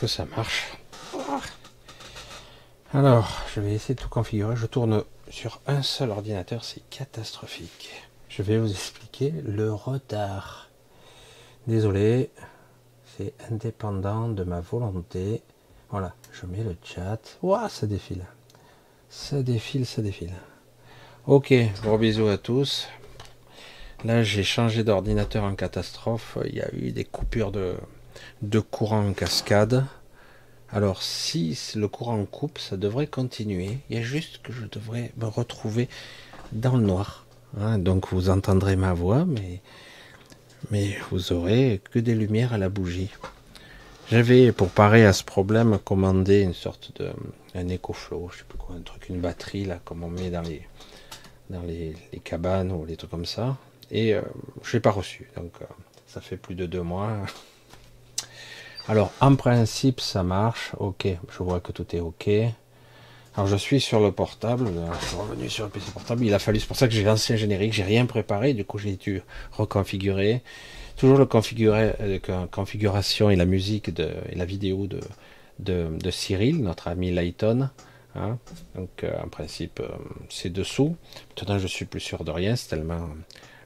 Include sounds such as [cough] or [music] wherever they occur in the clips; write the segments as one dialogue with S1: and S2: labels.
S1: Que ça marche. Alors, je vais essayer de tout configurer. Je tourne sur un seul ordinateur, c'est catastrophique. Je vais vous expliquer le retard. Désolé, c'est indépendant de ma volonté. Voilà, je mets le chat. Ouah, ça défile. Ça défile, ça défile. Ok, gros bisous à tous. Là, j'ai changé d'ordinateur en catastrophe. Il y a eu des coupures de, de courant en cascade. Alors, si le courant coupe, ça devrait continuer. Il y a juste que je devrais me retrouver dans le noir. Hein. donc, vous entendrez ma voix, mais, mais vous aurez que des lumières à la bougie. J'avais, pour parer à ce problème, commandé une sorte de un EcoFlow, je sais plus quoi, un truc, une batterie là, comme on met dans les dans les, cabanes ou les trucs comme ça. Et euh, je l'ai pas reçu. Donc, euh, ça fait plus de deux mois. Alors, en principe, ça marche. Ok, je vois que tout est ok. Alors, je suis sur le portable. Je suis revenu sur le PC portable. Il a fallu, c'est pour ça que j'ai lancé un générique. J'ai rien préparé. Du coup, j'ai dû reconfigurer. Toujours le euh, configuration et la musique et la vidéo de, Cyril, notre ami Layton. Hein. Donc, euh, en principe, euh, c'est dessous. Maintenant, je suis plus sûr de rien. C'est tellement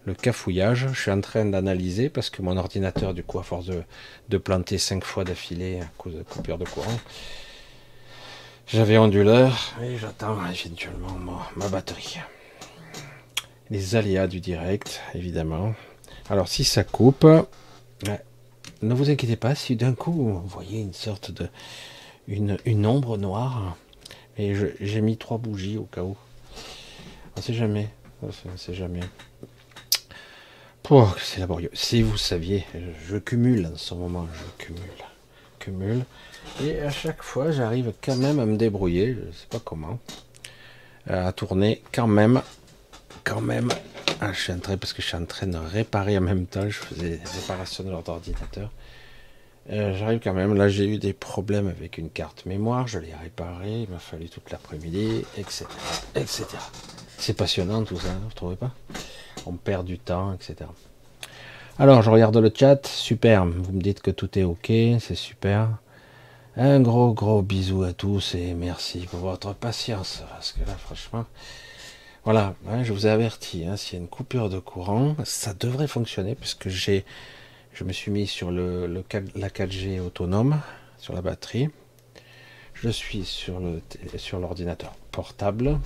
S1: le cafouillage. Je suis en train d'analyser parce que mon ordinateur, du coup, à force de, planter cinq fois d'affilée à cause de coupure de courant, j'avais onduleur et j'attends éventuellement ma, batterie. Les aléas du direct, évidemment. Alors, si ça coupe, ne vous inquiétez pas si d'un coup vous voyez une sorte de une, une ombre noire. Et j'ai mis trois bougies au cas où. On sait jamais. On sait jamais. C'est laborieux. Si vous saviez, je, cumule en ce moment, je cumule, cumule. Et à chaque fois, j'arrive quand même à me débrouiller, je ne sais pas comment, à tourner quand même, quand même. Ah, je suis en train, parce que je suis en train de réparer en même temps, je faisais des réparations de l'ordinateur. ordinateur. Euh, j'arrive quand même, là j'ai eu des problèmes avec une carte mémoire, je l'ai réparée, il m'a fallu toute l'après-midi, etc. etc. C'est passionnant tout ça, vous trouvez pas? On perd du temps, etc. Alors, je regarde le chat, super, vous me dites que tout est ok, c'est super. Un gros gros bisou à tous et merci pour votre patience, parce que là, franchement, voilà, hein, je vous ai averti, hein, s'il y a une coupure de courant, ça devrait fonctionner, puisque j'ai, je me suis mis sur le, la 4G autonome, sur la batterie. Je suis sur le sur l'ordinateur portable.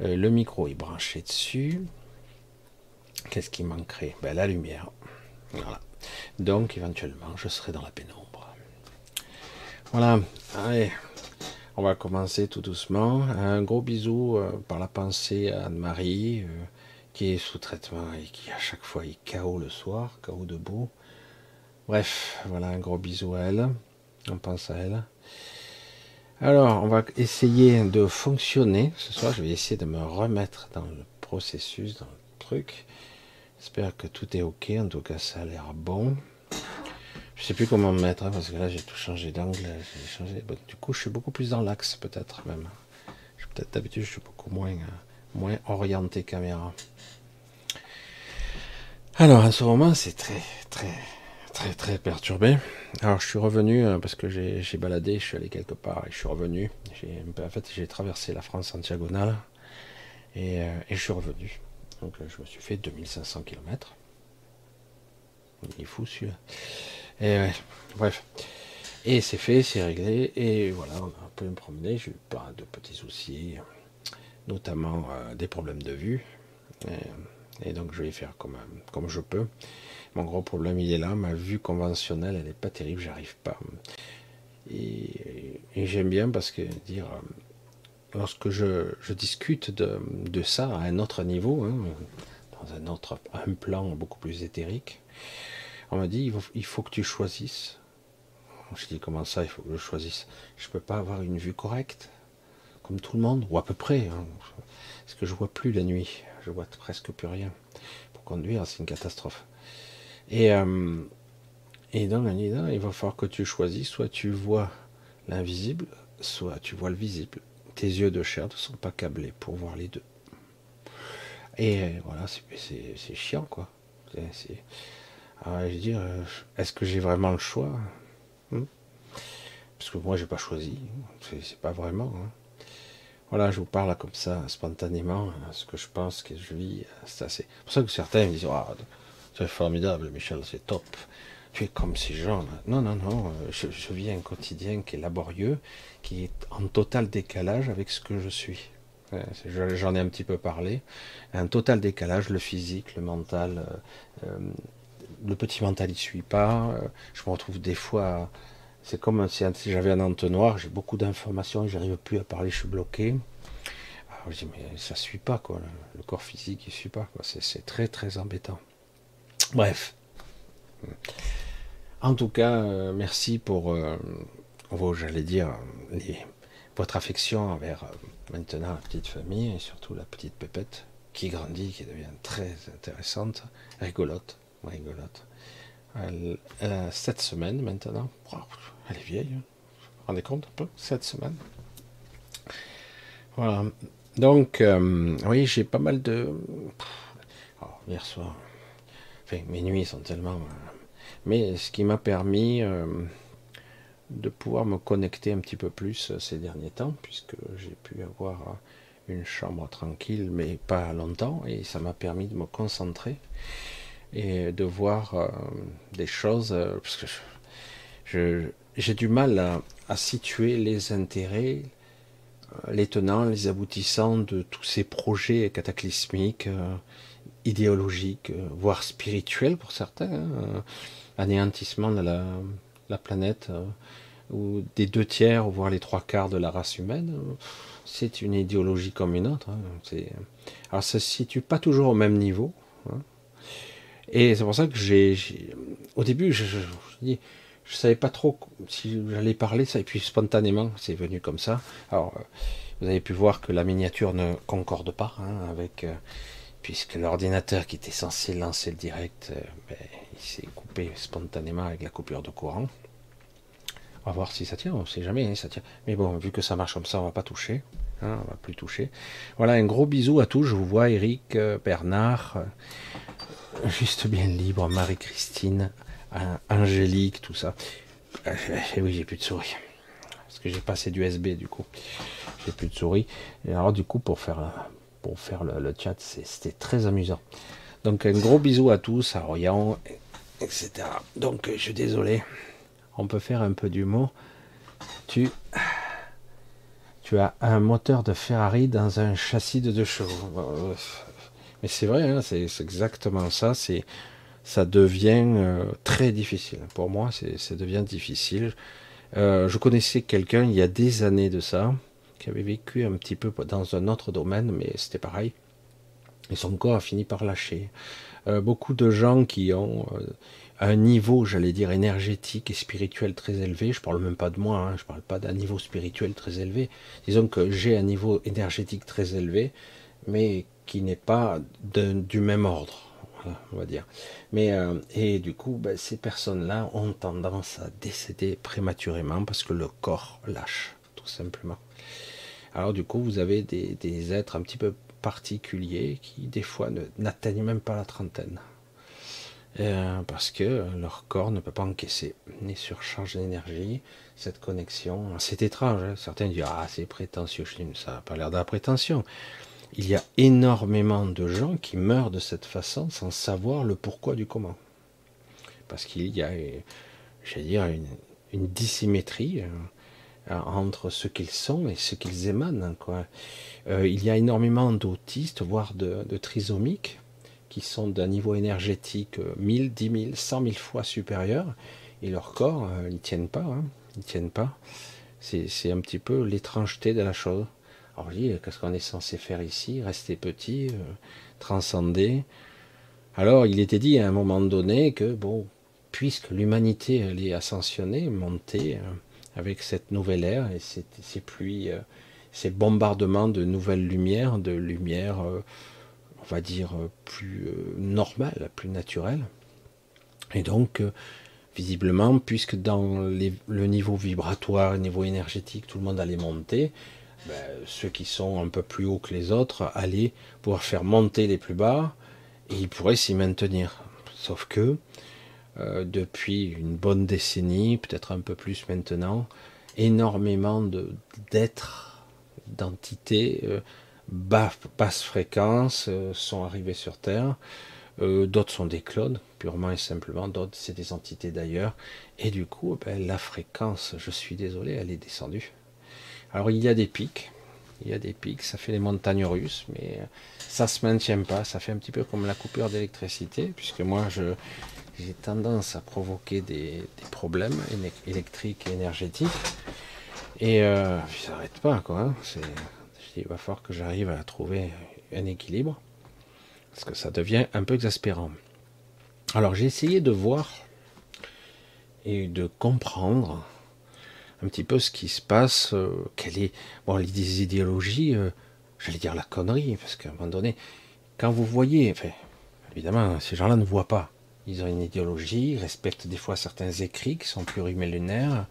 S1: Euh, le micro est branché dessus. Qu'est-ce qui manquerait? Ben, La lumière. Voilà. Donc éventuellement, je serai dans la pénombre. Voilà. Allez, on va commencer tout doucement. Un gros bisou euh, par la pensée à Anne-Marie, euh, qui est sous traitement et qui à chaque fois est KO le soir, KO debout. Bref, voilà un gros bisou à elle. On pense à elle. Alors, on va essayer de fonctionner. Ce soir, je vais essayer de me remettre dans le processus, dans le truc. J'espère que tout est ok. En tout cas, ça a l'air bon. Je sais plus comment me mettre hein, parce que là j'ai tout changé d'angle. changé. du coup, je suis beaucoup plus dans l'axe peut-être même. peut-être d'habitude, je suis beaucoup moins, euh, moins orienté caméra. Alors à ce moment, c'est très, très, très, très perturbé. Alors je suis revenu euh, parce que j'ai baladé, je suis allé quelque part et je suis revenu. En fait, j'ai traversé la France en diagonale et, euh, et je suis revenu. Donc je me suis fait 2500 km. Il est fou celui-là. Et bref. Et c'est fait, c'est réglé. Et voilà, on a un peu me promener. J'ai eu pas de petits soucis, notamment euh, des problèmes de vue. Et, donc je vais faire comme, comme je peux. Mon gros problème, il est là. Ma vue conventionnelle, elle n'est pas terrible. J'arrive pas. Et j'aime bien parce que dire lorsque je, discute de, ça à un autre niveau, hein, dans un autre un plan beaucoup plus éthérique, on m'a dit il faut, que tu choisisses. Je dis comment ça, il faut que je choisisse? Je ne peux pas avoir une vue correcte, comme tout le monde, ou à peu près. Hein. Parce que je vois plus la nuit, je vois presque plus rien. Pour conduire, c'est une catastrophe. Et, euh, et dans il va falloir que tu choisisses, soit tu vois l'invisible, soit tu vois le visible tes yeux de chair ne sont pas câblés pour voir les deux. Et euh, voilà, c'est chiant, quoi. Ah, je veux dire, euh, est-ce que j'ai vraiment le choix hmm? Parce que moi j'ai pas choisi, c'est pas vraiment. Hein. Voilà, je vous parle comme ça, spontanément, ce que je pense, que je vis, c'est assez. Pour ça que certains me disent, ah, c'est formidable, Michel, c'est top. Tu es comme ces gens. Non, non, non, je, je vis un quotidien qui est laborieux, qui est en total décalage avec ce que je suis. J'en ai un petit peu parlé. Un total décalage, le physique, le mental. Euh, euh, le petit mental, il suit pas. Euh, je me retrouve des fois. C'est comme si, j'avais un entonnoir, j'ai beaucoup d'informations, j'arrive plus à parler, je suis bloqué. Alors je dis, mais ça suit pas, quoi. Le, corps physique, il suit pas. C'est très, très embêtant. Bref. En tout cas, merci pour, j'allais dire, votre affection envers maintenant la petite famille et surtout la petite pépette qui grandit, qui devient très intéressante, rigolote, rigolote. Elle, a 7 semaines maintenant. Elle est vieille, hein. vous vous rendez compte un peu? 7 semaines. Voilà. Donc, euh, oui, j'ai pas mal de. Oh, hier soir. Enfin, mes nuits sont tellement. Mais ce qui m'a permis. Euh, de pouvoir me connecter un petit peu plus euh, ces derniers temps, puisque j'ai pu avoir euh, une chambre tranquille, mais pas longtemps, et ça m'a permis de me concentrer et de voir des choses, parce que j'ai du mal à, situer les intérêts, les tenants, les aboutissants de tous ces projets cataclysmiques, idéologiques, voire spirituels pour certains, hein, anéantissement de la, la planète, ou des deux tiers, voire les trois quarts de la race humaine, c'est une idéologie comme une autre. Hein. Alors ça se situe pas toujours au même niveau. Hein. Et c'est pour ça que j'ai, au début, je, je, je, savais pas trop si j'allais parler ça, et puis spontanément, c'est venu comme ça. Alors, euh, vous avez pu voir que la miniature ne concorde pas hein, avec, euh, puisque l'ordinateur qui était censé lancer le direct, euh, ben, il s'est coupé spontanément avec la coupure de courant. On va voir si ça tient, on ne sait jamais, hein, ça tient. Mais bon, vu que ça marche comme ça, on va pas toucher. Hein, on va plus toucher. Voilà, un gros bisou à tous. Je vous vois, Eric, euh, Bernard, euh, [laughs] juste bien libre, Marie-Christine, Angélique, tout ça. Euh, oui, j'ai plus de souris. Parce que j'ai passé du SB du coup. J'ai plus de souris. Et alors du coup, pour faire, pour faire le, chat, c'était très amusant. Donc un gros bisou à tous, à etc. Donc je suis désolé on peut faire un peu d'humour. Tu, tu as un moteur de Ferrari dans un châssis de deux chevaux. Mais c'est vrai, hein, c'est exactement ça. Ça devient euh, très difficile. Pour moi, ça devient difficile. Euh, je connaissais quelqu'un il y a des années de ça, qui avait vécu un petit peu dans un autre domaine, mais c'était pareil. Et son corps a fini par lâcher. Euh, beaucoup de gens qui ont un niveau, j'allais dire, énergétique et spirituel très élevé. Je parle même pas de moi, hein, je parle pas d'un niveau spirituel très élevé. Disons que j'ai un niveau énergétique très élevé, mais qui n'est pas du même ordre, on va dire. Mais euh, et du coup, ben, ces personnes-là ont tendance à décéder prématurément parce que le corps lâche, tout simplement. Alors du coup, vous avez des êtres un petit peu particuliers qui des fois n'atteignent même pas la trentaine. Euh, parce que leur corps ne peut pas encaisser ni surcharge d'énergie cette connexion. C'est étrange, hein. certains disent ah c'est prétentieux, ça n'a pas l'air de la prétention. Il y a énormément de gens qui meurent de cette façon sans savoir le pourquoi du comment. Parce qu'il y a, j'allais dire, une, une dissymétrie euh, entre ce qu'ils sont et ce qu'ils émanent. Quoi. Euh, il y a énormément d'autistes, voire de, trisomiques, qui sont d'un niveau énergétique 1000, 10 000, 100 000 fois supérieur, et leur corps, euh, ils tiennent pas, hein, tiennent pas. C'est un petit peu l'étrangeté de la chose. Alors je dis, qu'est-ce qu'on est censé faire ici? Rester petit, euh, transcender. Alors il était dit à un moment donné que, bon, puisque l'humanité elle est ascensionnée, montée euh, avec cette nouvelle ère et ces, pluies, ces bombardements de nouvelles lumières, de lumières on va dire, euh, plus euh, normal, plus naturel. Et donc, euh, visiblement, puisque dans le niveau vibratoire, le niveau énergétique, tout le monde allait monter, ben, ceux qui sont un peu plus hauts que les autres allaient pouvoir faire monter les plus bas et ils pourraient s'y maintenir. Sauf que depuis une bonne décennie, peut-être un peu plus maintenant, énormément d'êtres, d'entités euh, basse fréquence euh, sont arrivés sur Terre. Euh, d'autres sont des clones, purement et simplement. D'autres, c'est des entités d'ailleurs. Et du coup, ben, la fréquence, je suis désolé, elle est descendue. Alors, il y a des pics. Il y a des pics, ça fait les montagnes russes, mais ça se maintient pas. Ça fait un petit peu comme la coupure d'électricité, puisque moi, je, j'ai tendance à provoquer des, problèmes électriques et énergétiques. Et euh, ça n'arrête pas, quoi. Hein. C'est, il va falloir que j'arrive à trouver un équilibre, parce que ça devient un peu exaspérant. Alors j'ai essayé de voir et de comprendre un petit peu ce qui se passe, euh, quelle est, bon, les idéologies, euh, j'allais dire la connerie, parce qu'à un moment donné, quand vous voyez, enfin, évidemment, ces gens-là ne voient pas, ils ont une idéologie, ils respectent des fois certains écrits qui sont plurimillénaires.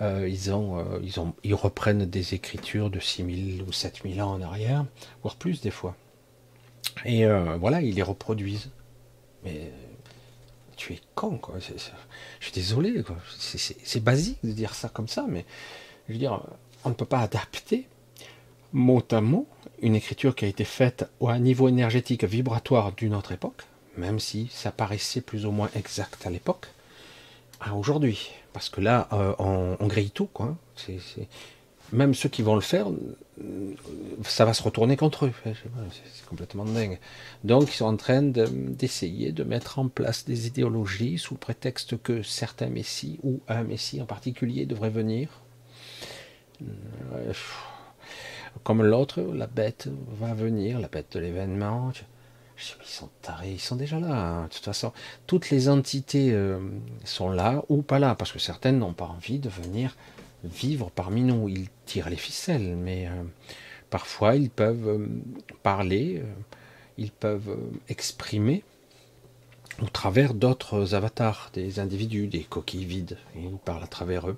S1: Euh, ils, ont, euh, ils, ont, ils reprennent des écritures de 6000 ou 7000 ans en arrière, voire plus des fois. Et euh, voilà, ils les reproduisent. Mais tu es con, quoi. je suis désolé. C'est basique de dire ça comme ça, mais je veux dire, on ne peut pas adapter mot à mot une écriture qui a été faite à un niveau énergétique vibratoire d'une autre époque même si ça paraissait plus ou moins exact à l'époque, à aujourd'hui. Parce que là, euh, on, grille tout, quoi. Même ceux qui vont le faire, ça va se retourner contre eux. C'est complètement dingue. Donc, ils sont en train d'essayer de, mettre en place des idéologies sous le prétexte que certains messies, ou un messie en particulier, devrait venir. Euh, comme l'autre, la bête va venir, la bête de l'événement ils sont tarés, ils sont déjà là. Hein. De toute façon, toutes les entités euh, sont là ou pas là, parce que certaines n'ont pas envie de venir vivre parmi nous. Ils tirent les ficelles, mais euh, parfois ils peuvent euh, parler, ils peuvent exprimer au travers d'autres avatars, des individus, des coquilles vides. Ils parlent à travers eux.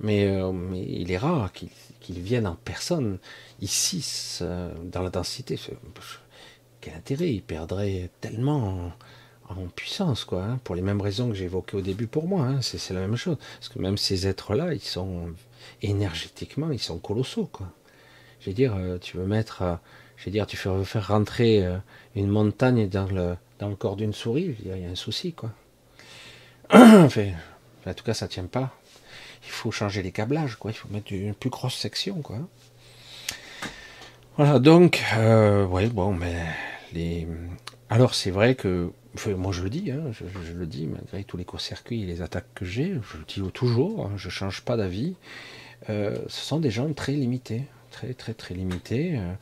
S1: Mais, il est rare qu'ils viennent en personne. Ici, dans la densité, quel intérêt Il perdrait tellement en, puissance, quoi, hein, pour les mêmes raisons que j'évoquais au début pour moi. Hein, c'est la même chose. Parce que même ces êtres-là, ils sont énergétiquement, ils sont colossaux, quoi. Je veux dire, euh, tu veux mettre, euh, je veux dire, tu veux faire rentrer euh, une montagne dans le, dans le corps d'une souris, il y a un souci, quoi. [coughs] enfin, en tout cas, ça tient pas. Il faut changer les câblages, quoi. Il faut mettre une plus grosse section, quoi. Voilà, donc, euh, ouais, bon, mais alors c'est vrai que, moi je le dis, hein, je, le dis, malgré tous les courts-circuits et les attaques que j'ai, je le dis toujours, hein, je ne change pas d'avis, euh, ce sont des gens très limités, très très très limités, euh,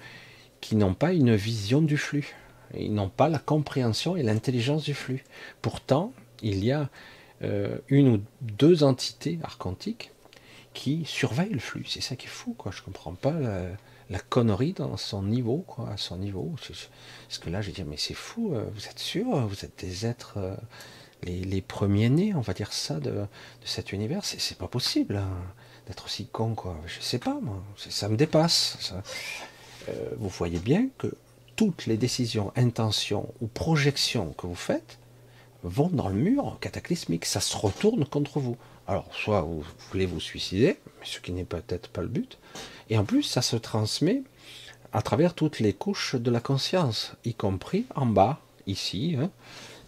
S1: qui n'ont pas une vision du flux, ils n'ont pas la compréhension et l'intelligence du flux. Pourtant, il y a euh, une ou deux entités archontiques qui surveillent le flux, c'est ça qui est fou, je comprends pas connerie dans son niveau, quoi, à son niveau. Parce que là, je dis, mais c'est fou, euh, vous êtes sûr, vous êtes des êtres, euh, les, premiers-nés, on va dire ça, de, cet univers. C'est pas possible hein, d'être aussi con, quoi. Je sais pas, moi, ça me dépasse. Euh, vous voyez bien que toutes les décisions, intentions ou projections que vous faites vont dans le mur cataclysmique. Ça se retourne contre vous. Alors, soit vous voulez vous suicider, ce qui n'est peut-être pas le but, et en plus, ça se transmet à travers toutes les couches de la conscience, y compris en bas, ici. Hein.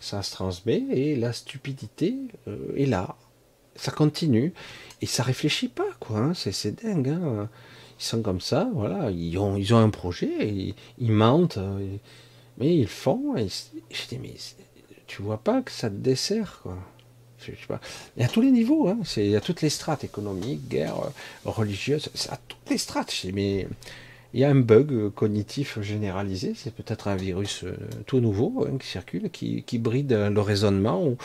S1: ça se transmet et la stupidité euh, est là. Ça continue et ça réfléchit pas, quoi. Hein. c'est dingue. Hein. Ils sont comme ça, voilà. Ils ont, un projet, et ils mentent, mais ils font. Et je dis, mais tu vois pas que ça te dessert, quoi. Il y a tous les niveaux, hein. il y a toutes les strates économiques, guerre, euh, religieuse, à toutes les strates. Mais il y a un bug cognitif généralisé, c'est peut-être un virus euh, tout nouveau hein, qui circule, qui, bride le raisonnement ou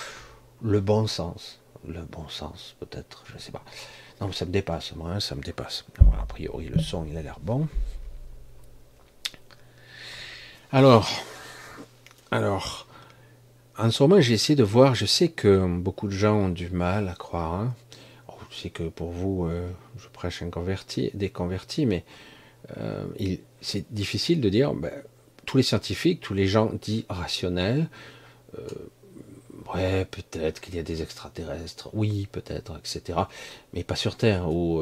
S1: le bon sens. Le bon sens, peut-être, je ne sais pas. Non, ça me dépasse, moi, hein, ça me dépasse. a priori, le son, il a l'air bon. Alors, alors, en ce moment, j'ai essayé de voir, je sais que beaucoup de gens ont du mal à croire. Hein. Oh, je sais que pour vous, euh, je prêche un converti, des convertis, mais euh, c'est difficile de dire, ben, tous les scientifiques, tous les gens dits rationnels, euh, Ouais, peut-être qu'il y a des extraterrestres. Oui, peut-être, etc. Mais pas sur Terre. Ou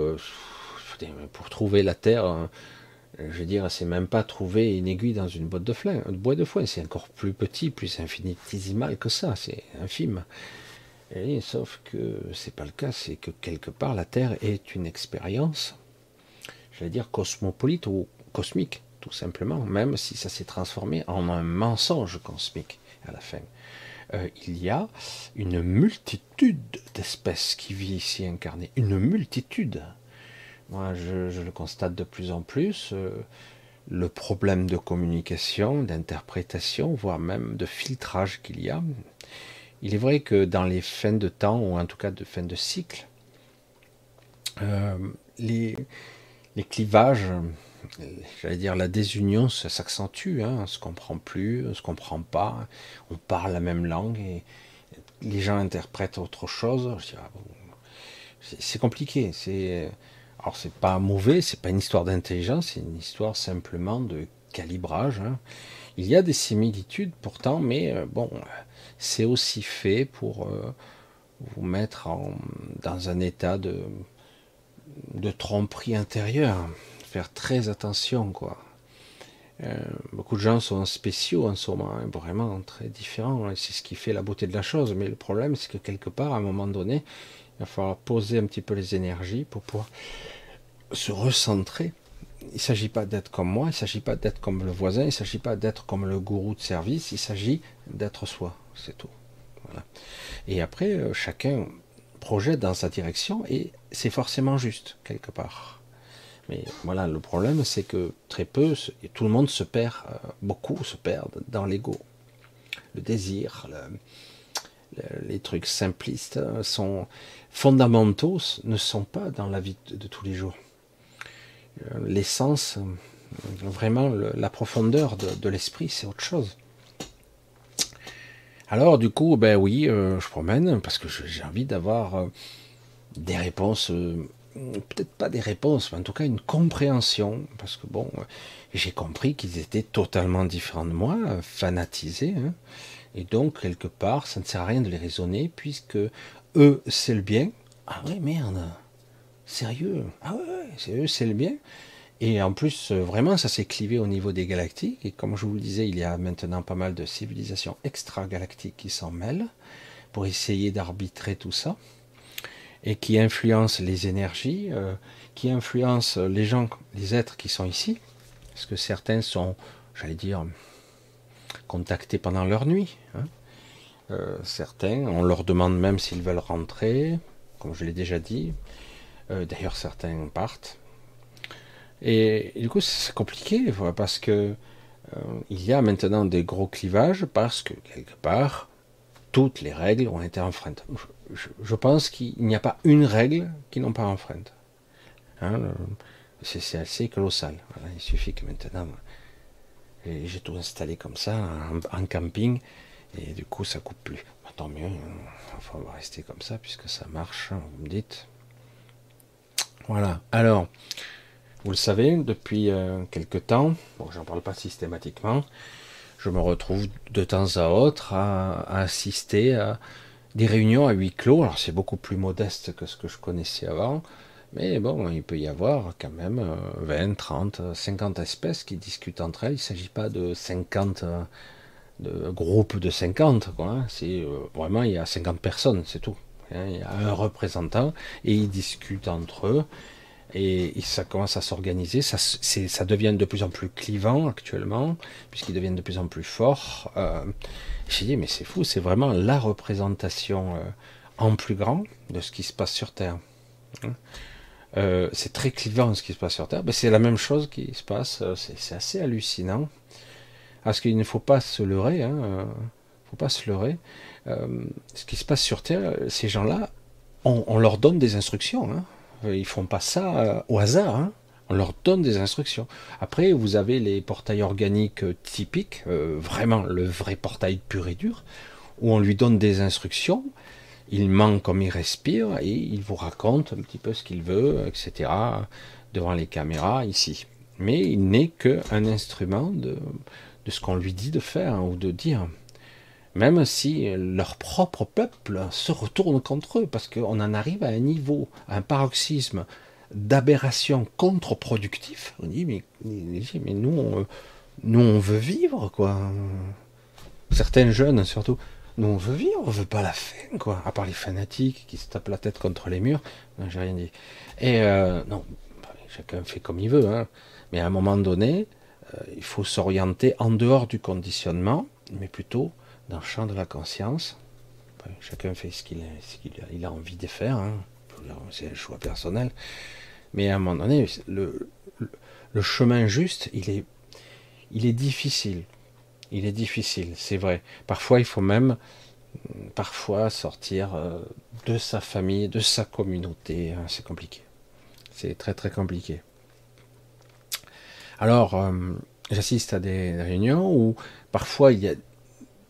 S1: pour trouver la Terre, hein, je veux dire, c'est même pas trouver une aiguille dans une boîte de foin. Une boîte de foin, c'est encore plus petit, plus infinitésimal que ça. C'est infime. Et, sauf que c'est pas le cas. C'est que quelque part, la Terre est une expérience, j'allais dire cosmopolite ou cosmique, tout simplement. Même si ça s'est transformé en un mensonge cosmique à la fin. Euh, il y a une multitude d'espèces qui vivent ici incarnées. Une multitude. Moi, je, le constate de plus en plus. Euh, le problème de communication, d'interprétation, voire même de filtrage qu'il y a. Il est vrai que dans les fins de temps, ou en tout cas de fin de cycle, euh, les, les clivages, j'allais dire la désunion s'accentue, hein, on se comprend plus, on se comprend pas, on parle la même langue et les gens interprètent autre chose. C'est compliqué. C'est alors c'est pas mauvais, c'est pas une histoire d'intelligence, c'est une histoire simplement de calibrage. Hein. Il y a des similitudes pourtant, mais euh, bon, c'est aussi fait pour euh, vous mettre dans un état de, tromperie intérieure faire très attention, quoi. Euh, beaucoup de gens sont spéciaux en ce moment, hein, vraiment très différents, et c'est ce qui fait la beauté de la chose. Mais le problème, c'est que quelque part, à un moment donné, il va falloir poser un petit peu les énergies pour pouvoir se recentrer. Il ne s'agit pas d'être comme moi, il ne s'agit pas d'être comme le voisin, il ne s'agit pas d'être comme le gourou de service, il s'agit d'être soi, c'est tout. Et après, euh, chacun projette dans sa direction et c'est forcément juste, quelque part. Mais voilà, le problème, c'est que très peu, tout le monde se perd, euh, beaucoup se perdent dans l'ego. Le désir, les trucs simplistes euh, sont fondamentaux, ne sont pas dans la vie de, tous les jours. Euh, l'essence, vraiment, la profondeur de, l'esprit, c'est autre chose. Alors, du coup, ben oui, je promène parce que j'ai envie d'avoir des réponses peut-être pas des réponses, mais en tout cas une compréhension, parce que bon, j'ai compris qu'ils étaient totalement différents de moi, fanatisés, hein. et donc quelque part, ça ne sert à rien de les raisonner, puisque eux, c'est le bien. Ah ouais, merde, sérieux, ah ouais, c'est eux, c'est le bien. Et en plus, vraiment, ça s'est clivé au niveau des galactiques, et comme je vous le disais, il y a maintenant pas mal de civilisations extragalactiques qui s'en mêlent, pour essayer d'arbitrer tout ça et qui influence les énergies, euh, qui influence les gens, les êtres qui sont ici, parce que certains sont, j'allais dire, contactés pendant leur nuit. Hein. Euh, certains, on leur demande même s'ils veulent rentrer, comme je l'ai déjà dit. Euh, d'ailleurs, certains partent. Et, du coup, c'est compliqué parce que il y a maintenant des gros clivages parce que quelque part, toutes les règles ont été enfreintes je, pense qu'il n'y a pas une règle qui n'ont pas enfreinte. Hein, c'est assez colossal. il suffit que maintenant, j'ai tout installé comme ça, en, camping, et du coup, ça coupe plus. Bah, tant mieux, hein. il va rester comme ça, puisque ça marche, hein, vous me dites. Voilà. Alors, vous le savez, depuis euh, quelque temps, bon, j'en parle pas systématiquement, je me retrouve de temps à autre à assister à des réunions à huis clos. Alors c'est beaucoup plus modeste que ce que je connaissais avant. Mais bon, il peut y avoir quand même 20, 30, 50 espèces qui discutent entre elles. Il ne s'agit pas de 50 de groupes de 50. Hein. C'est euh, vraiment il y a 50 personnes, c'est tout. Hein. Il y a un représentant et ils discutent entre eux et ça commence à s'organiser. Ça, devient de plus en plus clivant actuellement puisqu'ils deviennent de plus en plus forts. Euh, j'ai dit, mais c'est fou, c'est vraiment la représentation euh, en plus grand de ce qui se passe sur Terre. Hein. Euh, c'est très clivant ce qui se passe sur Terre, c'est la même chose qui se passe, euh, c'est assez hallucinant. Parce qu'il ne faut pas se leurrer, hein, faut pas se leurrer. Ce qui se passe sur Terre, ces gens-là, on, leur donne des instructions. Hein. Ils font pas ça au hasard. Hein. On leur donne des instructions. Après, vous avez les portails organiques euh, typiques, euh, vraiment le vrai portail pur et dur, où on lui donne des instructions, il ment comme il respire, et il vous raconte un petit peu ce qu'il veut, etc., devant les caméras ici. Mais il n'est qu'un instrument de, de ce qu'on lui dit de faire ou de dire. Même si leur propre peuple se retourne contre eux, parce qu'on en arrive à un niveau, à un paroxysme d'aberration contre-productif. On dit, mais, nous, on, nous, on veut vivre, quoi. Certains jeunes, surtout, nous, on veut vivre, on veut pas la fin, quoi. À part les fanatiques qui se tapent la tête contre les murs. J'ai rien dit. Et euh, non, chacun fait comme il veut, hein. Mais à un moment donné, euh, il faut s'orienter en dehors du conditionnement, mais plutôt dans le champ de la conscience. chacun fait ce qu'il a, envie de faire, hein. c'est un choix personnel. Mais à un moment donné, le, chemin juste, il est, il est difficile. Il est difficile, c'est vrai. Parfois, il faut même parfois sortir euh, de sa famille, de sa communauté. Hein, c'est compliqué. C'est très très compliqué. Alors, euh, j'assiste à des réunions où parfois il y a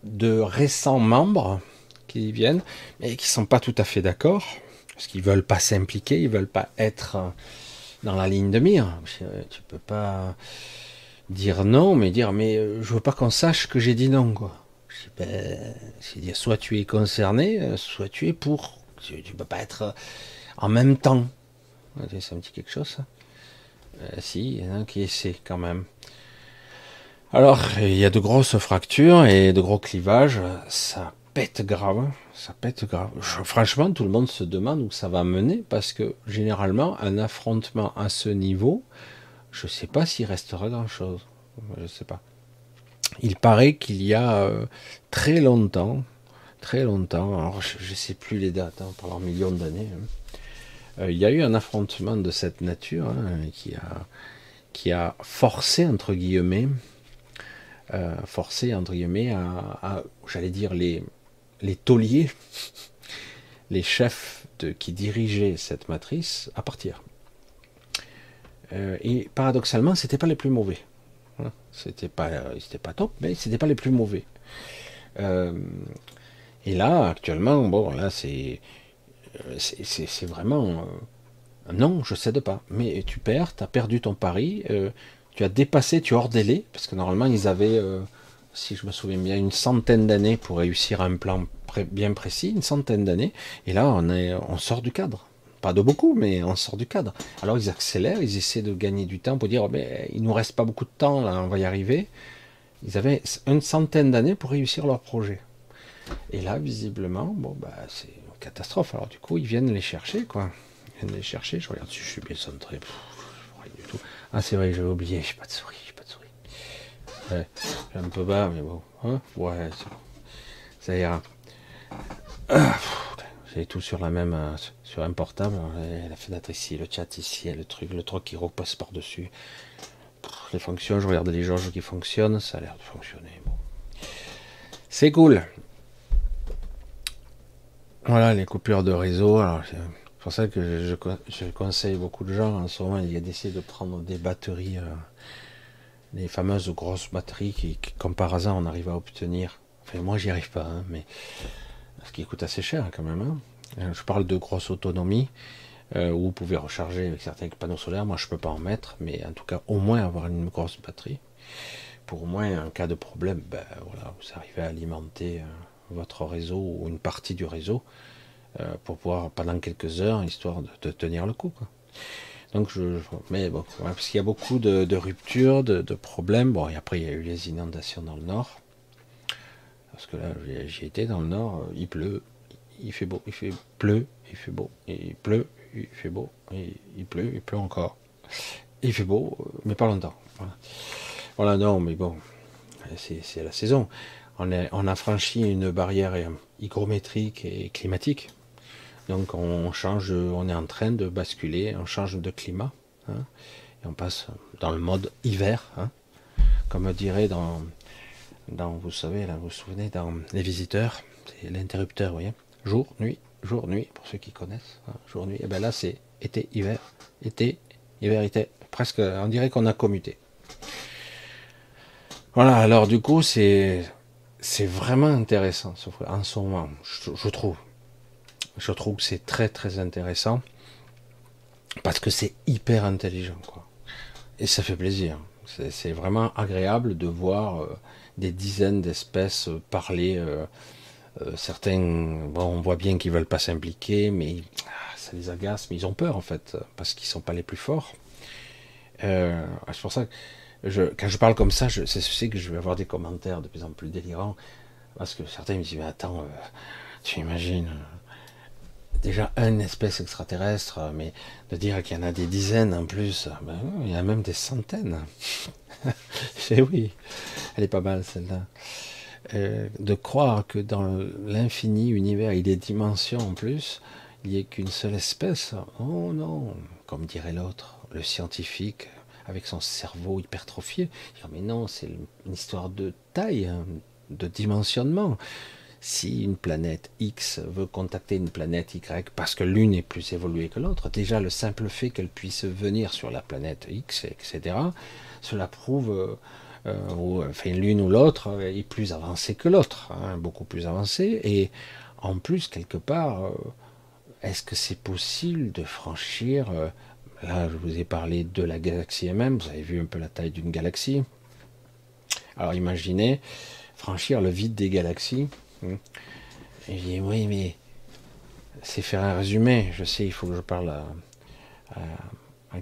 S1: de récents membres qui viennent, mais qui sont pas tout à fait d'accord, parce qu'ils veulent pas s'impliquer, ils veulent pas être dans la ligne de mire. Tu peux pas dire non, mais dire mais euh, je veux pas qu'on sache que j'ai dit non quoi. Ben, c'est dire soit tu es concerné, euh, soit tu es pour. Tu, ne peux pas être en même temps. Ça me dit quelque chose. Ça euh, si, il y en a qui essaient quand même. Alors, il y a de grosses fractures et de gros clivages. Ça pète grave. Ça pète grave. franchement, tout le monde se demande où ça va mener parce que généralement, un affrontement à ce niveau, je ne sais pas s'il restera grand-chose. Je ne sais pas. Il paraît qu'il y a euh, très longtemps, très longtemps, alors je ne sais plus les dates, hein, pendant millions d'années, hein, euh, il y a eu un affrontement de cette nature hein, qui, a, qui a forcé, entre guillemets, euh, forcé, entre guillemets, à, j'allais dire, les, les tauliers, [laughs] les chefs qui dirigeaient cette matrice à partir. Euh, et paradoxalement, c'était pas les plus mauvais. Hein. C'était pas, c'était pas top, mais c'était pas les plus mauvais. et là, actuellement, bon, là, c'est euh, c'est vraiment euh, non, je cède pas. Mais tu perds, tu as perdu ton pari, euh, tu as dépassé, tu es hors délai, parce que normalement ils avaient, si je me souviens bien, une centaine d'années pour réussir un plan bien précis, une centaine d'années, et là on, est, on sort du cadre. Pas de beaucoup, mais on sort du cadre. Alors ils accélèrent, ils essaient de gagner du temps pour dire, oh, mais il nous reste pas beaucoup de temps, là, on va y arriver. Ils avaient une centaine d'années pour réussir leur projet. Et là, visiblement, bon, bah, c'est catastrophe. Alors du coup, ils viennent les chercher, quoi. Ils viennent les chercher. Je regarde si je suis bien centré. Ah, c'est vrai, j'avais oublié. J'ai pas de souris. J'ai pas de souris. Ouais, j'ai un peu bas, mais bon. Hein ouais, ça ira. Ah, j'ai tout sur la même, euh, sur un portable. La fenêtre ici, le chat ici, le truc, le truc qui repasse par dessus. Les fonctions, je regarde les jauges qui fonctionnent, ça a l'air de fonctionner. C'est cool. Voilà, les coupures de réseau. C'est pour ça que je, conseille beaucoup de gens en ce moment, il y a d'essayer de prendre des batteries, euh, les fameuses grosses batteries qui, comme par hasard, on arrive à obtenir. Enfin, moi, j'y arrive pas, hein, mais ce qui coûte assez cher quand même. Hein. Euh, je parle de grosse autonomie. Euh, où vous pouvez recharger avec certains panneaux solaires. Moi, je peux pas en mettre, mais en tout cas, au moins avoir une grosse batterie. Pour au moins, en cas de problème, ben, voilà, vous arrivez à alimenter votre réseau ou une partie du réseau euh, pour pouvoir pendant quelques heures, histoire de, tenir le coup. Donc je, mais bon, parce qu'il y a beaucoup de, ruptures, de, problèmes. Bon, et après il y a eu les inondations dans le nord. Parce que là, j'ai été dans le nord, euh, il pleut, il fait beau, il fait pleut, il fait beau, il pleut, il fait beau, il pleut, il pleut encore. Il fait beau, euh, mais pas longtemps. Voilà, voilà non, mais bon, c'est la saison on, a franchi une barrière hygrométrique et climatique. Donc on change, on est en train de basculer, on change de climat. Hein, et on passe dans le mode hiver. Hein, comme dirait dans, dans, vous savez, là, vous vous souvenez, dans Les Visiteurs, c'est l'interrupteur, vous. Jour, nuit, jour, nuit, pour ceux qui connaissent. Hein, jour, nuit. Et bien là, c'est été, hiver, été, hiver, été. Presque, on dirait qu'on a commuté. Voilà, alors du coup, c'est c'est vraiment intéressant en ce moment, je, trouve. Je trouve que c'est très très intéressant parce que c'est hyper intelligent, quoi. Et ça fait plaisir. C'est vraiment agréable de voir des dizaines d'espèces parler. certains, bon, on voit bien qu'ils veulent pas s'impliquer, mais ah, ça les agace, mais ils ont peur en fait, parce qu'ils sont pas les plus forts. c'est pour ça que je, quand je parle comme ça, je, sais que je vais avoir des commentaires de plus en plus délirants, parce que certains me disent, mais attends, euh, tu imagines, euh, déjà une espèce extraterrestre, mais de dire qu'il y en a des dizaines en plus, ben, il y a même des centaines. C'est [laughs] oui, elle est pas mal celle-là. Euh, de croire que dans l'infini univers, il des dimensions en plus, il n'y ait qu'une seule espèce, oh non, comme dirait l'autre, le scientifique, avec son cerveau hypertrophié. Mais non, c'est une histoire de taille, hein, de dimensionnement. Si une planète X veut contacter une planète Y parce que l'une est plus évoluée que l'autre, déjà le simple fait qu'elle puisse venir sur la planète X, etc., cela prouve, euh, euh, enfin l'une ou l'autre est plus avancée que l'autre, hein, beaucoup plus avancée, et en plus quelque part, euh, est-ce que c'est possible de franchir Là, je vous ai parlé de la galaxie elle-même. Vous avez vu un peu la taille d'une galaxie. Alors imaginez franchir le vide des galaxies. Hmm. Je dis oui, mais c'est faire un résumé. Je sais, il faut que je parle à,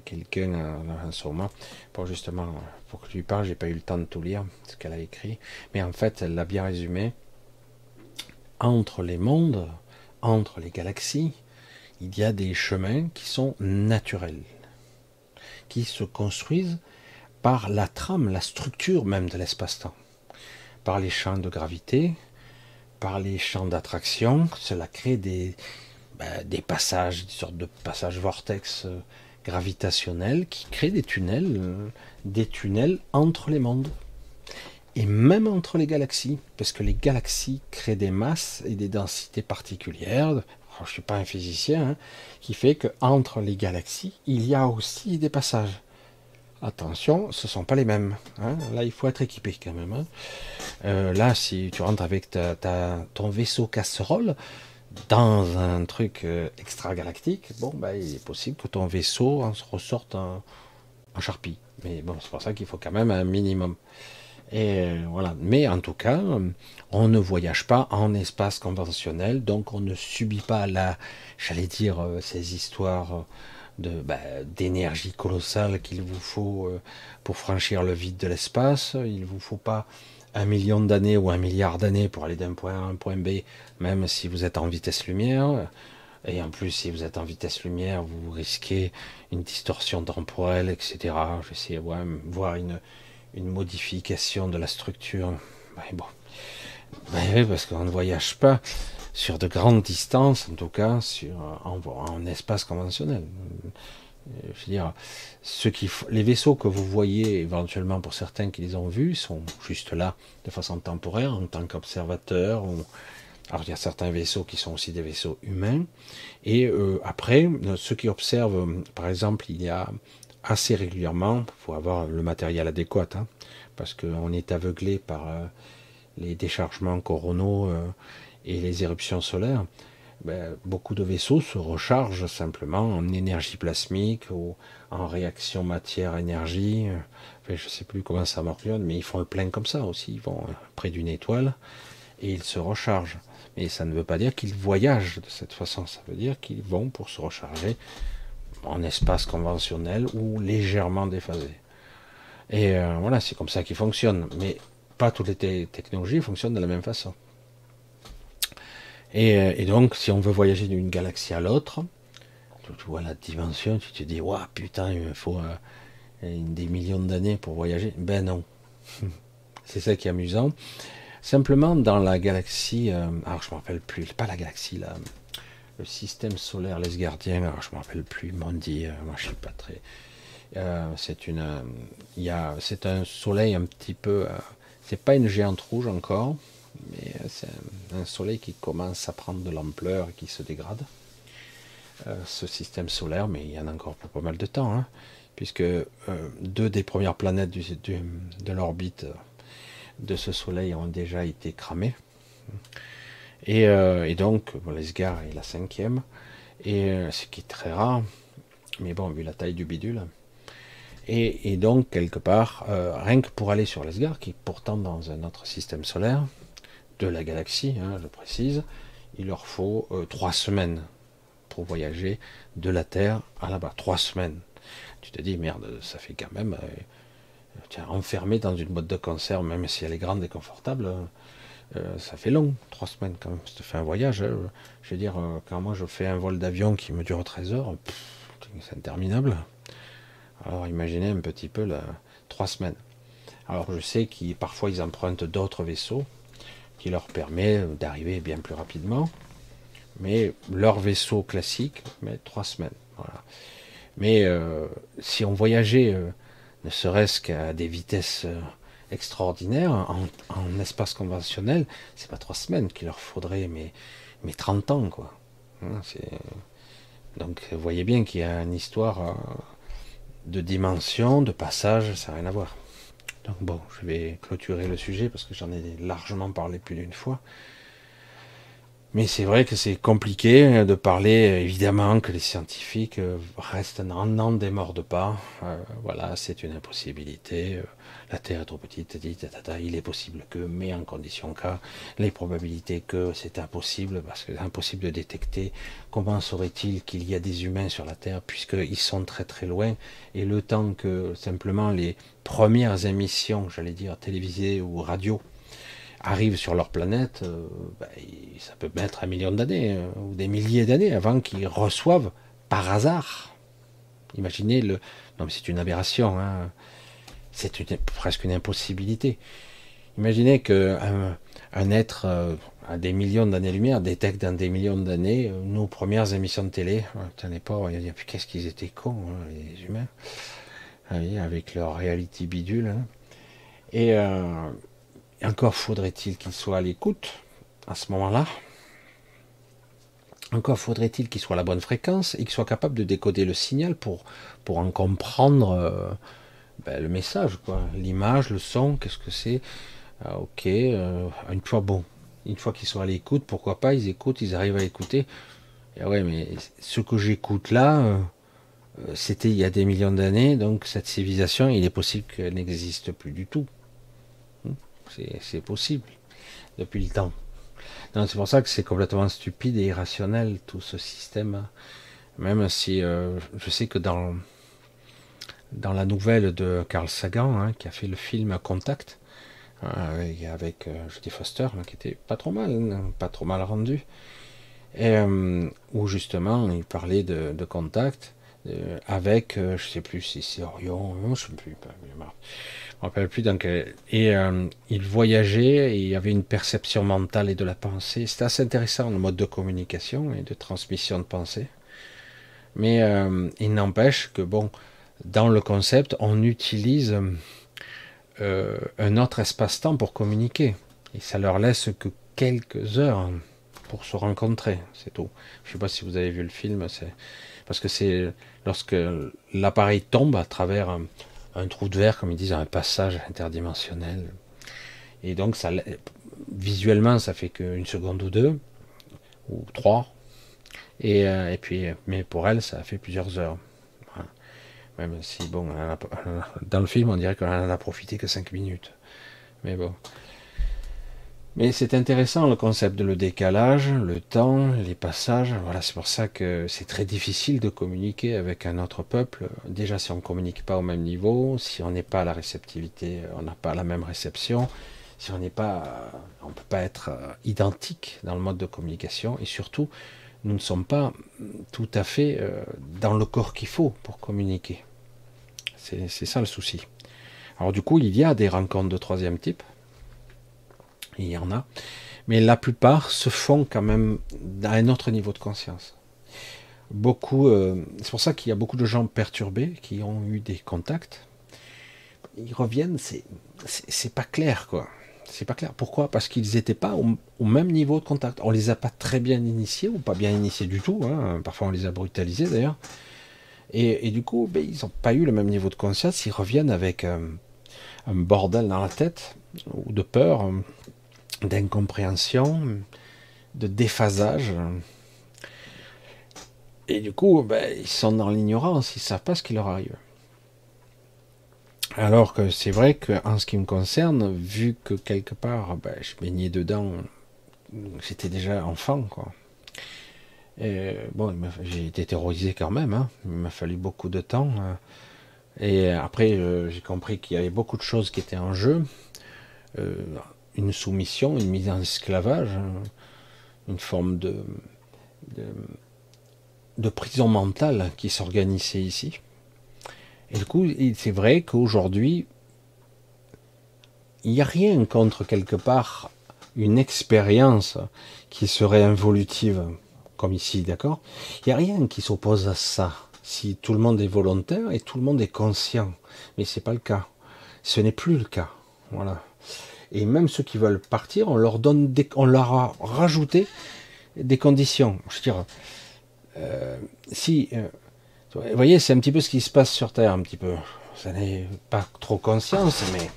S1: quelqu'un en ce moment pour justement pour que je lui parle. J'ai pas eu le temps de tout lire ce qu'elle a écrit, mais en fait, elle l'a bien résumé. Entre les mondes, entre les galaxies, il y a des chemins qui sont naturels, qui se construisent par la trame, la structure même de l'espace-temps, par les champs de gravité, par les champs d'attraction. Cela crée des, ben, passages, des sortes de passages vortex euh, gravitationnels qui créent des tunnels, euh, des tunnels entre les mondes et même entre les galaxies, parce que les galaxies créent des masses et des densités particulières, je ne suis pas un physicien, hein, qui fait qu'entre les galaxies, il y a aussi des passages. Attention, ce ne sont pas les mêmes. Hein. Là, il faut être équipé quand même. Hein. Euh, là, si tu rentres avec ton vaisseau casserole dans un truc euh, extra-galactique, bon, bah, il est possible que ton vaisseau en ressorte en, charpie. Mais bon, c'est pour ça qu'il faut quand même un minimum. Et euh, voilà. Mais en tout cas, on ne voyage pas en espace conventionnel, donc on ne subit pas la, j'allais dire, euh, ces histoires bah, d'énergie colossale qu'il vous faut euh, pour franchir le vide de l'espace. Il vous faut pas un million d'années ou un milliard d'années pour aller d'un point A à un point B, même si vous êtes en vitesse lumière. Et en plus, si vous êtes en vitesse lumière, vous risquez une distorsion temporelle, etc. J'essaie de voir une, modification de la structure. bon. oui, parce qu'on ne voyage pas sur de grandes distances, en tout cas sur en, espace conventionnel. Je veux dire, ce qui, les vaisseaux que vous voyez éventuellement pour certains qui les ont vus sont juste là de façon temporaire en tant qu'observateurs. Alors il y a certains vaisseaux qui sont aussi des vaisseaux humains. Et euh, après, ceux qui observent, par exemple, il y a assez régulièrement. Il faut avoir le matériel adéquat, hein, parce qu'on est aveuglé par euh, les déchargements coronaux euh, et les éruptions solaires. Ben, beaucoup de vaisseaux se rechargent simplement en énergie plasmique ou en réaction matière-énergie. Je ne sais plus comment ça fonctionne, mais ils font un plein comme ça aussi. Ils vont près d'une étoile et ils se rechargent. Mais ça ne veut pas dire qu'ils voyagent de cette façon. Ça veut dire qu'ils vont pour se recharger en espace conventionnel ou légèrement déphasé. Et euh, voilà, c'est comme ça qu'il fonctionne. Mais pas toutes les technologies fonctionnent de la même façon. Euh, et, donc, si on veut voyager d'une galaxie à l'autre, tu, vois la dimension, tu te dis, waouh, putain, il me faut euh, des millions d'années pour voyager. Ben non. [laughs] c'est ça qui est amusant. Simplement, dans la galaxie, alors je ne me rappelle plus, pas la galaxie, là, le système solaire, les gardiens, alors je ne me rappelle plus, m'ont dit, euh, moi je suis pas très. Euh, c'est une, euh, il y a, c'est un soleil un petit peu, c'est pas une géante rouge encore, c'est un, soleil qui commence à prendre de l'ampleur et qui se dégrade. ce système solaire, mais il y en a encore pas mal de temps, hein, puisque deux des premières planètes de l'orbite de ce soleil ont déjà été cramées. Euh, et, donc, l'Esgar est la cinquième, et euh, ce qui est très rare, mais bon, vu la taille du bidule. Et, donc, quelque part, euh, rien que pour aller sur l'Asgard, qui est pourtant dans un autre système solaire, de la galaxie, hein, je précise, il leur faut euh, trois semaines pour voyager de la Terre à là-bas. Trois semaines. Tu te dis, merde, ça fait quand même. Euh, tiens, enfermé dans une boîte de conserve, même si elle est grande et confortable, ça fait long, trois semaines quand même. Ça fait un voyage. Hein. je veux dire, quand moi je fais un vol d'avion qui me dure 13 heures, c'est interminable. Alors imaginez un petit peu la, trois semaines. Alors je sais qu'ils parfois ils empruntent d'autres vaisseaux qui leur permet d'arriver bien plus rapidement. Mais leur vaisseau classique met trois semaines. Voilà. Mais euh, si on voyageait euh, ne serait-ce qu'à des vitesses euh, extraordinaires en, espace conventionnel, c'est pas trois semaines qu'il leur faudrait, mais, mais 30 ans quoi. Hein, donc voyez bien qu'il y a une histoire de dimension, de passage, ça n'a rien à voir. Donc bon, je vais clôturer le sujet parce que j'en ai largement parlé plus d'une fois. Mais c'est vrai que c'est compliqué de parler, évidemment, que les scientifiques euh, restent, n'en démordent pas. Euh, voilà, c'est une impossibilité. La Terre est trop petite, il est possible que, mais en condition cas, les probabilités que c'est impossible, parce que c'est impossible de détecter. Comment saurait-il qu'il y a des humains sur la Terre, puisqu'ils sont très très loin, et le temps que simplement les premières émissions, j'allais dire, télévisées ou radio, arrivent sur leur planète, euh, ben, ça peut mettre un million d'années, euh, ou des milliers d'années, avant qu'ils reçoivent par hasard. Imaginez le. Non, mais c'est une aberration, hein. C'est presque une impossibilité. Imaginez qu'un un être euh, à des millions d'années-lumière détecte dans des millions d'années nos premières émissions de télé. A qu'est-ce qu'ils étaient cons, hein, les humains, ah avec leur reality bidule. Hein. Et encore faudrait-il qu'il soit à l'écoute à ce moment-là. Encore faudrait-il qu'il soit à la bonne fréquence et qu'il soit capable de décoder le signal pour, pour en comprendre euh, ben, le message, quoi. L'image, le son, qu'est-ce que c'est? Ah, Ok, euh, une fois bon, une fois qu'ils sont à l'écoute, pourquoi pas, ils écoutent, ils arrivent à écouter. Et ouais, mais ce que j'écoute là, euh, c'était il y a des millions d'années, donc cette civilisation, il est possible qu'elle n'existe plus du tout. C'est possible depuis le temps. C'est pour ça que c'est complètement stupide et irrationnel tout ce système. Même si euh, je sais que dans, dans la nouvelle de Carl Sagan, hein, qui a fait le film Contact, euh, avec euh, Jodie Foster, qui était pas trop mal, hein, pas trop mal rendu, et, où justement il parlait de, contact avec, je sais plus si c'est Orion, je sais plus, me rappelle plus dans Et euh, il voyageait et il avait une perception mentale et de la pensée. C'était assez intéressant le mode de communication et de transmission de pensée. Mais euh, il n'empêche que, bon, dans le concept, on utilise euh, un autre espace-temps pour communiquer. Et ça leur laisse que quelques heures pour se rencontrer, c'est tout. Je ne sais pas si vous avez vu le film, c'est parce que c'est lorsque l'appareil tombe à travers un trou de verre, comme ils disent, un passage interdimensionnel. Et donc, ça, visuellement, ça fait qu'une seconde ou deux, ou trois. Et, euh, puis, mais pour elle, ça fait plusieurs heures. Même si, bon, dans le film, on dirait qu'on en a profité que cinq minutes. Mais bon. Mais c'est intéressant le concept de le décalage, le temps, les passages. Voilà, c'est pour ça que c'est très difficile de communiquer avec un autre peuple. Déjà, si on ne communique pas au même niveau, si on n'est pas à la réceptivité, on n'a pas la même réception, si on n'est pas, on peut pas être euh, identique dans le mode de communication, et surtout, nous ne sommes pas tout à fait euh, dans le corps qu'il faut pour communiquer. C'est ça le souci. Alors du coup, il y a des rencontres de troisième type il y en a, mais la plupart se font quand même à un autre niveau de conscience. Beaucoup, euh, c'est pour ça qu'il y a beaucoup de gens perturbés qui ont eu des contacts. Ils reviennent, c'est c'est pas clair quoi. C'est pas clair. Pourquoi? Parce qu'ils n'étaient pas au, même niveau de contact. On les a pas très bien initiés ou pas bien initiés du tout. Hein. Parfois on les a brutalisés d'ailleurs. Et, du coup, ben, ils n'ont pas eu le même niveau de conscience. Ils reviennent avec euh, un bordel dans la tête ou de peur d'incompréhension, de déphasage. Et du coup, ben, ils sont dans l'ignorance, ils ne savent pas ce qui leur arrive. Alors que c'est vrai qu'en ce qui me concerne, vu que quelque part, ben, je baignais dedans, j'étais déjà enfant, quoi. Et, bon, j'ai été terrorisé quand même, hein. il m'a fallu beaucoup de temps. Hein. Et après, euh, j'ai compris qu'il y avait beaucoup de choses qui étaient en jeu. Euh, une soumission, une mise en esclavage, hein. une forme de, de prison mentale qui s'organisait ici. Et du coup, c'est vrai qu'aujourd'hui, il n'y a rien contre quelque part une expérience qui serait involutive, comme ici, d'accord? Il n'y a rien qui s'oppose à ça, si tout le monde est volontaire et tout le monde est conscient. Mais ce n'est pas le cas. Ce n'est plus le cas. Voilà. Et même ceux qui veulent partir, on leur donne des, on leur a rajouté des conditions. Je veux dire, euh, si euh, vous voyez, c'est un petit peu ce qui se passe sur Terre, un petit peu. Ça n'est pas trop conscience, mais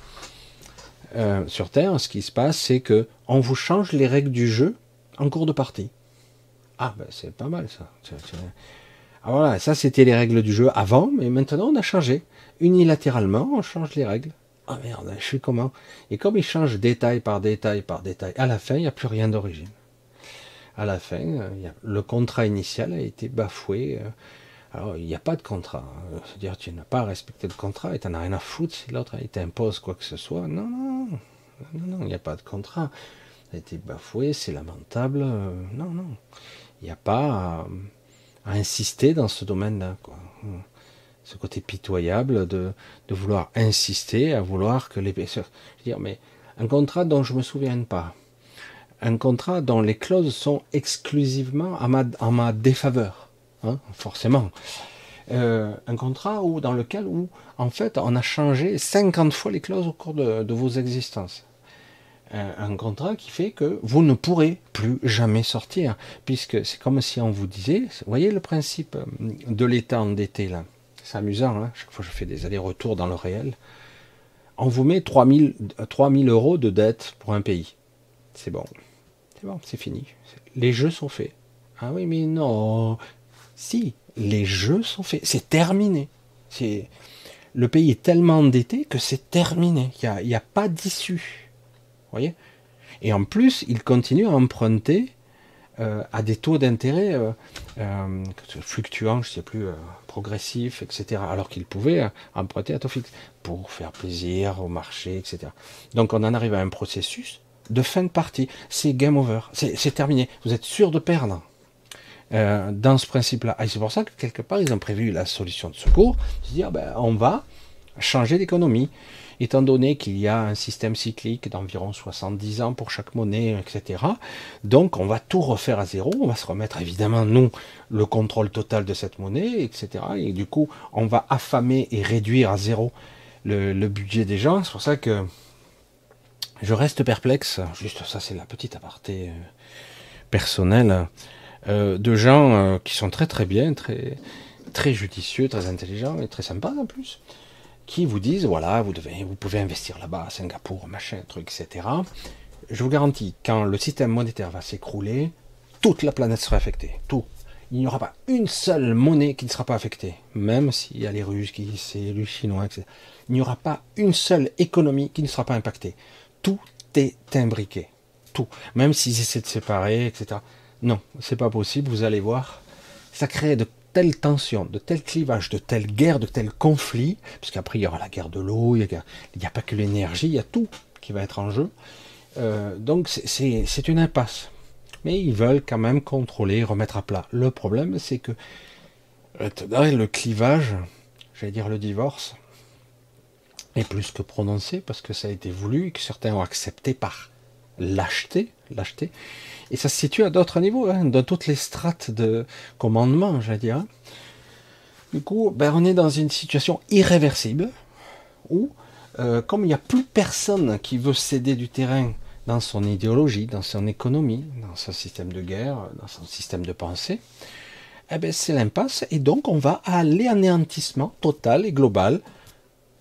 S1: euh, sur Terre, ce qui se passe, c'est que on vous change les règles du jeu en cours de partie. Ah, ben c'est pas mal ça. Ah, voilà, ça c'était les règles du jeu avant, mais maintenant on a changé. Unilatéralement, on change les règles. Ah merde, je suis comment? Et comme ils changent détail par détail par détail, à la fin, il n'y a plus rien d'origine. À la fin, le contrat initial a été bafoué. Alors, il n'y a pas de contrat. C'est-à-dire, tu n'as pas respecté le contrat et tu n'en as rien à foutre si l'autre t'impose quoi que ce soit. Non, non, non, non, il n'y a pas de contrat. Ça a été bafoué, c'est lamentable. Non, non. Il n'y a pas à, insister dans ce domaine-là. Ce côté pitoyable de, vouloir insister, à vouloir que les. Je veux dire, mais un contrat dont je ne me souviens pas. Un contrat dont les clauses sont exclusivement à en ma défaveur Hein, forcément. Euh, un contrat dans lequel en fait, on a changé 50 fois les clauses au cours de, vos existences. Euh, un, contrat qui fait que vous ne pourrez plus jamais sortir, puisque c'est comme si on vous disait, vous voyez le principe euh, de l'état endetté là, c'est amusant, hein chaque fois je fais des allers-retours dans le réel, on vous met 3000, 3000 euros de dette pour un pays. C'est bon, c'est bon, c'est fini. Les jeux sont faits. Ah oui, mais non, si, les jeux sont faits, c'est terminé. C'est le pays est tellement endetté que c'est terminé. Il n'y a, pas d'issue. Voyez? Et en plus, il continue à emprunter euh, à des taux d'intérêt euh, euh, fluctuants, je ne sais plus, progressifs, etc. Alors qu'il pouvait emprunter à taux fixe pour faire plaisir au marché, etc. Donc on en arrive à un processus de fin de partie. C'est game over. C'est terminé. Vous êtes sûr de perdre. Euh, dans ce principe-là. Et c'est pour ça que quelque part, ils ont prévu la solution de secours, de dire, ben, on va changer d'économie, étant donné qu'il y a un système cyclique d'environ 70 ans pour chaque monnaie, etc. Donc, on va tout refaire à zéro, on va se remettre évidemment, nous, le contrôle total de cette monnaie, etc. Et du coup, on va affamer et réduire à zéro le, le budget des gens. C'est pour ça que je reste perplexe. Juste ça, c'est la petite aparté euh, personnelle. Euh, de gens euh, qui sont très très bien, très, très judicieux, très intelligents et très sympas en plus, qui vous disent voilà, vous, devez, vous pouvez investir là-bas, à Singapour, machin, truc, etc. Je vous garantis, quand le système monétaire va s'écrouler, toute la planète sera affectée. Tout. Il n'y aura pas une seule monnaie qui ne sera pas affectée. Même s'il y a les Russes, qui, c'est les Chinois, etc. Il n'y aura pas une seule économie qui ne sera pas impactée. Tout est imbriqué. Tout. Même s'ils essaient de séparer, etc. Non, c'est pas possible, vous allez voir. Ça crée de telles tensions, de tels clivages, de telles guerres, de tels conflits, puisqu'après il y aura la guerre de l'eau, il n'y a, pas que l'énergie, il y a tout qui va être en jeu. Euh, donc c'est une impasse. Mais ils veulent quand même contrôler, remettre à plat. Le problème, c'est que euh, le clivage, j'allais dire le divorce, est plus que prononcé parce que ça a été voulu et que certains ont accepté par l'acheter, l'acheter. Et ça se situe à d'autres niveaux, hein, dans toutes les strates de commandement, j'allais dire. Du coup, ben, on est dans une situation irréversible où, euh, comme il n'y a plus personne qui veut céder du terrain dans son idéologie, dans son économie, dans son système de guerre, dans son système de pensée, eh ben, c'est l'impasse et donc on va à l'anéantissement total et global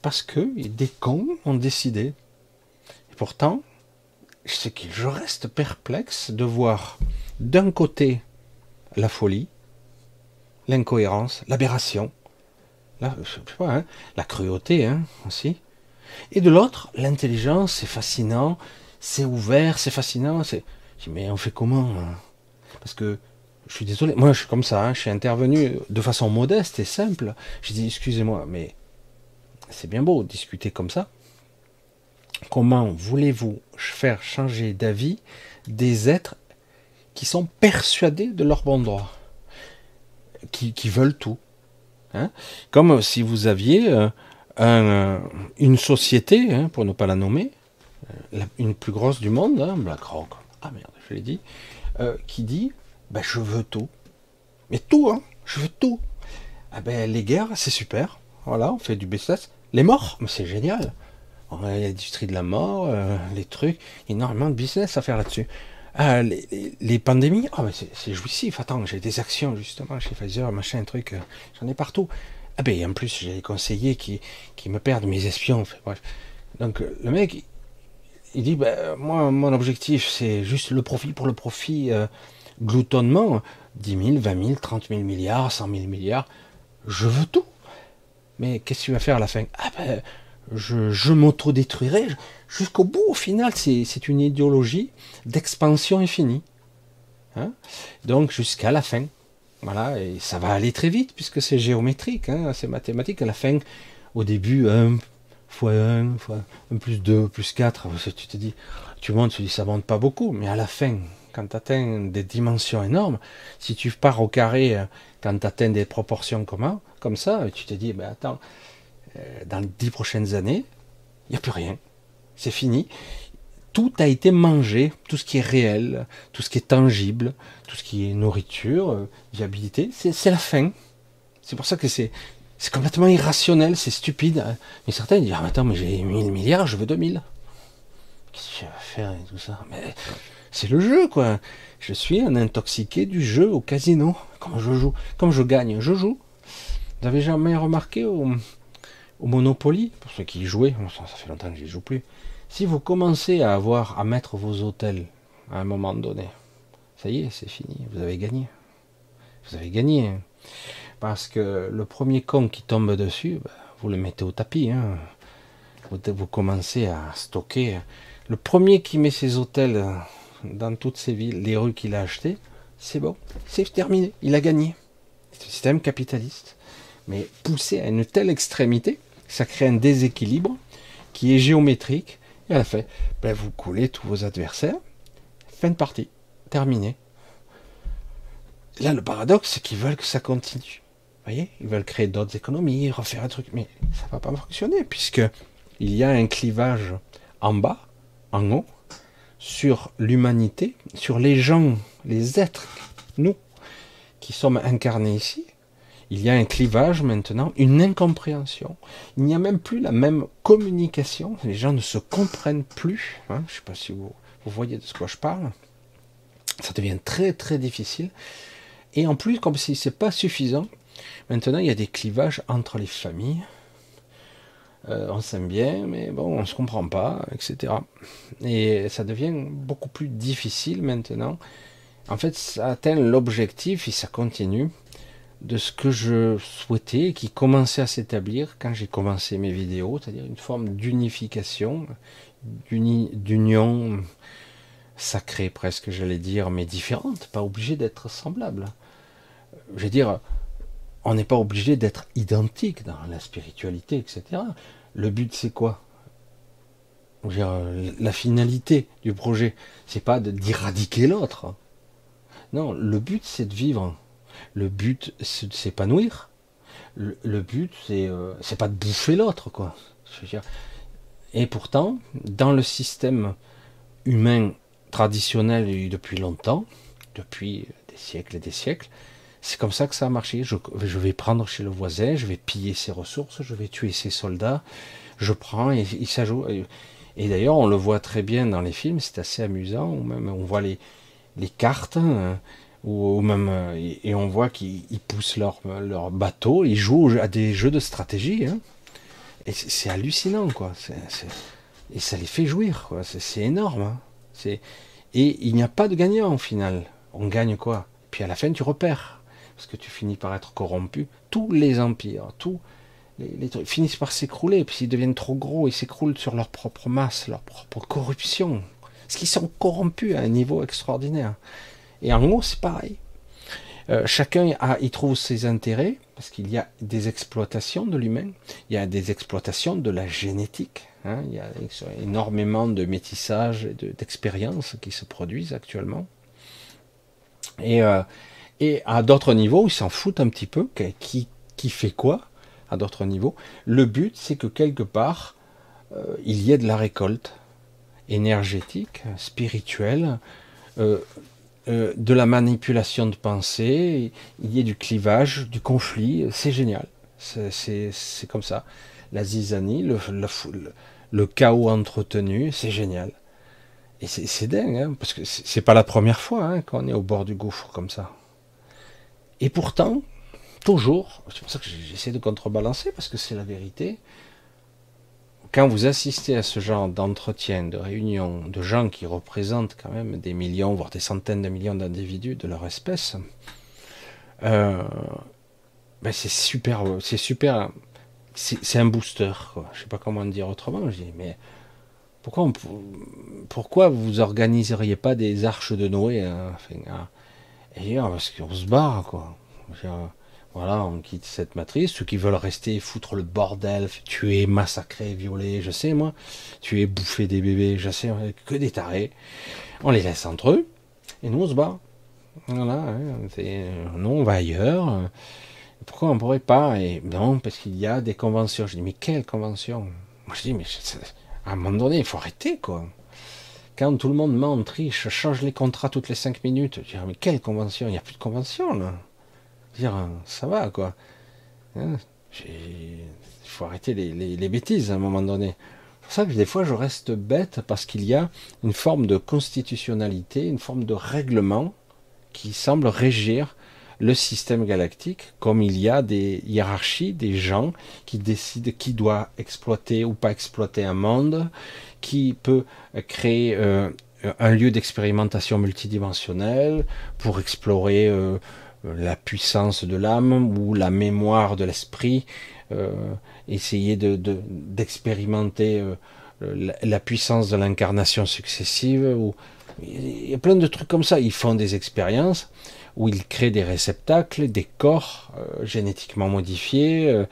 S1: parce que des cons ont décidé. Et pourtant, c'est que je reste perplexe de voir d'un côté la folie, l'incohérence, l'aberration, la, hein, la cruauté hein, aussi, Et de l'autre, l'intelligence, c'est fascinant, c'est ouvert, c'est fascinant. C'est... Je dis, mais on fait comment hein? Parce que je suis désolé, moi je suis comme ça, hein, je suis intervenu de façon modeste et simple. J'ai dit, excusez-moi, mais c'est bien beau discuter comme ça. Comment voulez-vous faire changer d'avis des êtres qui sont persuadés de leur bon droit, qui, veulent tout hein? Comme si vous aviez euh, une société, hein, pour ne pas la nommer, euh, une plus grosse du monde, hein, BlackRock, ah merde, je l'ai dit, euh, qui dit ben, je veux tout. Mais tout, hein, je veux tout. Ah ben, les guerres, c'est super. Voilà, on fait du business. Les morts, c'est génial. L'industrie de la mort, euh, les trucs, énormément de business à faire là-dessus. Ah, les, pandémies, oh, c'est jouissif. Attends, j'ai des actions justement chez Pfizer, machin, truc, euh, j'en ai partout. Ah ben en plus j'ai des conseillers qui, qui me perdent mes espions. bref. Donc le mec, il dit ben, moi mon objectif c'est juste le profit pour le profit. Euh, gloutonnement, 10 000, 20 000, 30 000 milliards, 100 000 milliards, je veux tout. Mais qu'est-ce que tu vas faire à la fin? Ah ben, je, je m'auto-détruirai jusqu'au bout. Au final, c'est une idéologie d'expansion infinie. Hein Donc jusqu'à la fin. Voilà, et ça va aller très vite puisque c'est géométrique, hein, c'est mathématique. À la fin, au début, 1 fois 1, fois 1 plus 2, plus 4, tu te dis, tu montes, tu dis ça monte pas beaucoup, mais à la fin, quand tu atteins des dimensions énormes, si tu pars au carré, euh, quand tu atteins des proportions communes, comme ça, tu te dis, ben attends, dans les dix prochaines années, il n'y a plus rien. C'est fini. Tout a été mangé, tout ce qui est réel, tout ce qui est tangible, tout ce qui est nourriture, euh, viabilité, c'est la fin. C'est pour ça que c'est complètement irrationnel, c'est stupide. Mais certains disent, ah, attends, mais j'ai 1000 milliards, je veux 2000. Qu'est-ce que tu vas faire et tout ça? Mais c'est le jeu, quoi. Je suis un intoxiqué du jeu au casino. Comme je joue, comme je gagne, je joue. Vous avez jamais remarqué Monopoly, pour ceux qui y jouaient, ça, fait longtemps que je n'y joue plus, si vous commencez à avoir à mettre vos hôtels à un moment donné, ça y est, c'est fini, vous avez gagné. Vous avez gagné. Parce que le premier con qui tombe dessus, bah, vous le mettez au tapis. Hein. Vous, vous commencez à stocker. Le premier qui met ses hôtels dans toutes ces villes, les rues qu'il a achetées, c'est bon, c'est terminé, il a gagné. C'est un système capitaliste. Mais poussé à une telle extrémité, ça crée un déséquilibre qui est géométrique. Et à la fin, ben vous coulez tous vos adversaires. Fin de partie. Terminé. Là, le paradoxe, c'est qu'ils veulent que ça continue. Vous voyez Ils veulent créer d'autres économies, refaire un truc. Mais ça ne va pas fonctionner, puisque il y a un clivage en bas, en haut, sur l'humanité, sur les gens, les êtres, nous, qui sommes incarnés ici, il y a un clivage maintenant, une incompréhension. Il n'y a même plus la même communication. Les gens ne se comprennent plus. Hein. Je ne sais pas si vous, voyez de ce que je parle. Ça devient très très difficile. Et en plus, comme si c'est pas suffisant, maintenant il y a des clivages entre les familles, euh, on s'aime bien, mais bon, on se comprend pas, etc. Et ça devient beaucoup plus difficile maintenant. En fait, ça atteint l'objectif et ça continue de ce que je souhaitais, qui commençait à s'établir quand j'ai commencé mes vidéos, c'est-à-dire une forme d'unification, d'union sacrée presque, j'allais dire, mais différente, pas obligée d'être semblable. Je veux dire, on n'est pas obligé d'être identique dans la spiritualité, etc. Le but, c'est quoi? La finalité du projet, c'est pas d'éradiquer l'autre. Non, le but, c'est de vivre. Le but, c'est de s'épanouir. Le, but, c'est euh, c'est pas de bouffer l'autre, quoi. Et pourtant, dans le système humain traditionnel depuis longtemps, depuis des siècles et des siècles, c'est comme ça que ça a marché. Je, vais prendre chez le voisin, je vais piller ses ressources, je vais tuer ses soldats. Je prends et, il s'ajoute. Et, d'ailleurs, on le voit très bien dans les films, c'est assez amusant. même on voit les, les cartes, hein, ou, même et, on voit qu'ils poussent leur, leur bateau, ils jouent à des jeux de stratégie. Hein. Et c'est hallucinant, quoi. et ça les fait jouir, quoi. C'est énorme. Hein. Et il n'y a pas de gagnant au final. On gagne quoi? Puis à la fin, tu repères parce que tu finis par être corrompu. Tous les empires, tout les, finissent par s'écrouler, puis ils deviennent trop gros, ils s'écroulent sur leur propre masse, leur propre corruption. Parce qu'ils sont corrompus à un niveau extraordinaire. Et en haut, c'est pareil. Euh, chacun a, y trouve ses intérêts, parce qu'il y a des exploitations de l'humain, il y a des exploitations de la génétique, hein. il y a énormément de métissage et d'expériences qui se produisent actuellement. Et, euh, et à d'autres niveaux, ils s'en foutent un petit peu, qui, qui fait quoi à d'autres niveaux. Le but, c'est que quelque part, euh, il y ait de la récolte énergétique, spirituelle, euh, de la manipulation de pensée, il y ait du clivage, du conflit, c'est génial. C'est comme ça. La zizanie, le, le, chaos entretenu, c'est génial. Et c'est dingue, hein, parce que c'est pas la première fois hein, qu'on est au bord du gouffre comme ça. Et pourtant, toujours, c'est pour ça que j'essaie de contrebalancer, parce que c'est la vérité, quand vous assistez à ce genre d'entretien, de réunion, de gens qui représentent quand même des millions, voire des centaines de millions d'individus de leur espèce, euh, ben c'est super, c'est super, c'est un booster. Quoi. Je sais pas comment dire autrement. Je dis, mais pourquoi, pourquoi vous organiseriez pas des arches de Noé hein, enfin, Et parce qu'on se barre, quoi. Voilà, on quitte cette matrice. Ceux qui veulent rester, foutre le bordel, tuer, massacrer, violer, je sais moi, tuer, bouffer des bébés, je sais, que des tarés. On les laisse entre eux et nous on se bat. Voilà, hein, nous on va ailleurs. Pourquoi on pourrait pas Et non, parce qu'il y a des conventions. Je dis mais quelles conventions? Moi je dis mais à un moment donné il faut arrêter quoi. Quand tout le monde ment, triche, change les contrats toutes les cinq minutes, je dis mais quelle convention? Il n'y a plus de convention là dire, ça va, quoi. Hein, il faut arrêter les, bêtises à un moment donné. C'est pour ça que des fois je reste bête parce qu'il y a une forme de constitutionnalité, une forme de règlement qui semble régir le système galactique, comme il y a des hiérarchies, des gens qui décident qui doit exploiter ou pas exploiter un monde, qui peut créer euh, un lieu d'expérimentation multidimensionnel pour explorer euh, la puissance de l'âme ou la mémoire de l'esprit, euh, essayer de, d'expérimenter euh, la, puissance de l'incarnation successive. Ou, il y a plein de trucs comme ça. Ils font des expériences où ils créent des réceptacles, des corps euh, génétiquement modifiés.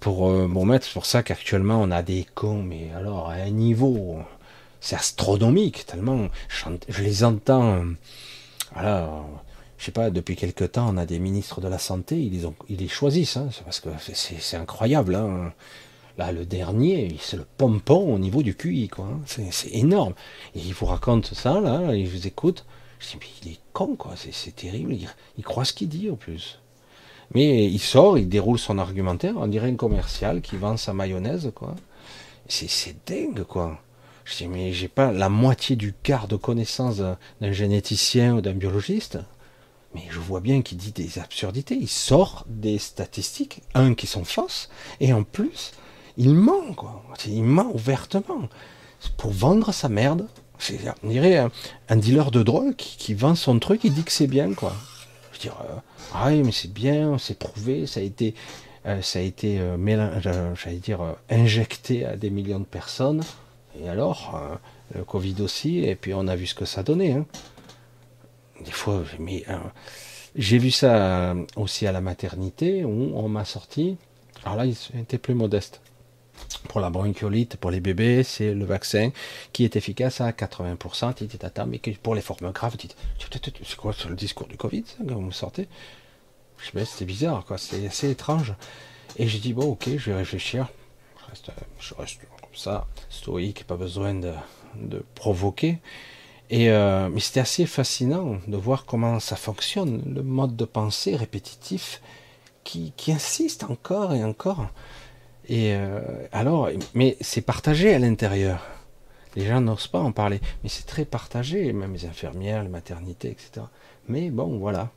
S1: pour bon mettre, c'est pour ça qu'actuellement on a des cons, mais alors à un niveau, c'est astronomique tellement. Je, les entends. Voilà, je sais pas, depuis quelque temps, on a des ministres de la santé, ils les, ils choisissent, hein, parce que c'est incroyable. Hein. Là, le dernier, c'est le pompon au niveau du QI, quoi. Hein. C'est énorme. Et il vous raconte ça, là, il vous écoute. Je dis, mais il est con, quoi, c'est terrible. Il, croit ce qu'il dit, en plus. Mais il sort, il déroule son argumentaire, on dirait un commercial qui vend sa mayonnaise, quoi. C'est dingue, quoi. Je dis, mais j'ai pas la moitié du quart de connaissance d'un généticien ou d'un biologiste. Mais je vois bien qu'il dit des absurdités. Il sort des statistiques, un qui sont fausses, et en plus, il ment, quoi. Il ment ouvertement. Pour vendre sa merde. On dirait un, dealer de drogue qui, vend son truc, il dit que c'est bien, quoi. Je veux dire, euh, ah oui, mais c'est bien, c'est prouvé, ça a été, euh, ça a été, euh, j'allais dire, injecté à des millions de personnes. Et alors, le Covid aussi, et puis on a vu ce que ça donnait. Hein des fois, mais euh, j'ai vu ça aussi à la maternité où on m'a sorti. Alors là, il était plus modeste. Pour la bronchiolite, pour les bébés, c'est le vaccin qui est efficace à 80%, mais pour les formes graves, c'est quoi le discours du Covid, ça, quand vous me sortez? Je c'était bizarre, quoi, c'est assez étrange. Et j'ai dit, bon, ok, je vais réfléchir. Je reste, comme ça, stoïque, pas besoin de provoquer. Et euh, mais c'était assez fascinant de voir comment ça fonctionne, le mode de pensée répétitif qui, qui insiste encore et encore. Et euh, alors, mais c'est partagé à l'intérieur. Les gens n'osent pas en parler, mais c'est très partagé, même les infirmières, les maternités, etc. Mais bon, voilà.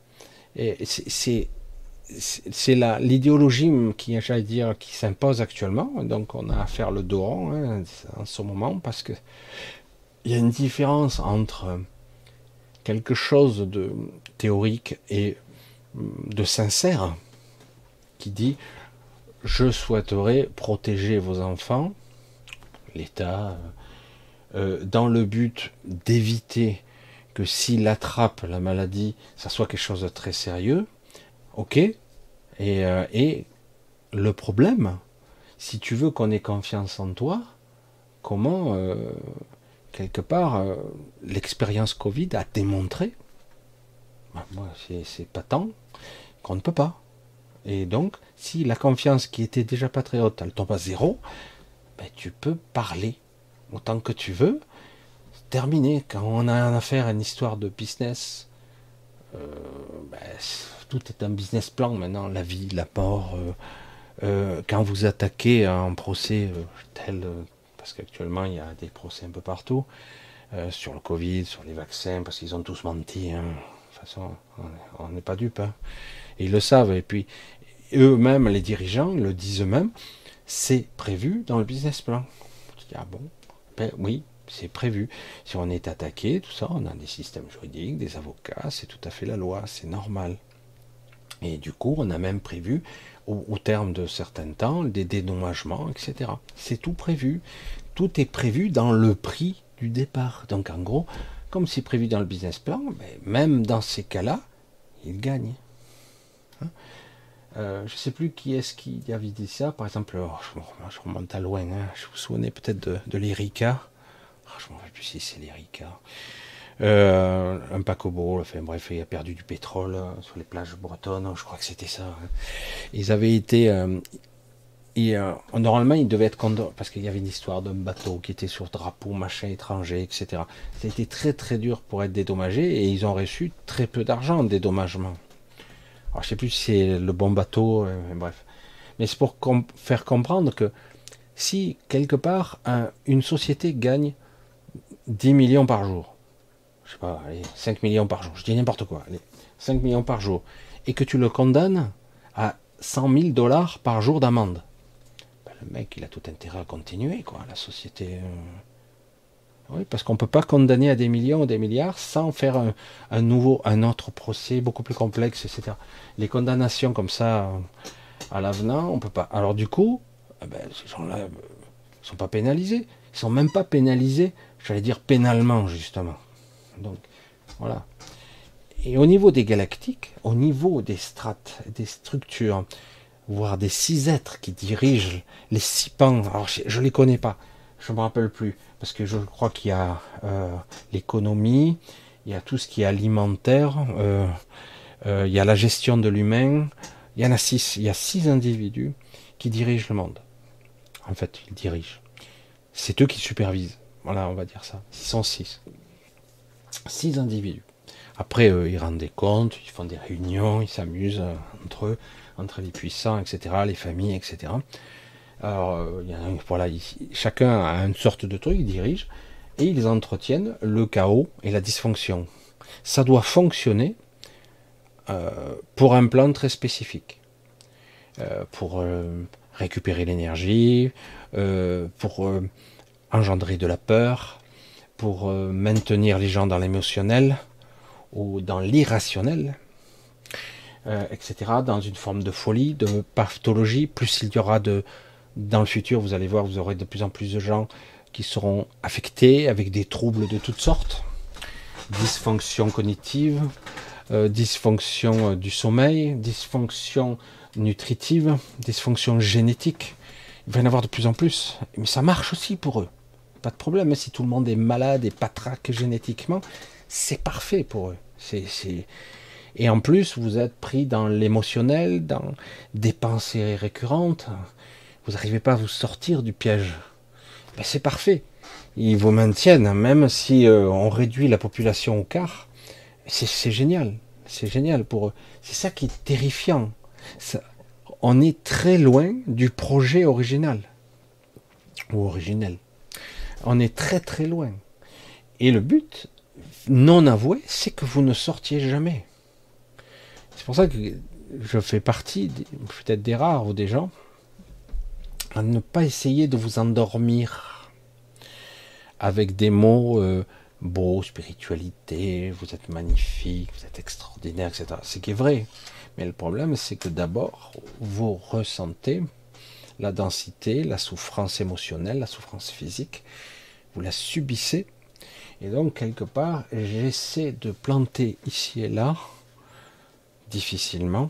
S1: Et c'est l'idéologie qui, j'allais dire, qui s'impose actuellement. Donc, on a à faire le dos rond hein, en ce moment parce que il y a une différence entre quelque chose de théorique et de sincère qui dit je souhaiterais protéger vos enfants, l'État, euh, dans le but d'éviter que s'il attrape la maladie, ça soit quelque chose de très sérieux. Ok. Et, euh, et le problème, si tu veux qu'on ait confiance en toi, comment, euh, quelque part, l'expérience Covid a démontré, ben, moi c'est pas tant, qu'on ne peut pas. Et donc, si la confiance qui était déjà pas très haute, elle tombe à zéro, ben, tu peux parler autant que tu veux. Terminé. Quand on a affaire à une histoire de business, euh, ben, tout est un business plan maintenant. La vie, la mort. Euh, euh, quand vous attaquez un procès tel, parce qu'actuellement il y a des procès un peu partout, sur le Covid, sur les vaccins, parce qu'ils ont tous menti. Hein. De toute façon, on n'est pas dupes. Hein. Ils le savent. Et puis, eux-mêmes, les dirigeants, le disent eux-mêmes, c'est prévu dans le business plan. ah bon? Ben Oui, c'est prévu. Si on est attaqué, tout ça, on a des systèmes juridiques, des avocats, c'est tout à fait la loi, c'est normal. Et du coup, on a même prévu, au, terme de certains temps, des dédommagements, etc. C'est tout prévu. Tout est prévu dans le prix du départ. Donc en gros, comme c'est prévu dans le business plan, ben, même dans ces cas-là, il gagne. Hein euh, je ne sais plus qui est-ce qui avait dit ça. Par exemple, oh, je, remonte à loin. Hein. Je vous souvenez peut-être de, de l'Erika. Oh, je ne me rappelle plus si c'est l'Erika. Euh, un paquebot, enfin bref, il a perdu du pétrole euh, sur les plages bretonnes. Je crois que c'était ça. Hein. Ils avaient été. et, normalement, ils devaient être condamnés parce qu'il y avait une histoire d'un bateau qui était sur drapeau machin étranger, etc. Ça a été très très dur pour être dédommagé et ils ont reçu très peu d'argent en dédommagement. Alors, je sais plus si c'est le bon bateau, euh, bref. Mais c'est pour faire comprendre que si quelque part une société gagne 10 millions par jour, allez, 5 millions par jour, je dis n'importe quoi, allez, 5 millions par jour, et que tu le condamnes à 100 000 dollars par jour d'amende, ben, le mec il a tout intérêt à continuer, quoi, la société. Euh, oui, parce qu'on ne peut pas condamner à des millions ou des milliards sans faire un, nouveau, un autre procès beaucoup plus complexe, etc. Les condamnations comme ça à l'avenant, on peut pas. Alors du coup, eh ben, ces gens-là ne euh, sont pas pénalisés. Ils sont même pas pénalisés, j'allais dire pénalement justement. Donc voilà. Et au niveau des galactiques, au niveau des strates, des structures, voire des six êtres qui dirigent les six pans, alors je ne les connais pas, je ne me rappelle plus, parce que je crois qu'il y a euh, l'économie, il y a tout ce qui est alimentaire, euh, euh, il y a la gestion de l'humain, il y en a six, il y a six individus qui dirigent le monde. En fait, ils dirigent. C'est eux qui supervisent. Voilà, on va dire ça. Ils sont six. Six individus. Après, ils rendent des comptes, ils font des réunions, ils s'amusent entre eux, entre les puissants, etc., les familles, etc. Alors, euh, voilà, chacun a une sorte de truc, il dirige, et ils entretiennent le chaos et la dysfonction. Ça doit fonctionner euh, pour un plan très spécifique. Euh, pour récupérer l'énergie, pour engendrer de la peur, pour maintenir les gens dans l'émotionnel ou dans l'irrationnel, etc., dans une forme de folie, de pathologie, plus il y aura de, dans le futur, vous allez voir, vous aurez de plus en plus de gens qui seront affectés avec des troubles de toutes sortes, dysfonction cognitive, euh, dysfonction euh, du sommeil, dysfonction nutritive, dysfonction génétique. Il va y en avoir de plus en plus, mais ça marche aussi pour eux. Pas de problème, hein, si tout le monde est malade et patraque génétiquement, c'est parfait pour eux. C'est, Et en plus, vous êtes pris dans l'émotionnel, dans des pensées récurrentes, vous n'arrivez pas à vous sortir du piège. Ben, c'est parfait. Ils vous maintiennent, même si euh, on réduit la population au quart. C'est génial. C'est génial pour eux. C'est ça qui est terrifiant. on est très loin du projet original. Ou originel. On est très très loin. Et le but, non avoué, c'est que vous ne sortiez jamais. C'est pour ça que je fais partie peut-être des rares ou des gens à ne pas essayer de vous endormir avec des mots euh, beaux, spiritualité, vous êtes magnifique, vous êtes extraordinaire, etc. Ce qui est vrai. Mais le problème, c'est que d'abord, vous ressentez la densité, la souffrance émotionnelle, la souffrance physique. Vous la subissez. Et donc, quelque part, j'essaie de planter ici et là, difficilement,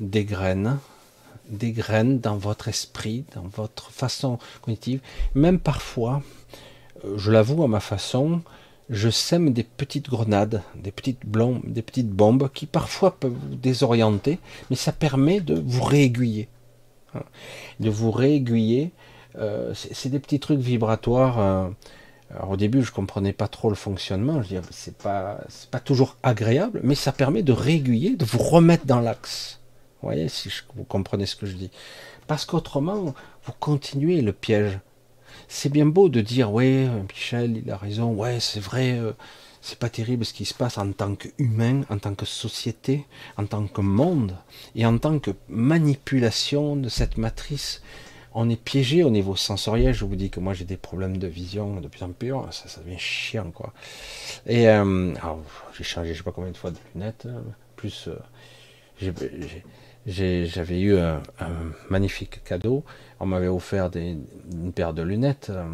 S1: des graines, des graines dans votre esprit, dans votre façon cognitive. Même parfois, euh, je l'avoue à ma façon, je sème des petites grenades, des petites, des petites bombes qui parfois peuvent vous désorienter, mais ça permet de vous réaiguiller. Hein. De vous réaiguiller. Euh, c'est des petits trucs vibratoires. Euh, alors au début, je comprenais pas trop le fonctionnement. Je disais, c'est pas, c'est pas toujours agréable, mais ça permet de réaiguiller, de vous remettre dans l'axe. Vous voyez, si vous comprenez ce que je dis. Parce qu'autrement, vous continuez le piège c'est bien beau de dire ouais Michel il a raison ouais c'est vrai euh, c'est pas terrible ce qui se passe en tant qu'humain en tant que société en tant que monde et en tant que manipulation de cette matrice on est piégé au niveau sensoriel je vous dis que moi j'ai des problèmes de vision de plus en plus ça ça devient chiant quoi et euh, j'ai changé je sais pas combien de fois de lunettes euh, plus j'avais eu un, magnifique cadeau on m'avait offert une paire de lunettes. Euh,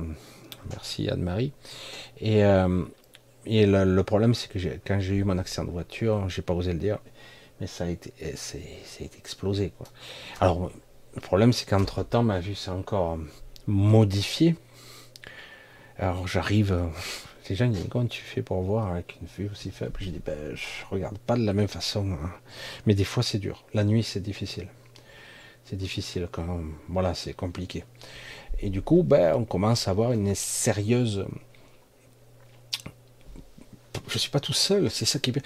S1: merci Anne-Marie. Et, euh, et le, problème, c'est que quand j'ai eu mon accident de voiture, j'ai pas osé le dire, mais ça a été, c'est, explosé. Quoi. Alors, le problème, c'est qu'entre temps, ma vue s'est encore modifiée. Alors, j'arrive. Les gens disent Comment tu fais pour voir avec une vue aussi faible? J'ai dit ben, Je regarde pas de la même façon. Hein. Mais des fois, c'est dur. La nuit, c'est difficile c'est difficile quand. Voilà, c'est compliqué. Et du coup, ben, on commence à avoir une sérieuse. Je suis pas tout seul, c'est ça qui est bien.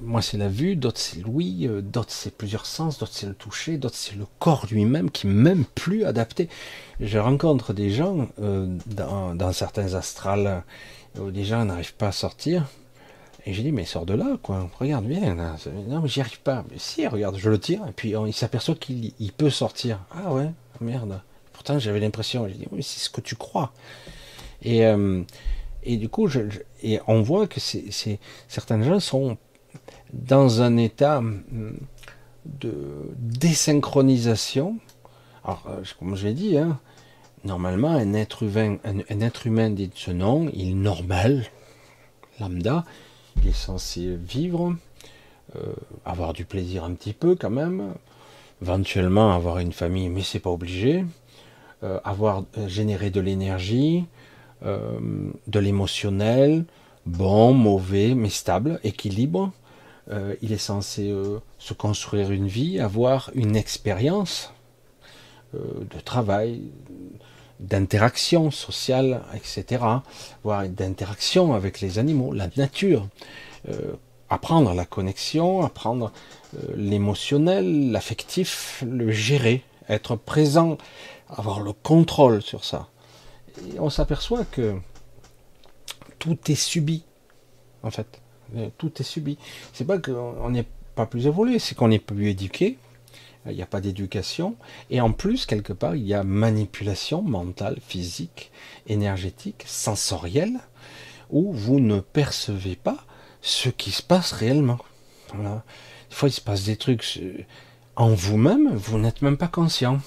S1: Moi, c'est la vue, d'autres c'est l'ouïe, euh, d'autres c'est plusieurs sens, d'autres c'est le toucher, d'autres c'est le corps lui-même qui n'est même plus adapté. Je rencontre des gens euh, dans, certains astrales où des gens n'arrivent pas à sortir et j'ai dit, mais sors de là, quoi. Regarde bien. Non, mais j'y arrive pas. Mais si, regarde, je le tire. Et puis il s'aperçoit qu'il peut sortir. Ah ouais, merde. Pourtant, j'avais l'impression. J'ai dit, oui, c'est ce que tu crois. Et, euh, et du coup, je, et on voit que c'est, certains gens sont dans un état hum, de désynchronisation. Alors, euh, comme je l'ai dit, hein, normalement, un être humain, un, un dit ce nom, il est normal, lambda, il est censé vivre, euh, avoir du plaisir un petit peu quand même, éventuellement avoir une famille, mais c'est pas obligé, euh, avoir euh, généré de l'énergie, de l'émotionnel, bon, mauvais, mais stable, équilibre. il est censé se construire une vie, avoir une expérience de travail, d'interaction sociale, etc., voire d'interaction avec les animaux, la nature, euh, apprendre la connexion, apprendre euh, l'émotionnel, l'affectif, le gérer, être présent, avoir le contrôle sur ça. Et on s'aperçoit que tout est subi, en fait. Euh, tout est subi. C'est pas qu'on n'est pas plus évolué, c'est qu'on est plus éduqué, il n'y a pas d'éducation, et en plus, quelque part, il y a manipulation mentale, physique, énergétique, sensorielle, où vous ne percevez pas ce qui se passe réellement. Des fois, il se passe des trucs en vous-même, vous, n'êtes même pas conscient.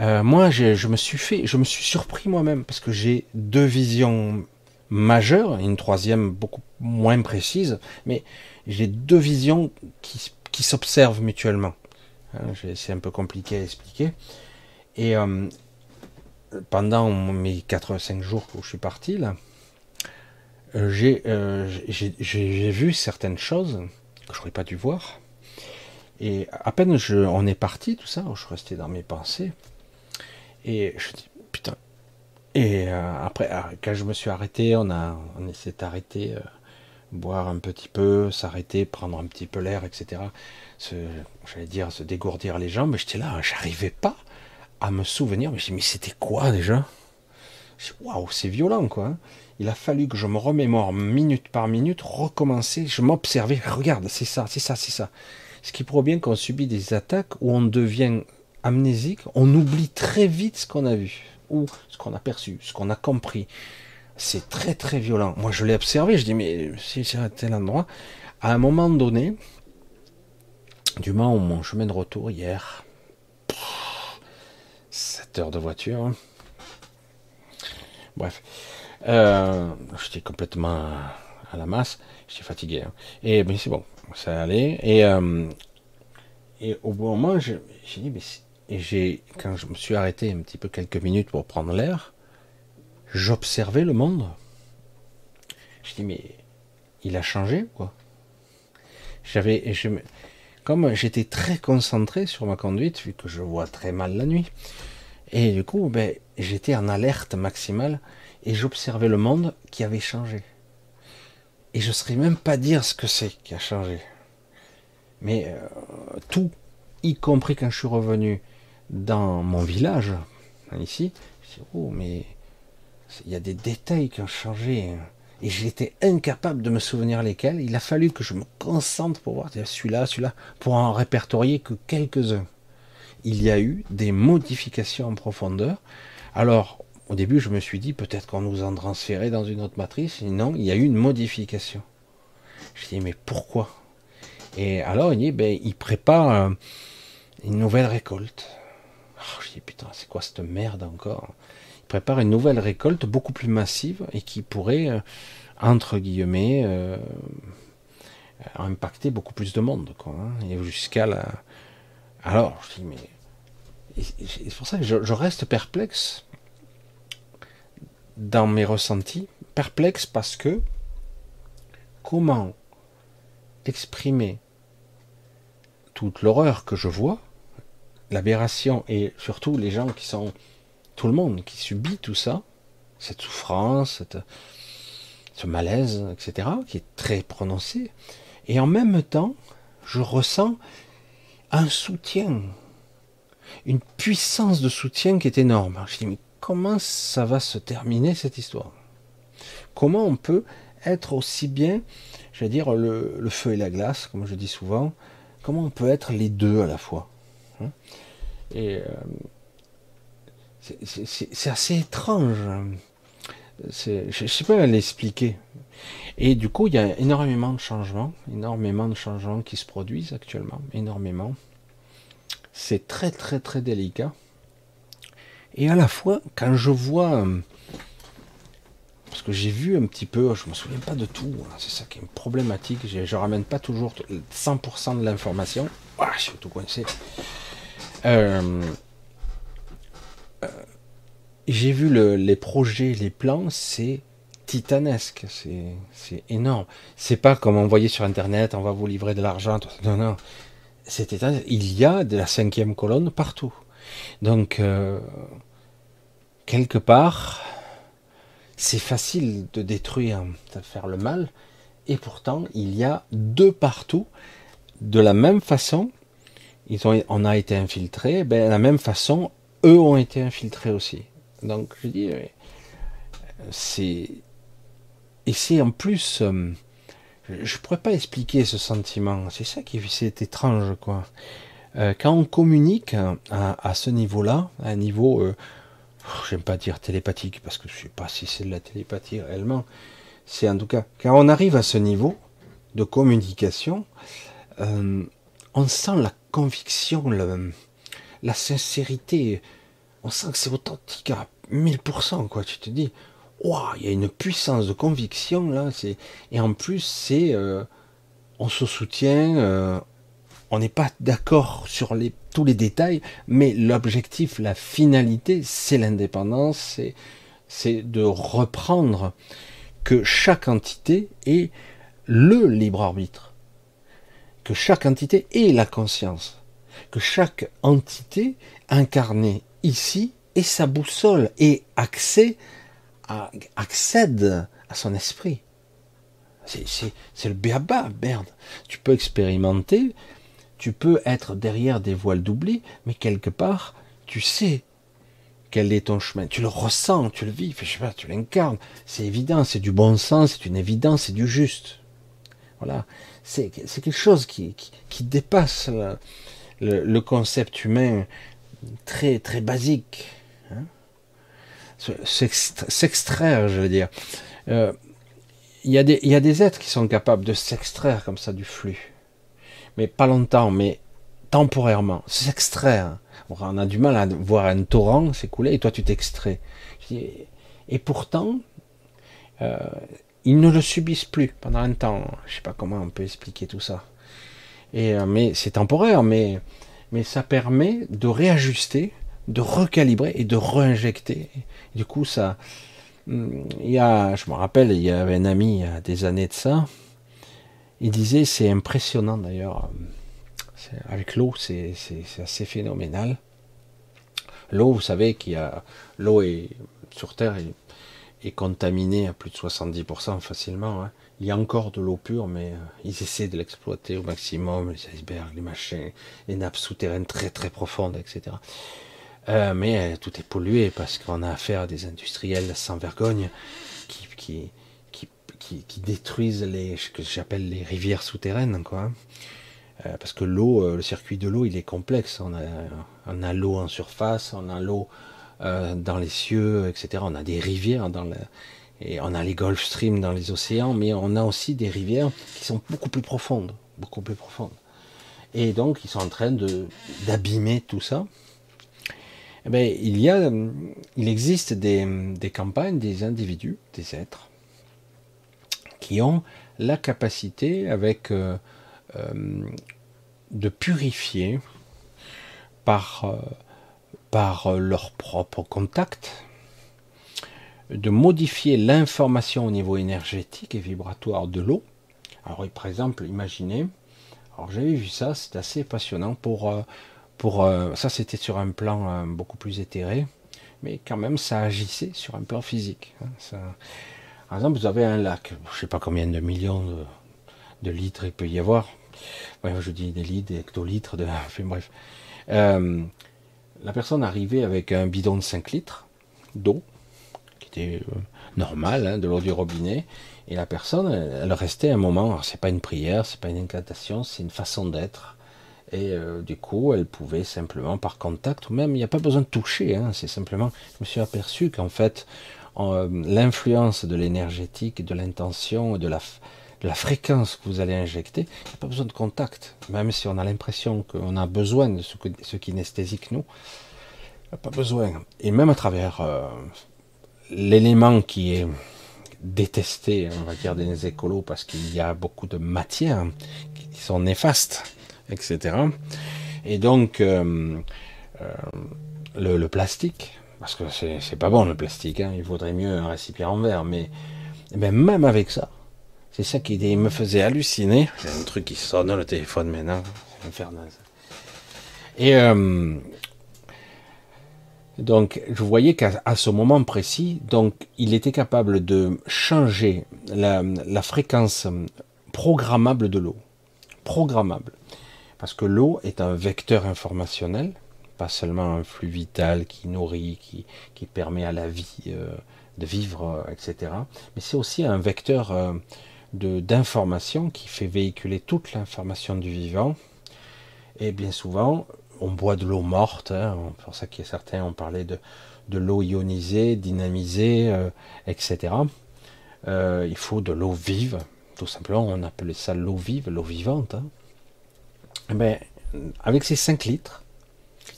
S1: Euh, moi, je me suis fait, je me suis surpris moi-même parce que j'ai deux visions majeures, et une troisième beaucoup moins précise, mais j'ai deux visions qui s'observent mutuellement. Hein, c'est un peu compliqué à expliquer. Et euh, pendant mes 4-5 jours où je suis parti, là, euh, euh, j'ai vu certaines choses que je n'aurais pas dû voir. Et à peine je, on est parti, tout ça, je restais dans mes pensées. Et je dis, putain. Et après, quand je me suis arrêté, on, a, on s'est arrêté, boire un petit peu, s'arrêter, prendre un petit peu l'air, etc j'allais dire, se dégourdir les jambes, mais j'étais là, j'arrivais pas à me souvenir, mais je mais c'était quoi déjà? Waouh, c'est violent quoi. Hein. Il a fallu que je me remémore minute par minute, recommencer, je m'observais, regarde, c'est ça, c'est ça, c'est ça. Ce qui prouve bien qu'on subit des attaques où on devient amnésique, on oublie très vite ce qu'on a vu, ce qu'on a perçu, ce qu'on a compris. C'est très très violent. Moi je l'ai observé, je dis mais si c'est à tel endroit, à un moment donné, du Mans mon chemin de retour hier, ça heures de voiture. Hein. Bref, euh, j'étais complètement à la masse, j'étais fatigué. Hein. Et mais c'est bon, ça allait. Et, euh, et au bon moment, j'ai dit, mais et j'ai, quand je me suis arrêté un petit peu quelques minutes pour prendre l'air, j'observais le monde. Je dis, mais il a changé, quoi? J'avais, comme j'étais très concentré sur ma conduite, vu que je vois très mal la nuit, et du coup, ben, j'étais en alerte maximale et j'observais le monde qui avait changé. Et je ne saurais même pas dire ce que c'est qui a changé. Mais euh, tout, y compris quand je suis revenu dans mon village, ici, je dis, oh, mais il y a des détails qui ont changé. Et j'étais incapable de me souvenir lesquels. Il a fallu que je me concentre pour voir celui-là, celui-là, pour en répertorier que quelques-uns. Il y a eu des modifications en profondeur. Alors, au début, je me suis dit peut-être qu'on nous en transférait dans une autre matrice. non, il y a eu une modification. Je dis mais pourquoi? Et alors il dit ben il prépare euh, une nouvelle récolte. Oh, je dis putain c'est quoi cette merde encore? Il prépare une nouvelle récolte beaucoup plus massive et qui pourrait euh, entre guillemets euh, impacter beaucoup plus de monde. Hein, et jusqu'à la. Alors je dis mais c'est pour ça que je reste perplexe dans mes ressentis, perplexe parce que comment exprimer toute l'horreur que je vois, l'aberration et surtout les gens qui sont, tout le monde qui subit tout ça, cette souffrance, ce malaise, etc., qui est très prononcé, et en même temps, je ressens un soutien, une puissance de soutien qui est énorme. Je dis, comment ça va se terminer cette histoire? Comment on peut être aussi bien, je vais dire, le, feu et la glace, comme je dis souvent, comment on peut être les deux à la fois? Et euh, c'est assez étrange. Je ne sais pas l'expliquer. Et du coup, il y a énormément de changements, énormément de changements qui se produisent actuellement, énormément. C'est très très très délicat. Et à la fois, quand je vois, euh, parce que j'ai vu un petit peu, je me souviens pas de tout, hein, c'est ça qui est problématique, je, ne ramène pas toujours 100% de l'information, ah, je suis tout coincé. Euh, euh, j'ai vu les projets, les plans, c'est titanesque, c'est énorme. C'est pas comme on voyait sur internet, on va vous livrer de l'argent, non, non. C'est Il y a de la cinquième colonne partout. Donc, quelque part, c'est facile de détruire, de faire le mal, et pourtant il y a deux partout, de la même façon, ils ont, on a été infiltrés, ben, de la même façon, eux ont été infiltrés aussi. Donc je dis, euh, c'est et c'est en plus, euh, je ne pourrais pas expliquer ce sentiment. C'est ça qui est étrange, quoi. Euh, quand on communique à, ce niveau-là, à un niveau j'aime pas dire télépathique parce que je sais pas si c'est de la télépathie réellement. C'est en tout cas quand on arrive à ce niveau de communication, euh, on sent la conviction, la sincérité. On sent que c'est authentique à 1000%, quoi. Tu te dis, waouh, il y a une puissance de conviction là. Et en plus, c'est. Euh, on se soutient, euh, on n'est pas d'accord sur tous les détails, mais l'objectif, la finalité, c'est l'indépendance, c'est de reprendre que chaque entité est le libre arbitre, que chaque entité est la conscience, que chaque entité incarnée ici est sa boussole et accède à son esprit. C'est le béaba, merde. Tu peux expérimenter tu peux être derrière des voiles d'oubli, mais quelque part, tu sais quel est ton chemin. Tu le ressens, tu le vis, tu l'incarnes. C'est évident, c'est du bon sens, c'est une évidence, c'est du juste. Voilà. C'est quelque chose qui, dépasse le, concept humain très, très basique. Hein. S'extraire, je veux dire. Euh, il y a des êtres qui sont capables de s'extraire comme ça du flux mais pas longtemps, mais temporairement, s'extraire. On a du mal à voir un torrent s'écouler et toi tu t'extrais. Et pourtant, euh, ils ne le subissent plus pendant un temps. Je sais pas comment on peut expliquer tout ça. Et euh, mais c'est temporaire, mais ça permet de réajuster, de recalibrer et de réinjecter. Du coup, ça, hum, il y a, je me rappelle, il y avait un ami il y a des années de ça. Il disait, c'est impressionnant d'ailleurs. Avec l'eau, c'est assez phénoménal. L'eau, vous savez qu'il y a l'eau est sur Terre est, contaminée à plus de 70% facilement. Hein. Il y a encore de l'eau pure, mais euh, ils essaient de l'exploiter au maximum, les icebergs, les machins, les nappes souterraines très très profondes, etc. Euh, mais euh, tout est pollué parce qu'on a affaire à des industriels sans vergogne qui, qui, qui, détruisent les, ce que j'appelle les rivières souterraines, quoi. Euh, parce que l'eau, euh, le circuit de l'eau, il est complexe. On a, on a l'eau en surface, on a l'eau euh, dans les cieux, etc. On a des rivières dans et on a les Gulf Stream dans les océans, mais on a aussi des rivières qui sont beaucoup plus profondes, beaucoup plus profondes. Et donc, ils sont en train de d'abîmer tout ça. Eh bien, il y a, il existe des, des campagnes, des individus, des êtres, qui ont la capacité, avec euh, euh, de purifier par, euh, par leur propre contact, de modifier l'information au niveau énergétique et vibratoire de l'eau. Alors, par exemple, imaginez, alors j'avais vu ça, c'est assez passionnant pour, pour ça c'était sur un plan beaucoup plus éthéré, mais quand même ça agissait sur un plan physique. Hein, par exemple, vous avez un lac, je ne sais pas combien de millions de, litres il peut y avoir, je dis des litres, des hectolitres, de, [laughs] enfin bref. Euh, la personne arrivait avec un bidon de 5 litres d'eau, qui était euh, normal, hein, de l'eau du robinet, et la personne, elle, restait un moment, c'est pas une prière, c'est pas une incantation, c'est une façon d'être, et euh, du coup, elle pouvait simplement par contact, ou même il n'y a pas besoin de toucher, hein, c'est simplement, je me suis aperçu qu'en fait, l'influence de l'énergétique, de l'intention, de la, fréquence que vous allez injecter, il n'y a pas besoin de contact. Même si on a l'impression qu'on a besoin de ce, que, ce kinesthésique, nous, il n'y a pas besoin. Et même à travers euh, l'élément qui est détesté, on va dire, des écolos, parce qu'il y a beaucoup de matières qui sont néfastes, etc. Et donc, euh, euh, le, plastique, parce que c'est pas bon le plastique, hein, il vaudrait mieux un récipient en verre, mais eh ben, même avec ça, c'est ça qui me faisait halluciner. C'est un truc qui sonne le téléphone maintenant. C'est infernal. Et euh, donc, je voyais qu'à ce moment précis, donc, il était capable de changer la, fréquence programmable de l'eau. Programmable. Parce que l'eau est un vecteur informationnel, pas seulement un flux vital qui nourrit, qui, qui permet à la vie euh, de vivre, euh, etc. Mais c'est aussi un vecteur d'information qui fait véhiculer toute l'information du vivant. Et bien souvent, on boit de l'eau morte. Hein, pour ça qu'il y a certains ont parlé de, de l'eau ionisée, dynamisée, euh, etc. Euh, il faut de l'eau vive, tout simplement. On appelait ça l'eau vive, l'eau vivante. Hein. Ben, avec ces 5 litres,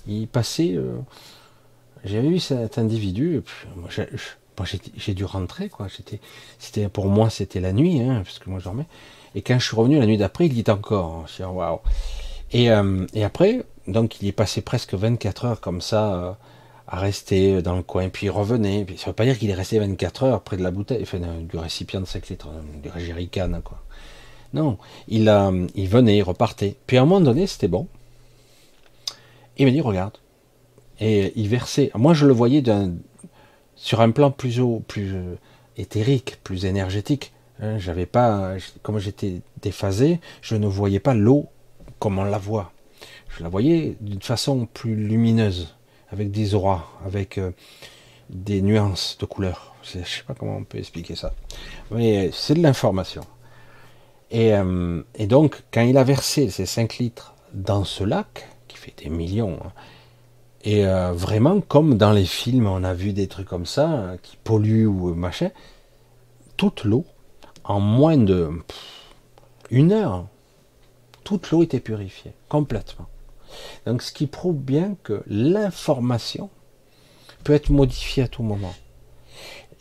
S1: il passait. Euh, j'avais vu cet individu, moi, j'ai dû rentrer, c'était, pour moi, c'était la nuit, hein, parce que moi je dormais. Et quand je suis revenu la nuit d'après, il dit encore. Je waouh. Et, euh, et après, donc il est passé presque 24 heures comme ça, euh, à rester dans le coin, puis il revenait. ça veut pas dire qu'il est resté 24 heures près de la bouteille, enfin, du récipient de 5 litres, du jerrycan, quoi. Non, il venait, il repartait. Puis à un moment donné, c'était bon. Il me dit, regarde. Et il versait. Moi, je le voyais sur un plan plus haut, plus euh, éthérique, plus énergétique. Hein, j'avais pas, comme j'étais déphasé, je ne voyais pas l'eau comme on la voit. Je la voyais d'une façon plus lumineuse, avec des auras, avec euh, des nuances de couleurs. Je ne sais pas comment on peut expliquer ça, mais c'est de l'information. Et, euh, et, donc, quand il a versé ces 5 litres dans ce lac, qui fait des millions, hein, et euh, vraiment, comme dans les films, on a vu des trucs comme ça, hein, qui polluent ou machin, toute l'eau, en moins de une heure, toute l'eau était purifiée, complètement. Donc ce qui prouve bien que l'information peut être modifiée à tout moment.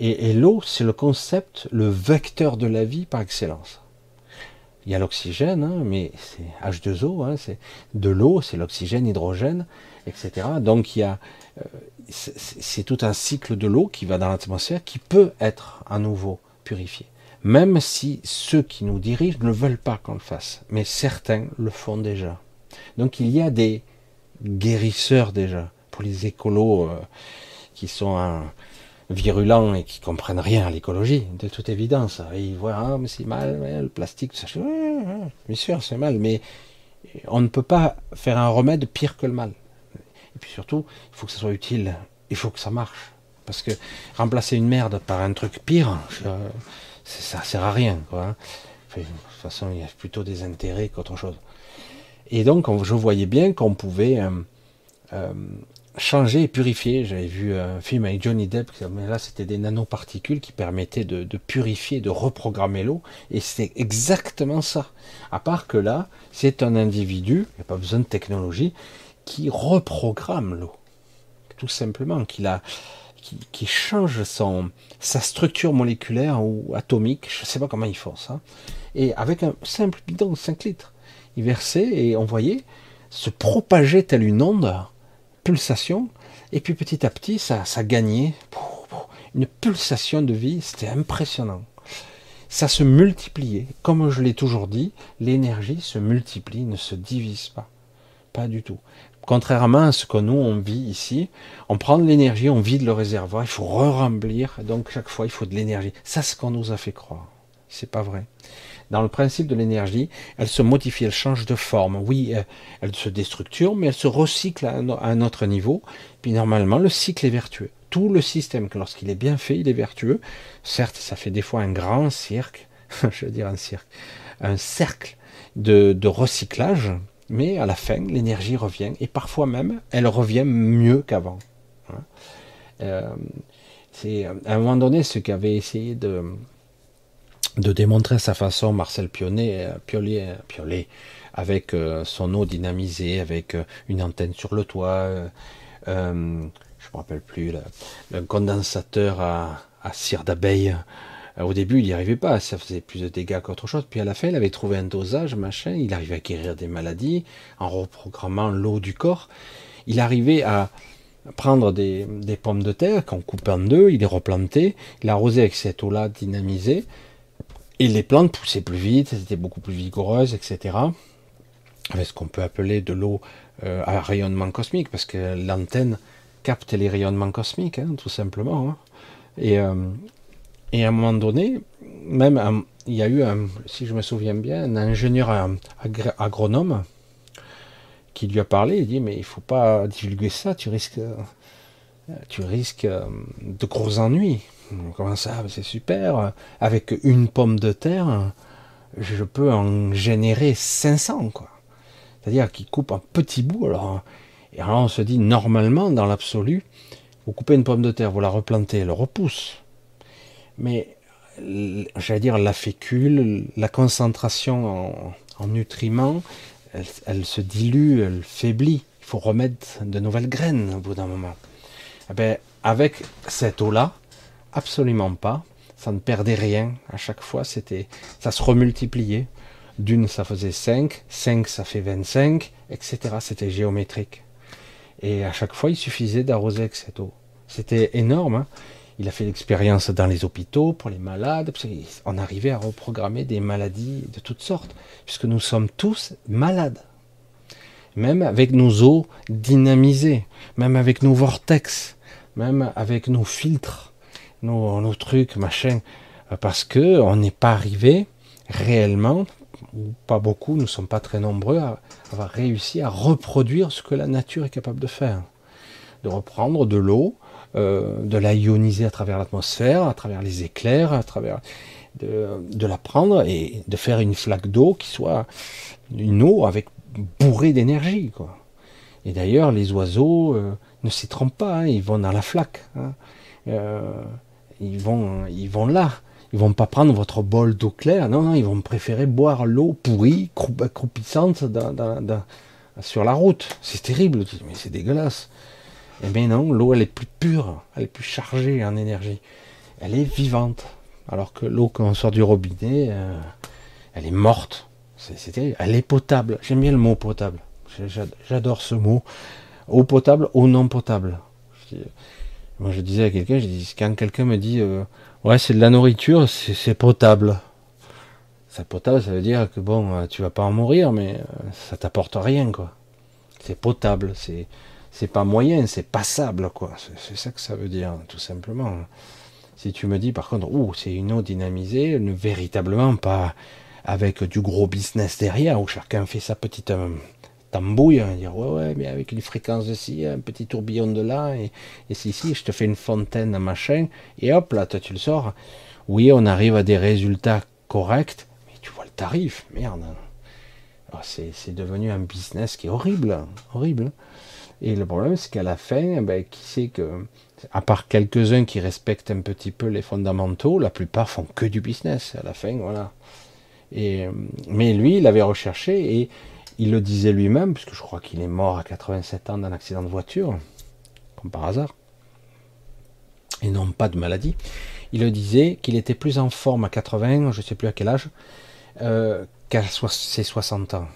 S1: Et, l'eau, c'est le concept, le vecteur de la vie par excellence. Il y a l'oxygène, hein, mais c'est H2O, hein, c'est de l'eau, c'est l'oxygène, hydrogène, etc. Donc il y a, euh, c'est tout un cycle de l'eau qui va dans l'atmosphère qui peut être à nouveau purifié. Même si ceux qui nous dirigent ne veulent pas qu'on le fasse, mais certains le font déjà. Donc il y a des guérisseurs déjà pour les écolos euh, qui sont un, virulents et qui comprennent rien à l'écologie, de toute évidence. Ils voient, ah, mais c'est mal, le plastique, ça. bien sûr, c'est mal, mais on ne peut pas faire un remède pire que le mal. Et puis surtout, il faut que ça soit utile, il faut que ça marche. Parce que remplacer une merde par un truc pire, ça sert à rien. Quoi. Hein. de toute façon, il y a plutôt des intérêts qu'autre chose. Et donc, je voyais bien qu'on pouvait euh, euh, changer et purifier. J'avais vu un film avec Johnny Depp, mais là c'était des nanoparticules qui permettaient de, purifier, de reprogrammer l'eau, et c'est exactement ça. À part que là, c'est un individu, il n'y a pas besoin de technologie, qui reprogramme l'eau, tout simplement, qui, change son, sa structure moléculaire ou atomique, je ne sais pas comment ils font ça, et avec un simple bidon de 5 litres, il versait et on voyait se propager telle une onde et puis petit à petit, ça, ça gagnait une pulsation de vie, c'était impressionnant. Ça se multipliait. Comme je l'ai toujours dit, l'énergie se multiplie, ne se divise pas. Pas du tout. Contrairement à ce que nous, on vit ici, on prend de l'énergie, on vide le réservoir, il faut re-remplir, donc chaque fois, il faut de l'énergie. Ça, c'est ce qu'on nous a fait croire. C'est pas vrai dans le principe de l'énergie, elle se modifie, elle change de forme. Oui, elle, se déstructure, mais elle se recycle à un, autre niveau. Puis normalement, le cycle est vertueux. Tout le système, lorsqu'il est bien fait, il est vertueux. Certes, ça fait des fois un grand cirque, [laughs] je veux dire un cirque, un cercle de, recyclage, mais à la fin, l'énergie revient, et parfois même, elle revient mieux qu'avant. Hein. Euh, c'est à un moment donné ce qu'avait essayé de, de démontrer sa façon Marcel Pionnet, euh, Piollet avec euh, son eau dynamisée, avec euh, une antenne sur le toit, je ne me rappelle plus, le, condensateur à, cire d'abeille. Au début, il n'y arrivait pas, ça faisait plus de dégâts qu'autre chose. Puis à la fin, il avait trouvé un dosage, machin, il arrivait à guérir des maladies en reprogrammant l'eau du corps. Il arrivait à prendre des, des pommes de terre qu'on coupe en deux, il les replantait, il arrosait avec cette eau-là dynamisée, et les plantes poussaient plus vite, elles étaient beaucoup plus vigoureuses, etc. Avec ce qu'on peut appeler de l'eau euh, à rayonnement cosmique, parce que l'antenne capte les rayonnements cosmiques, hein, tout simplement. Hein. Et, euh, et, à un moment donné, même il y a eu, si je me souviens bien, un ingénieur agronome qui lui a parlé, il dit mais il faut pas divulguer ça, tu risques, tu risques euh, de gros ennuis. Comment ça C'est super. Avec une pomme de terre, je peux en générer 500, quoi. C'est-à-dire qu'il coupe un petit bout. Alors, et alors on se dit, normalement, dans l'absolu, vous coupez une pomme de terre, vous la replantez, elle repousse. Mais, j'allais dire, la fécule, la concentration en, nutriments, elle, se dilue, elle faiblit. Il faut remettre de nouvelles graines au bout d'un moment. Eh ben, avec cette eau-là, Absolument pas. Ça ne perdait rien. À chaque fois, c'était, ça se remultipliait. D'une, ça faisait 5, 5, ça fait 25, etc. C'était géométrique. Et à chaque fois, il suffisait d'arroser avec cette eau. C'était énorme. Hein. il a fait l'expérience dans les hôpitaux pour les malades. On arrivait à reprogrammer des maladies de toutes sortes, puisque nous sommes tous malades. Même avec nos eaux dynamisées, même avec nos vortex, même avec nos filtres nos, trucs, machin, euh, parce que on n'est pas arrivé réellement, ou pas beaucoup, nous ne sommes pas très nombreux, à avoir réussi à reproduire ce que la nature est capable de faire. De reprendre de l'eau, euh, de la ioniser à travers l'atmosphère, à travers les éclairs, à travers de, la prendre et de faire une flaque d'eau qui soit une eau avec bourrée d'énergie. Quoi. Et d'ailleurs, les oiseaux euh, ne s'y trompent pas, hein, ils vont dans la flaque. Hein ils vont, ils vont là. Ils vont pas prendre votre bol d'eau claire, non, non, ils vont préférer boire l'eau pourrie, croupissante sur la route. C'est terrible, mais c'est dégueulasse. Eh bien non, l'eau elle est plus pure, elle est plus chargée en énergie. Elle est vivante. Alors que l'eau quand on sort du robinet, euh, elle est morte. C'est terrible. Elle est potable. J'aime bien le mot potable. J'adore ce mot. Eau potable, eau non potable. Moi je disais à quelqu'un, quand quelqu'un me dit euh, ouais c'est de la nourriture, c'est potable. C'est potable, ça veut dire que bon, euh, tu vas pas en mourir, mais ça t'apporte rien quoi. C'est potable, c'est c'est pas moyen, c'est passable, quoi. C'est ça que ça veut dire, tout simplement. Si tu me dis par contre, oh, c'est une eau dynamisée, véritablement pas avec du gros business derrière, où chacun fait sa petite euh, tambouille, hein, dire ouais, ouais, mais avec une fréquence de ci, un petit tourbillon de là, et, si, si, je te fais une fontaine, machin, et hop, là, toi, tu le sors. Oui, on arrive à des résultats corrects, mais tu vois le tarif, merde. Ah, c'est devenu un business qui est horrible, horrible. Et le problème, c'est qu'à la fin, ben, qui sait que, à part quelques-uns qui respectent un petit peu les fondamentaux, la plupart font que du business. À la fin, voilà. Et, mais lui, il avait recherché et il le disait lui-même, puisque je crois qu'il est mort à 87 ans d'un accident de voiture, comme par hasard, et non pas de maladie. Il le disait qu'il était plus en forme à 80, je ne sais plus à quel âge, euh, qu'à ses 60 ans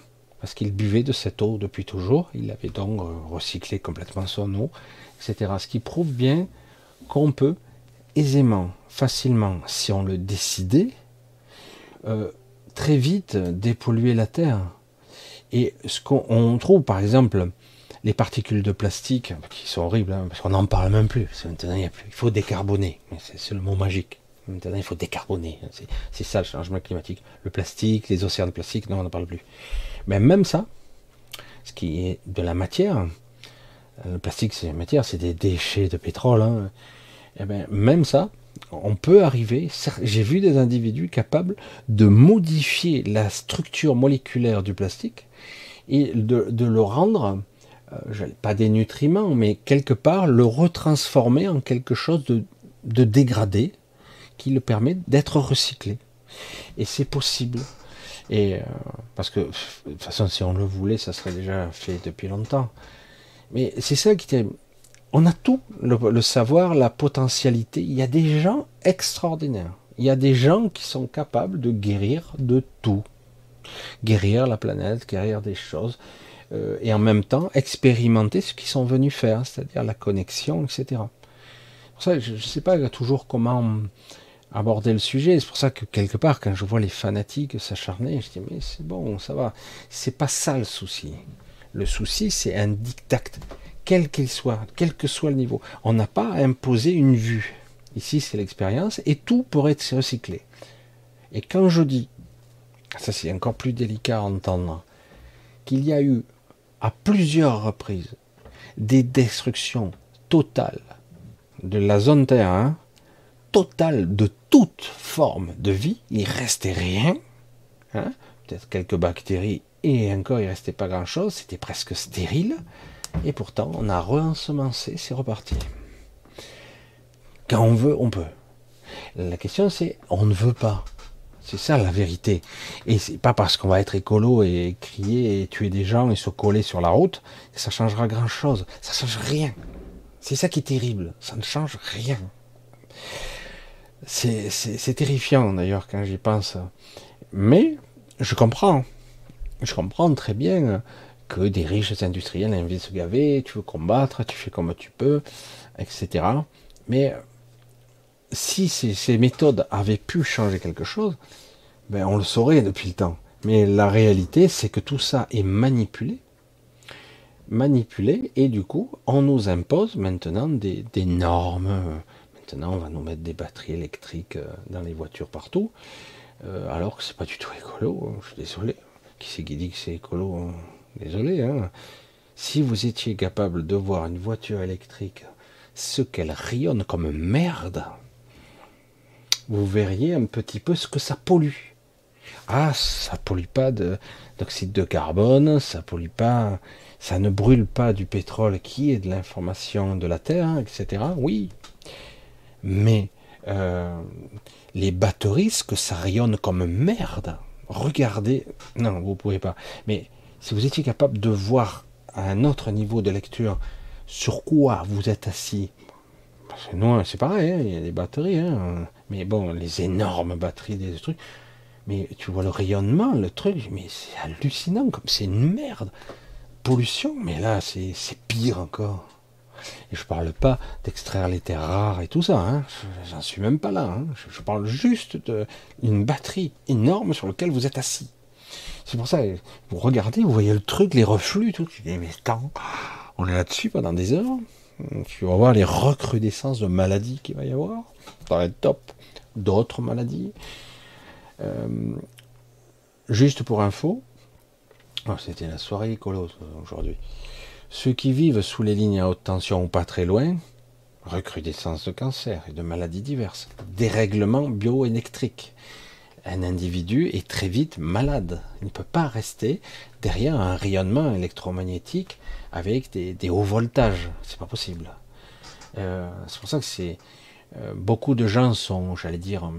S1: parce qu'il buvait de cette eau depuis toujours. Il avait donc euh, recyclé complètement son eau, etc. Ce qui prouve bien qu'on peut aisément, facilement, si on le décidait, euh, très vite dépolluer la Terre. Et ce qu'on trouve, par exemple, les particules de plastique, qui sont horribles, hein, parce qu'on n'en parle même plus. Maintenant, il, il faut décarboner. C'est le mot magique. Maintenant, il faut décarboner. C'est ça le changement climatique. Le plastique, les océans de plastique, non, on n'en parle plus. Mais même ça, ce qui est de la matière, le plastique c'est la matière, c'est des déchets de pétrole. Hein. Eh bien, même ça, on peut arriver. J'ai vu des individus capables de modifier la structure moléculaire du plastique et de, le rendre, euh, pas des nutriments, mais quelque part le retransformer en quelque chose de, dégradé qui le permet d'être recyclé. Et c'est possible. Et euh, parce que de toute façon, si on le voulait, ça serait déjà fait depuis longtemps. Mais c'est ça qui est. On a tout le, savoir, la potentialité. Il y a des gens extraordinaires. Il y a des gens qui sont capables de guérir de tout, guérir la planète, guérir des choses, euh, et en même temps expérimenter ce qu'ils sont venus faire, c'est-à-dire la connexion, etc. Pour ça, je ne sais pas toujours comment aborder le sujet. C'est pour ça que quelque part, quand je vois les fanatiques s'acharner, je dis mais c'est bon, ça va. C'est pas ça le souci. Le souci, c'est un dictat, quel qu'il soit, quel que soit le niveau. On n'a pas à imposer une vue. Ici, c'est l'expérience et tout pourrait être recyclé. Et quand je dis, ça c'est encore plus délicat à entendre, qu'il y a eu à plusieurs reprises des destructions totales de la zone Terre, totale de toute forme de vie, il restait rien, hein. peut-être quelques bactéries, et encore il restait pas grand-chose, c'était presque stérile, et pourtant on a re-ensemencé, c'est reparti. Quand on veut, on peut. La question c'est, on ne veut pas. C'est ça la vérité. Et c'est pas parce qu'on va être écolo et crier et tuer des gens et se coller sur la route que ça changera grand chose. Ça change rien. C'est ça qui est terrible. Ça ne change rien. C'est terrifiant d'ailleurs quand j'y pense. Mais je comprends. Je comprends très bien que des riches industriels aient envie se gaver, tu veux combattre, tu fais comme tu peux, etc. Mais si ces, méthodes avaient pu changer quelque chose, ben on le saurait depuis le temps. Mais la réalité, c'est que tout ça est manipulé, manipulé, et du coup, on nous impose maintenant des normes, Maintenant, on va nous mettre des batteries électriques euh, dans les voitures partout, euh, alors que c'est pas du tout écolo. Hein, je suis désolé. Qui c'est qui dit que c'est écolo hein? Désolé. Hein. si vous étiez capable de voir une voiture électrique, ce qu'elle rayonne comme merde, vous verriez un petit peu ce que ça pollue. Ah, ça pollue pas d'oxyde de, carbone, ça pollue pas, ça ne brûle pas du pétrole qui est de l'information de la Terre, etc. Oui, mais euh, les batteries, ce que ça rayonne comme merde. Regardez, non, vous pouvez pas. Mais Si vous étiez capable de voir à un autre niveau de lecture sur quoi vous êtes assis, c'est pareil, hein, il y a des batteries, hein. Mais bon, les énormes batteries des trucs, mais tu vois le rayonnement, le truc, mais c'est hallucinant, comme c'est une merde. Pollution, mais là, c'est pire encore. Et je parle pas d'extraire les terres rares et tout ça, hein. j'en suis même pas là. Hein. Je, parle juste d'une batterie énorme sur laquelle vous êtes assis. C'est pour ça, vous regardez, vous voyez le truc, les reflux, tout. Dis, mais attends, on est là-dessus pendant des heures. Tu vas voir les recrudescences de maladies qu'il va y avoir. Ça va être top. D'autres maladies. Euh, juste pour info, oh, c'était la soirée écolo aujourd'hui. Ceux qui vivent sous les lignes à haute tension ou pas très loin, recrudescence de cancer et de maladies diverses, dérèglement bioélectrique. Un individu est très vite malade. Il ne peut pas rester derrière un rayonnement électromagnétique avec des, hauts voltages. C'est pas possible. Euh, c'est pour ça que c'est beaucoup de gens sont, j'allais dire,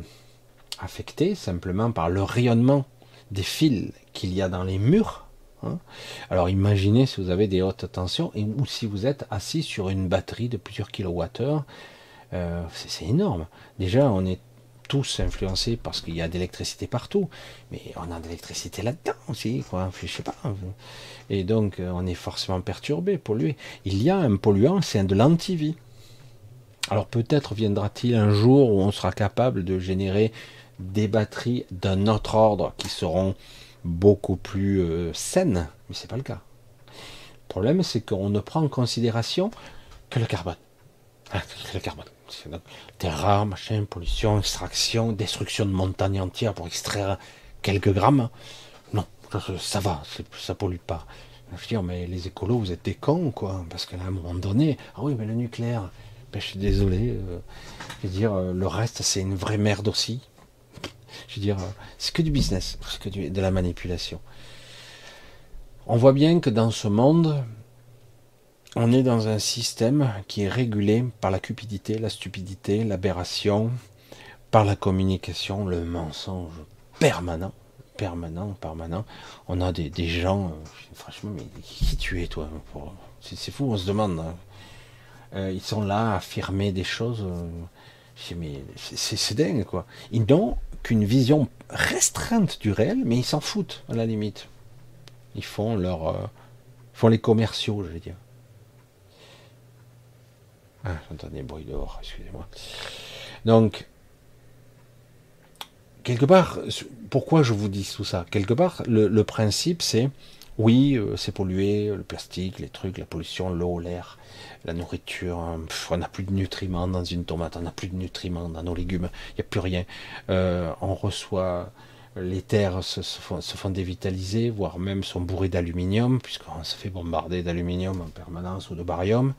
S1: affectés simplement par le rayonnement des fils qu'il y a dans les murs Hein. Alors imaginez si vous avez des hautes tensions ou si vous êtes assis sur une batterie de plusieurs kilowattheures. Euh, c'est énorme. Déjà, on est tous influencés parce qu'il y a de l'électricité partout, mais on a de l'électricité là-dedans aussi, quoi. Je sais pas. Et donc, euh, on est forcément perturbé, pollué. Il y a un polluant, c'est de l'antivie. Alors peut-être viendra-t-il un jour où on sera capable de générer des batteries d'un autre ordre qui seront beaucoup plus euh, saine, mais c'est pas le cas. Le problème, c'est qu'on ne prend en considération que le carbone. Ah, le carbone. Terre rare, machin, pollution, extraction, destruction de montagnes entières pour extraire quelques grammes. Non, ça, va, ça pollue pas. Je veux dire, mais les écolos, vous êtes des cons, quoi. Parce qu'à un moment donné, ah oui, mais le nucléaire, ben, je suis désolé. Euh, je veux dire, euh, le reste, c'est une vraie merde aussi. Je veux dire, c'est que du business, c'est que de la manipulation. On voit bien que dans ce monde, on est dans un système qui est régulé par la cupidité, la stupidité, l'aberration, par la communication, le mensonge permanent, permanent, permanent. On a des, gens, euh, franchement, mais qui tu es toi C'est fou, on se demande. Hein. Euh, ils sont là à affirmer des choses. Euh, mais c'est dingue quoi. Ils n'ont qu'une vision restreinte du réel, mais ils s'en foutent à la limite. Ils font leur, euh, font les commerciaux, je vais dire. Ah, j'entends des bruits dehors, excusez-moi. Donc, quelque part, pourquoi je vous dis tout ça? Quelque part, le principe, c'est oui, euh, c'est pollué, le plastique, les trucs, la pollution, l'eau, l'air, la nourriture. Hein, on n'a plus de nutriments dans une tomate, on n'a plus de nutriments dans nos légumes, il n'y a plus rien. Euh, on reçoit, les terres se, font, dévitaliser, voire même sont bourrées d'aluminium, puisqu'on se fait bombarder d'aluminium en permanence ou de barium.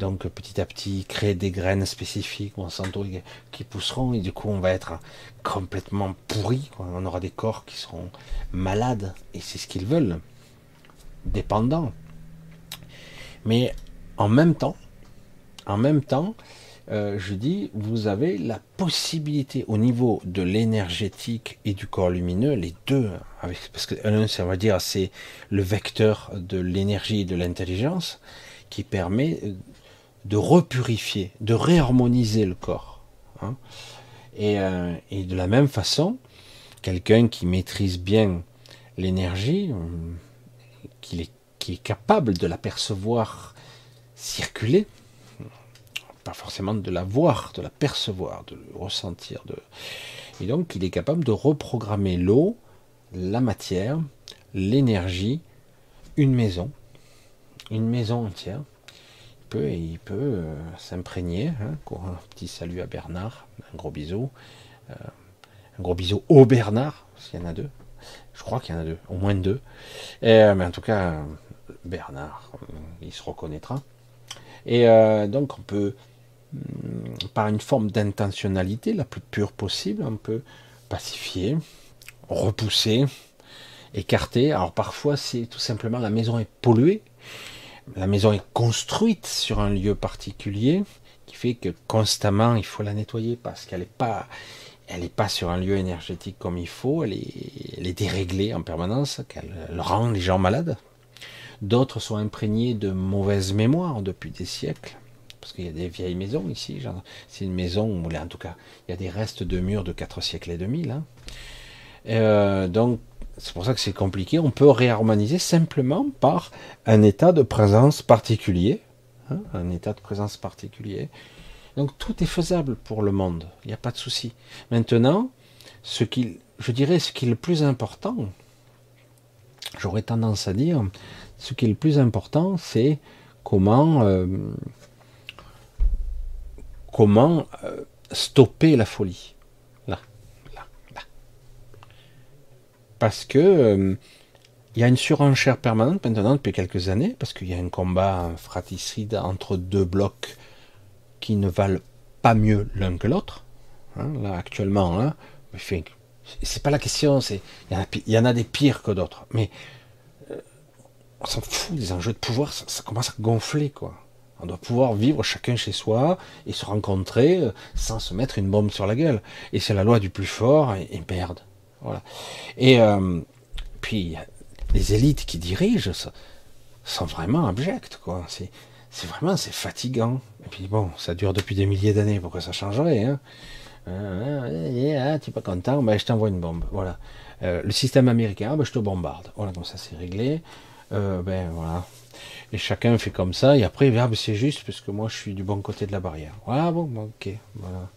S1: Donc petit à petit, créer des graines spécifiques Monsanto qui pousseront et du coup on va être complètement pourri. On aura des corps qui seront malades et c'est ce qu'ils veulent dépendant. Mais en même temps, en même temps, euh, je dis, vous avez la possibilité au niveau de l'énergétique et du corps lumineux, les deux, avec, parce que l'un, ça va dire, c'est le vecteur de l'énergie et de l'intelligence qui permet de repurifier, de réharmoniser le corps. Hein. Et, euh, et, de la même façon, quelqu'un qui maîtrise bien l'énergie, est, qui est capable de l'apercevoir circuler, pas forcément de la voir, de la percevoir, de le ressentir. Et donc il est capable de reprogrammer l'eau, la matière, l'énergie, une maison, une maison entière. Il peut, il peut euh, s'imprégner. Hein, un petit salut à Bernard, un gros bisou. Euh, un gros bisou au Bernard, s'il y en a deux. Je crois qu'il y en a deux, au moins deux. Euh, mais en tout cas, Bernard, euh, il se reconnaîtra. Et euh, donc on peut, hum, par une forme d'intentionnalité la plus pure possible, on peut pacifier, repousser, écarter. Alors parfois c'est tout simplement la maison est polluée, la maison est construite sur un lieu particulier, qui fait que constamment il faut la nettoyer parce qu'elle n'est pas elle n'est pas sur un lieu énergétique comme il faut, elle est, déréglée en permanence, qu'elle rend les gens malades. D'autres sont imprégnés de mauvaises mémoires depuis des siècles, parce qu'il y a des vieilles maisons ici. C'est une maison où, en tout cas, il y a des restes de murs de 4 siècles et demi. Euh, donc, c'est pour ça que c'est compliqué. On peut réharmoniser simplement par un état de présence particulier. Hein, un état de présence particulier. Donc tout est faisable pour le monde. Il n'y a pas de souci. Maintenant, ce qui, je dirais, ce qui est le plus important, j'aurais tendance à dire, ce qui est le plus important, c'est comment, euh, euh, stopper la folie. Là, là, là. Parce que euh, il y a une surenchère permanente maintenant depuis quelques années, parce qu'il y a un combat fratricide entre deux blocs qui ne valent pas mieux l'un que l'autre. Hein, là, actuellement, hein, c'est pas la question, il y, en a des pires que d'autres, mais euh, on s'en fout des enjeux de pouvoir, ça, commence à gonfler, quoi. On doit pouvoir vivre chacun chez soi et se rencontrer euh, sans se mettre une bombe sur la gueule. Et c'est la loi du plus fort et, et merde. Voilà. Et euh, puis les élites qui dirigent sont vraiment abjectes, quoi. C'est vraiment c'est fatigant. Et puis bon, ça dure depuis des milliers d'années, pourquoi ça changerait hein? Ah, Tu n'es pas content, ben, je t'envoie une bombe. Voilà. Euh, le système américain, ben, je te bombarde. Voilà, comme ça c'est réglé. Euh, ben voilà. Et chacun fait comme ça, et après, verbe c'est juste, parce que moi je suis du bon côté de la barrière. Voilà, bon, ok, voilà.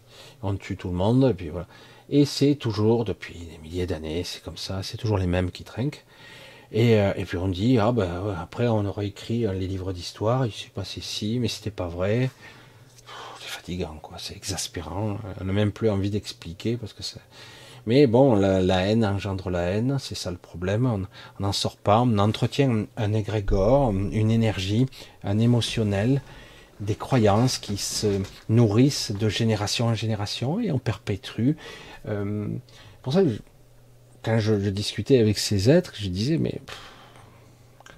S1: On tue tout le monde, et puis voilà. Et c'est toujours, depuis des milliers d'années, c'est comme ça, c'est toujours les mêmes qui trinquent. Euh, et, puis on dit, ah ben après on aurait écrit les livres d'histoire, il s'est passé ci, mais c'était pas vrai. C'est fatigant, quoi, c'est exaspérant. On n'a même plus envie d'expliquer parce que. Mais bon, la, haine engendre la haine, c'est ça le problème. On n'en sort pas, on entretient un égrégore, une énergie, un émotionnel, des croyances qui se nourrissent de génération en génération et on perpétue. Euh, pour ça, quand je, discutais avec ces êtres, je disais, mais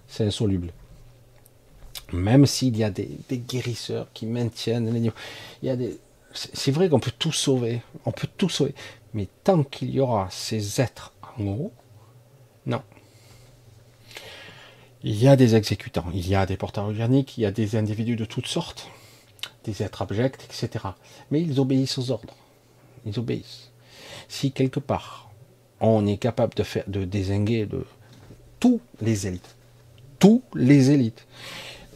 S1: c'est insoluble. Même s'il y a des, guérisseurs qui maintiennent il y a des. C'est vrai qu'on peut tout sauver, on peut tout sauver, mais tant qu'il y aura ces êtres en haut, non. Il y a des exécutants, il y a des porteurs organiques, il y a des individus de toutes sortes, des êtres abjects, etc. Mais ils obéissent aux ordres. Ils obéissent. Si quelque part on est capable de faire, de désinguer de tous les élites, tous les élites,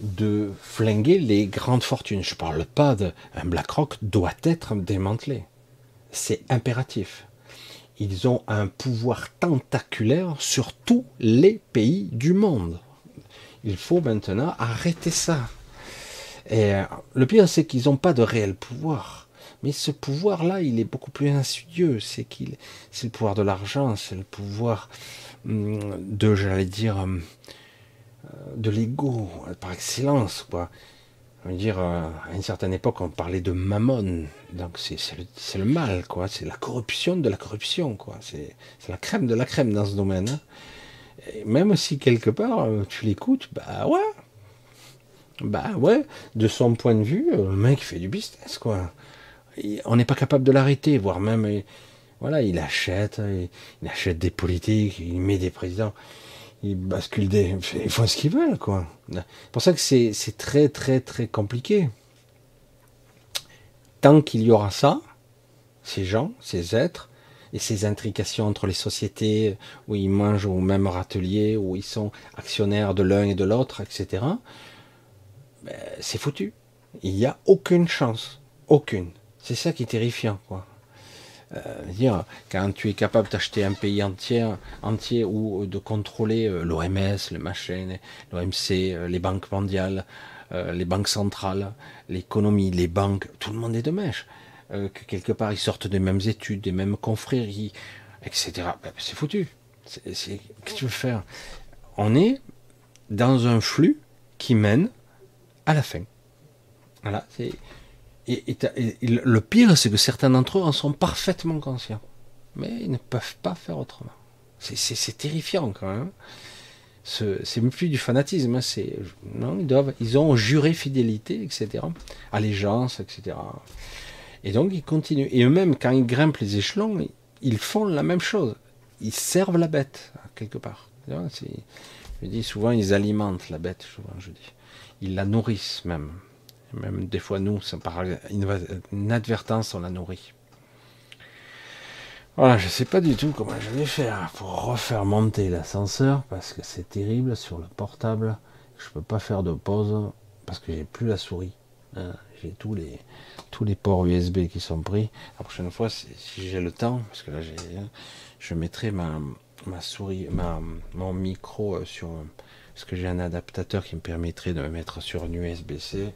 S1: de flinguer les grandes fortunes. Je ne parle pas d'un BlackRock doit être démantelé. C'est impératif. Ils ont un pouvoir tentaculaire sur tous les pays du monde. Il faut maintenant arrêter ça. Et euh, le pire, c'est qu'ils n'ont pas de réel pouvoir. Mais ce pouvoir-là, il est beaucoup plus insidieux. C'est qu'il, c'est le pouvoir de l'argent, c'est le pouvoir hum, de, j'allais dire, hum, de l'ego par excellence, quoi. Je veux dire, euh, à une certaine époque, on parlait de mammon. Donc, c'est, le, mal, quoi. C'est la corruption de la corruption, quoi. C'est, la crème de la crème dans ce domaine. Hein. même si quelque part, euh, tu l'écoutes, bah ouais. Bah ouais, de son point de vue, le mec fait du business, quoi on n'est pas capable de l'arrêter, voire même, voilà, il achète, il, achète des politiques, il met des présidents, il bascule des, [laughs] ils font ce qu'ils veulent, quoi. C'est pour ça que c'est très, très, très compliqué. Tant qu'il y aura ça, ces gens, ces êtres, et ces intrications entre les sociétés où ils mangent au même râtelier, où ils sont actionnaires de l'un et de l'autre, etc., ben, c'est foutu. Il n'y a aucune chance. Aucune. C'est ça qui est terrifiant, quoi. Euh, quand tu es capable d'acheter un pays entier, ou de contrôler euh, l'OMS, le machin, l'OMC, euh, les banques mondiales, les banques centrales, l'économie, les banques, tout le monde est de mèche. que quelque part ils sortent des mêmes études, des mêmes confréries, etc. Ben, c'est foutu. Qu'est-ce que tu veux faire? On est dans un flux qui mène à la fin. Voilà, et, le pire, c'est que certains d'entre eux en sont parfaitement conscients. Mais ils ne peuvent pas faire autrement. C'est terrifiant quand même. C'est plus du fanatisme. Hein, non, ils, doivent, ils ont juré fidélité, etc. Allégeance, etc. Et donc ils continuent. Et eux-mêmes, quand ils grimpent les échelons, ils font la même chose. Ils servent la bête, quelque part. Je dis souvent, ils alimentent la bête, souvent je dis. Ils la nourrissent même. Même des fois, nous, par inadvertance, on la nourrit. Voilà, je sais pas du tout comment je vais faire pour refaire monter l'ascenseur parce que c'est terrible sur le portable. Je peux pas faire de pause parce que j'ai plus la souris. Hein, j'ai tous les tous les ports USB qui sont pris. La prochaine fois, si, j'ai le temps, parce que là, j'ai, je mettrai ma, souris, ma, mon micro euh, sur parce que j'ai un adaptateur qui me permettrait de me mettre sur une USB-C.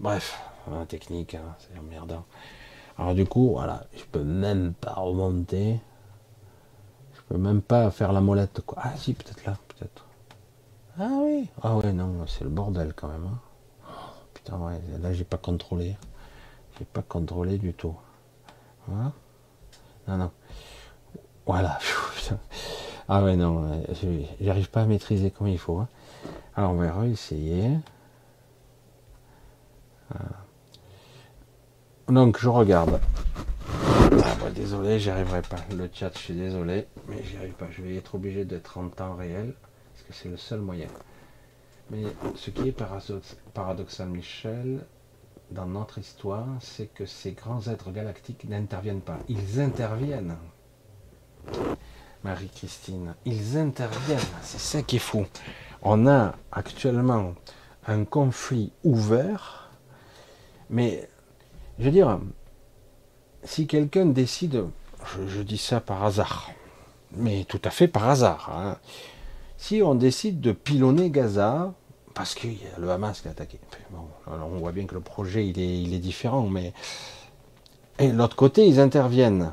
S1: Bref, un technique, hein, c'est emmerdant. Alors du coup, voilà, je peux même pas remonter. Je peux même pas faire la molette. Quoi. Ah si, peut-être là, peut-être. Ah oui. Ah ouais, non, c'est le bordel quand même. Hein. Oh, putain, ouais, là j'ai pas contrôlé. J'ai pas contrôlé du tout. Voilà. Non, non. Voilà. [laughs] ah ouais, non, j'arrive pas à maîtriser comme il faut. Hein. Alors on va réessayer. Donc je regarde. Ah, bah, désolé, j'y arriverai pas. Le chat, je suis désolé, mais j'y arrive pas. Je vais être obligé d'être en temps réel, parce que c'est le seul moyen. Mais ce qui est paradoxal, Michel, dans notre histoire, c'est que ces grands êtres galactiques n'interviennent pas. Ils interviennent. Marie-Christine, ils interviennent. C'est ça qui est fou. On a actuellement un conflit ouvert, mais je veux dire, si quelqu'un décide, je, dis ça par hasard, mais tout à fait par hasard, hein, si on décide de pilonner Gaza, parce qu'il y a le Hamas qui a attaqué, on voit bien que le projet il est, il est différent, mais et l'autre côté ils interviennent,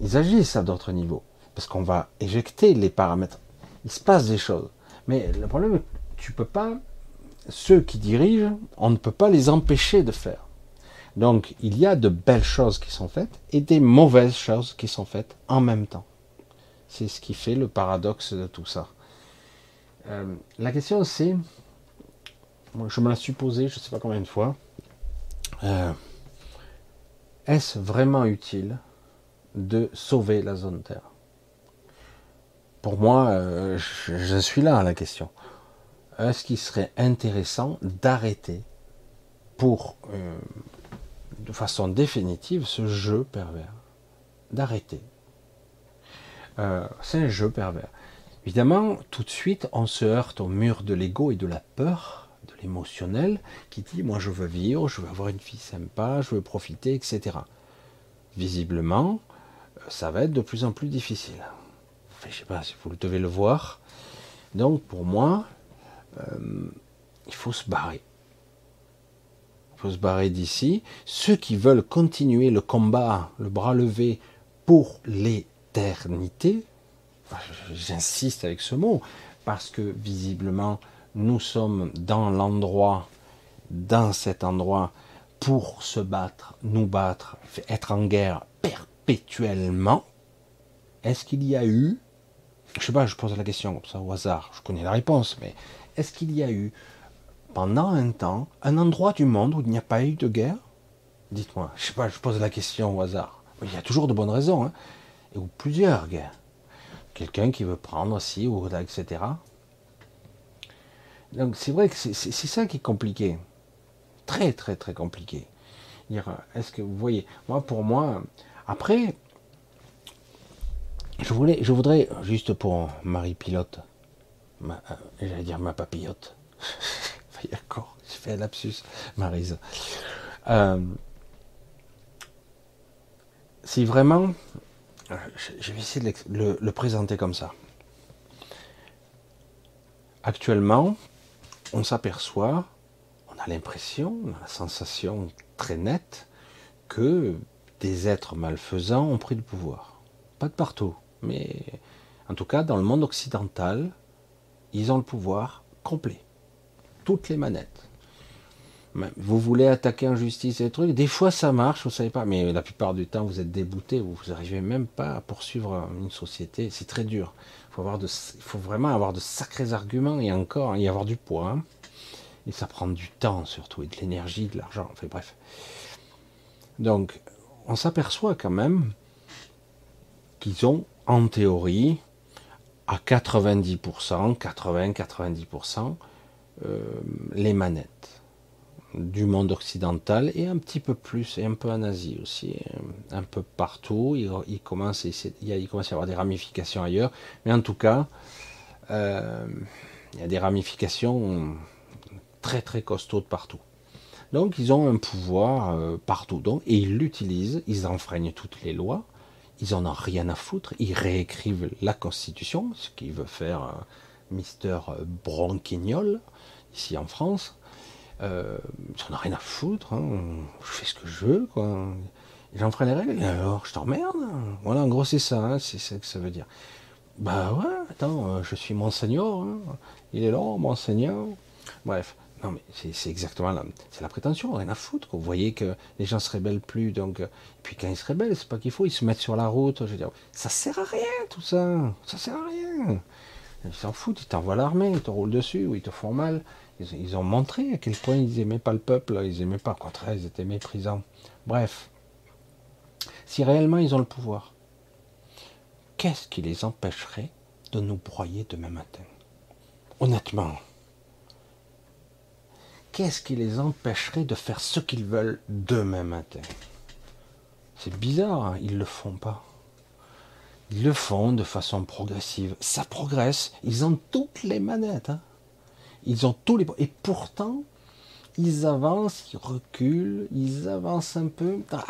S1: ils agissent à d'autres niveaux, parce qu'on va éjecter les paramètres, il se passe des choses, mais le problème, tu peux pas, ceux qui dirigent, on ne peut pas les empêcher de faire. Donc il y a de belles choses qui sont faites et des mauvaises choses qui sont faites en même temps. C'est ce qui fait le paradoxe de tout ça. Euh, la question c'est, je me la suis je ne sais pas combien de fois, euh, est-ce vraiment utile de sauver la zone Terre? Pour moi, euh, je, suis là à la question. Est-ce qu'il serait intéressant d'arrêter pour de façon définitive ce jeu pervers, d'arrêter. Euh, c'est un jeu pervers. Évidemment, tout de suite, on se heurte au mur de l'ego et de la peur, de l'émotionnel, qui dit moi je veux vivre, je veux avoir une fille sympa, je veux profiter, etc. Visiblement, euh, ça va être de plus en plus difficile. Je sais pas si vous devez le voir. Donc pour moi, euh, il faut se barrer se barrer d'ici. Ceux qui veulent continuer le combat, le bras levé pour l'éternité, j'insiste avec ce mot, parce que visiblement nous sommes dans l'endroit, dans cet endroit, pour se battre, nous battre, être en guerre perpétuellement. Est-ce qu'il y a eu, je sais pas, je pose la question ça au hasard, je connais la réponse, mais est-ce qu'il y a eu pendant un temps un endroit du monde où il n'y a pas eu de guerre? Dites-moi, je sais pas, je pose la question au hasard. il y a toujours de bonnes raisons, hein, et ou plusieurs guerres. Quelqu'un qui veut prendre ci ou là, etc. Donc c'est vrai que c'est ça qui est compliqué. Très très très compliqué. Est-ce que vous voyez, moi pour moi, après, je voulais, je voudrais juste pour Marie pilote, j'allais dire ma papillote. [laughs] D'accord, j'ai fait un lapsus, Marise. Euh, si vraiment, je vais essayer de le, présenter comme ça. Actuellement, on s'aperçoit, on a l'impression, on a la sensation très nette que des êtres malfaisants ont pris le pouvoir. Pas de partout, mais en tout cas dans le monde occidental, ils ont le pouvoir complet toutes les manettes. Vous voulez attaquer en justice et trucs, des fois ça marche, vous savez pas, mais la plupart du temps vous êtes débouté, vous n'arrivez même pas à poursuivre une société, c'est très dur. Il faut, vraiment avoir de sacrés arguments et encore y avoir du poids. Hein. Et ça prend du temps surtout, et de l'énergie, de l'argent, enfin bref. Donc, on s'aperçoit quand même qu'ils ont, en théorie, à 90%, 80-90%, euh, les manettes du monde occidental et un petit peu plus, et un peu en Asie aussi, un peu partout. Il, commence, à y avoir des ramifications ailleurs, mais en tout cas, euh, il y a des ramifications très très costauds de partout. Donc ils ont un pouvoir euh, partout, donc, et ils l'utilisent, ils enfreignent toutes les lois, ils en ont rien à foutre, ils réécrivent la Constitution, ce qu'il veut faire euh, Mister Bronquignol, ici en France. Euh, j'en ai rien à foutre, hein. je fais ce que je veux, quoi. J'enfreins les règles, alors je t'emmerde. Voilà, en gros, c'est ça, hein, c'est ça que ça veut dire. Bah ouais, attends, euh, je suis monseigneur, hein. il est là, monseigneur. Bref, non mais c'est exactement la, la prétention, rien à foutre. Vous voyez que les gens se rebellent plus, donc, euh, puis quand ils se rebellent, c'est pas qu'il faut, ils se mettent sur la route. Je veux dire, ça sert à rien tout ça, ça sert à rien. Ils s'en foutent, ils t'envoient l'armée, ils te roulent dessus, ou ils te font mal. Ils, ont montré à quel point ils aimaient pas le peuple, ils aimaient pas, au contraire, ils étaient méprisants. Bref, si réellement ils ont le pouvoir, qu'est-ce qui les empêcherait de nous broyer demain matin? Honnêtement, qu'est-ce qui les empêcherait de faire ce qu'ils veulent demain matin? C'est bizarre, hein, ils ne le font pas. Ils le font de façon progressive. Ça progresse. Ils ont toutes les manettes. Hein. Ils ont tous les. Et pourtant, ils avancent, ils reculent, ils avancent un peu. Ah,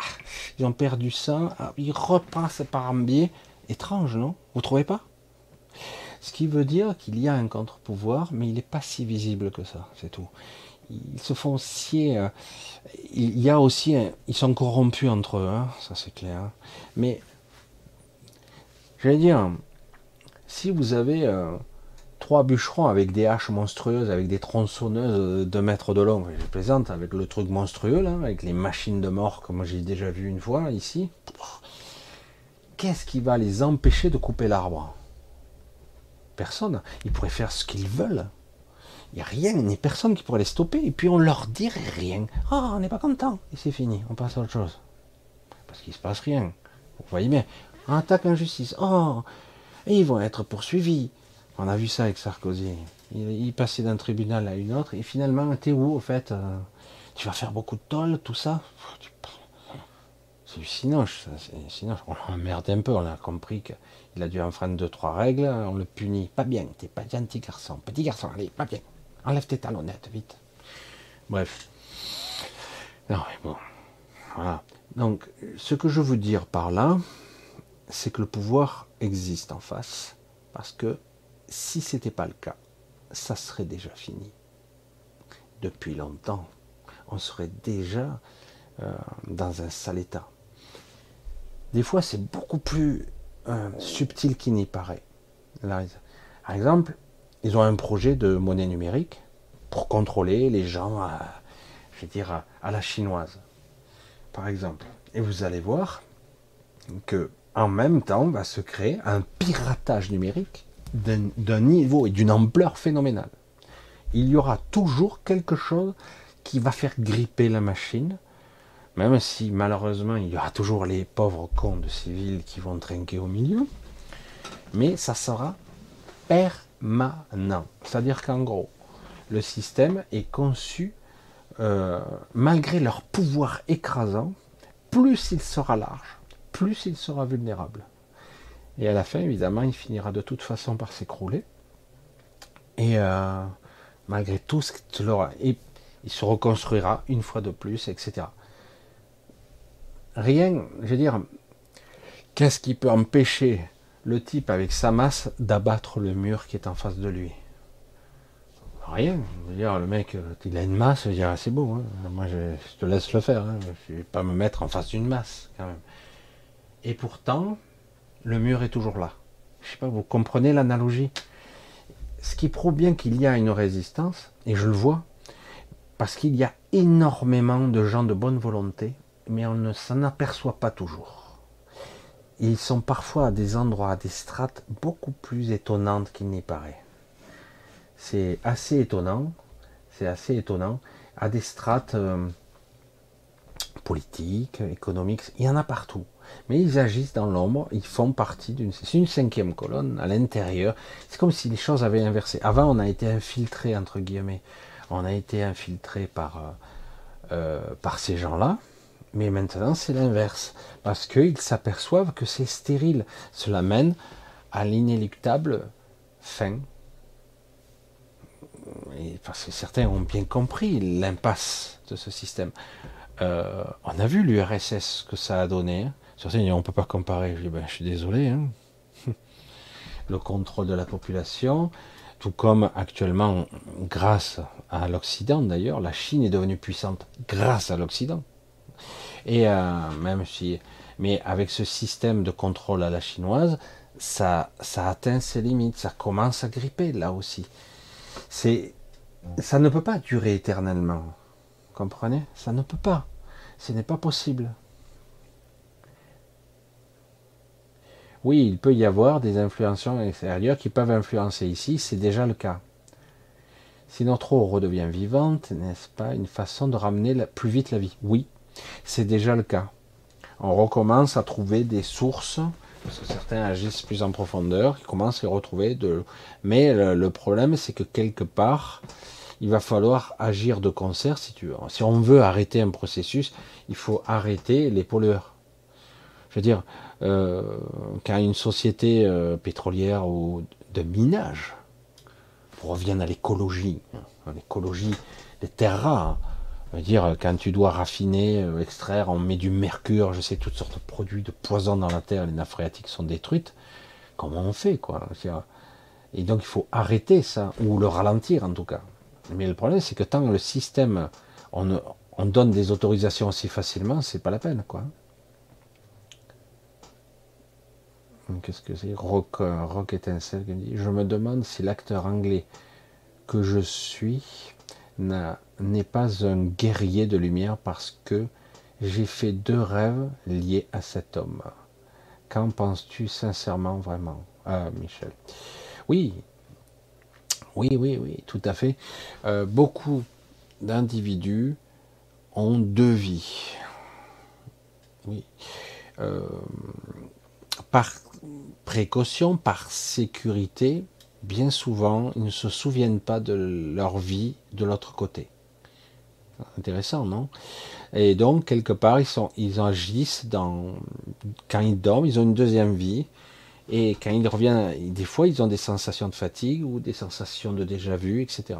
S1: ils ont perdu ça. Ah, ils repassent par un biais. Étrange, non? Vous trouvez pas? Ce qui veut dire qu'il y a un contre-pouvoir, mais il n'est pas si visible que ça, c'est tout. Ils se font scier. Euh, il y a aussi. Ils sont corrompus entre eux, hein, ça c'est clair. Mais. Je vais dire, si vous avez. Euh, trois bûcherons avec des haches monstrueuses, avec des tronçonneuses de mètres de long. Je plaisante avec le truc monstrueux, là, avec les machines de mort, comme j'ai déjà vu une fois ici. Qu'est-ce qui va les empêcher de couper l'arbre? Personne. Ils pourraient faire ce qu'ils veulent. Il n'y a rien, ni personne qui pourrait les stopper. Et puis on leur dirait rien. oh, on n'est pas content. Et c'est fini. On passe à autre chose. Parce qu'il ne se passe rien. Vous voyez bien. attaque injustice. Oh, et ils vont être poursuivis. On a vu ça avec Sarkozy. Il, passait d'un tribunal à une autre, et finalement, t'es où au fait euh, Tu vas faire beaucoup de tôle, tout ça? C'est sinoche, c'est On l'emmerde un peu, on a compris qu'il a dû enfreindre deux, trois règles, on le punit. Pas bien, t'es pas gentil garçon. Petit garçon, allez, pas bien. Enlève tes talonnettes, vite. Bref. Non, mais bon. Voilà. Donc, ce que je veux dire par là, c'est que le pouvoir existe en face, parce que si ce n'était pas le cas, ça serait déjà fini. Depuis longtemps, on serait déjà euh, dans un sale état. Des fois, c'est beaucoup plus euh, subtil qu'il n'y paraît. par exemple, ils ont un projet de monnaie numérique pour contrôler les gens, à, je à la chinoise, par exemple. Et vous allez voir que en même temps va se créer un piratage numérique d'un niveau et d'une ampleur phénoménale. Il y aura toujours quelque chose qui va faire gripper la machine, même si malheureusement il y aura toujours les pauvres cons de civils qui vont trinquer au milieu, mais ça sera permanent. C'est-à-dire qu'en gros, le système est conçu, euh, malgré leur pouvoir écrasant, plus il sera large, plus il sera vulnérable. Et à la fin, évidemment, il finira de toute façon par s'écrouler. Et euh, malgré tout, ce et il se reconstruira une fois de plus, etc. Rien, je veux dire, qu'est-ce qui peut empêcher le type avec sa masse d'abattre le mur qui est en face de lui Rien. Dire, le mec, euh, il a une masse, je veux dire, c'est beau. Hein. Moi, je, te laisse le faire. Hein. Je ne vais pas me mettre en face d'une masse, quand même. Et pourtant, le mur est toujours là. Je sais pas, vous comprenez l'analogie? Ce qui prouve bien qu'il y a une résistance, et je le vois, parce qu'il y a énormément de gens de bonne volonté, mais on ne s'en aperçoit pas toujours. Ils sont parfois à des endroits, à des strates beaucoup plus étonnantes qu'il n'y paraît. C'est assez étonnant, c'est assez étonnant, à des strates euh, politique, économique, il y en a partout. Mais ils agissent dans l'ombre, ils font partie d'une... Une cinquième colonne à l'intérieur. C'est comme si les choses avaient inversé. Avant, on a été infiltré, entre guillemets. On a été infiltré par, euh, euh, par ces gens-là. Mais maintenant, c'est l'inverse. Parce qu'ils s'aperçoivent que c'est stérile. Cela mène à l'inéluctable fin. Parce que certains ont bien compris l'impasse de ce système. Euh, on a vu l'URSS que ça a donné. Certains on ne peut pas comparer. Je dis ben, suis désolé. Hein. [laughs] Le contrôle de la population, tout comme actuellement, grâce à l'Occident d'ailleurs, la Chine est devenue puissante grâce à l'Occident. Et euh, même si, mais avec ce système de contrôle à la chinoise, ça, ça atteint ses limites, ça commence à gripper là aussi. C'est, ça ne peut pas durer éternellement. Comprenez? Ça ne peut pas. Ce n'est pas possible. Oui, il peut y avoir des influences extérieures qui peuvent influencer ici, c'est déjà le cas. Si notre eau redevient vivante, n'est-ce pas une façon de ramener plus vite la vie? Oui, c'est déjà le cas. On recommence à trouver des sources, parce que certains agissent plus en profondeur, qui commencent à retrouver de. Mais le, problème, c'est que quelque part, il va falloir agir de concert si tu veux. Si on veut arrêter un processus, il faut arrêter les pollueurs. Je veux dire, euh, quand une société euh, pétrolière ou de minage, on revient à l'écologie, hein, l'écologie des terres rares, dire, quand tu dois raffiner, euh, extraire, on met du mercure, je sais, toutes sortes de produits de poison dans la terre, les nappes phréatiques sont détruites. Comment on fait, quoi? Et donc, il faut arrêter ça, ou le ralentir en tout cas. Mais le problème, c'est que tant le système, on, on donne des autorisations aussi facilement, c'est pas la peine, quoi. Qu'est-ce que c'est? Rock, euh, Rock étincelle Je me demande si l'acteur anglais que je suis n'est pas un guerrier de lumière parce que j'ai fait deux rêves liés à cet homme. Qu'en penses-tu sincèrement vraiment? Ah, Michel. Oui, oui, oui, oui, tout à fait. Euh, beaucoup d'individus ont deux vies. Oui. Euh, par précaution, par sécurité, bien souvent, ils ne se souviennent pas de leur vie de l'autre côté. Intéressant, non? Et donc, quelque part, ils, agissent dans... Quand ils dorment, ils ont une deuxième vie. Et quand ils reviennent, des fois, ils ont des sensations de fatigue ou des sensations de déjà-vu, etc.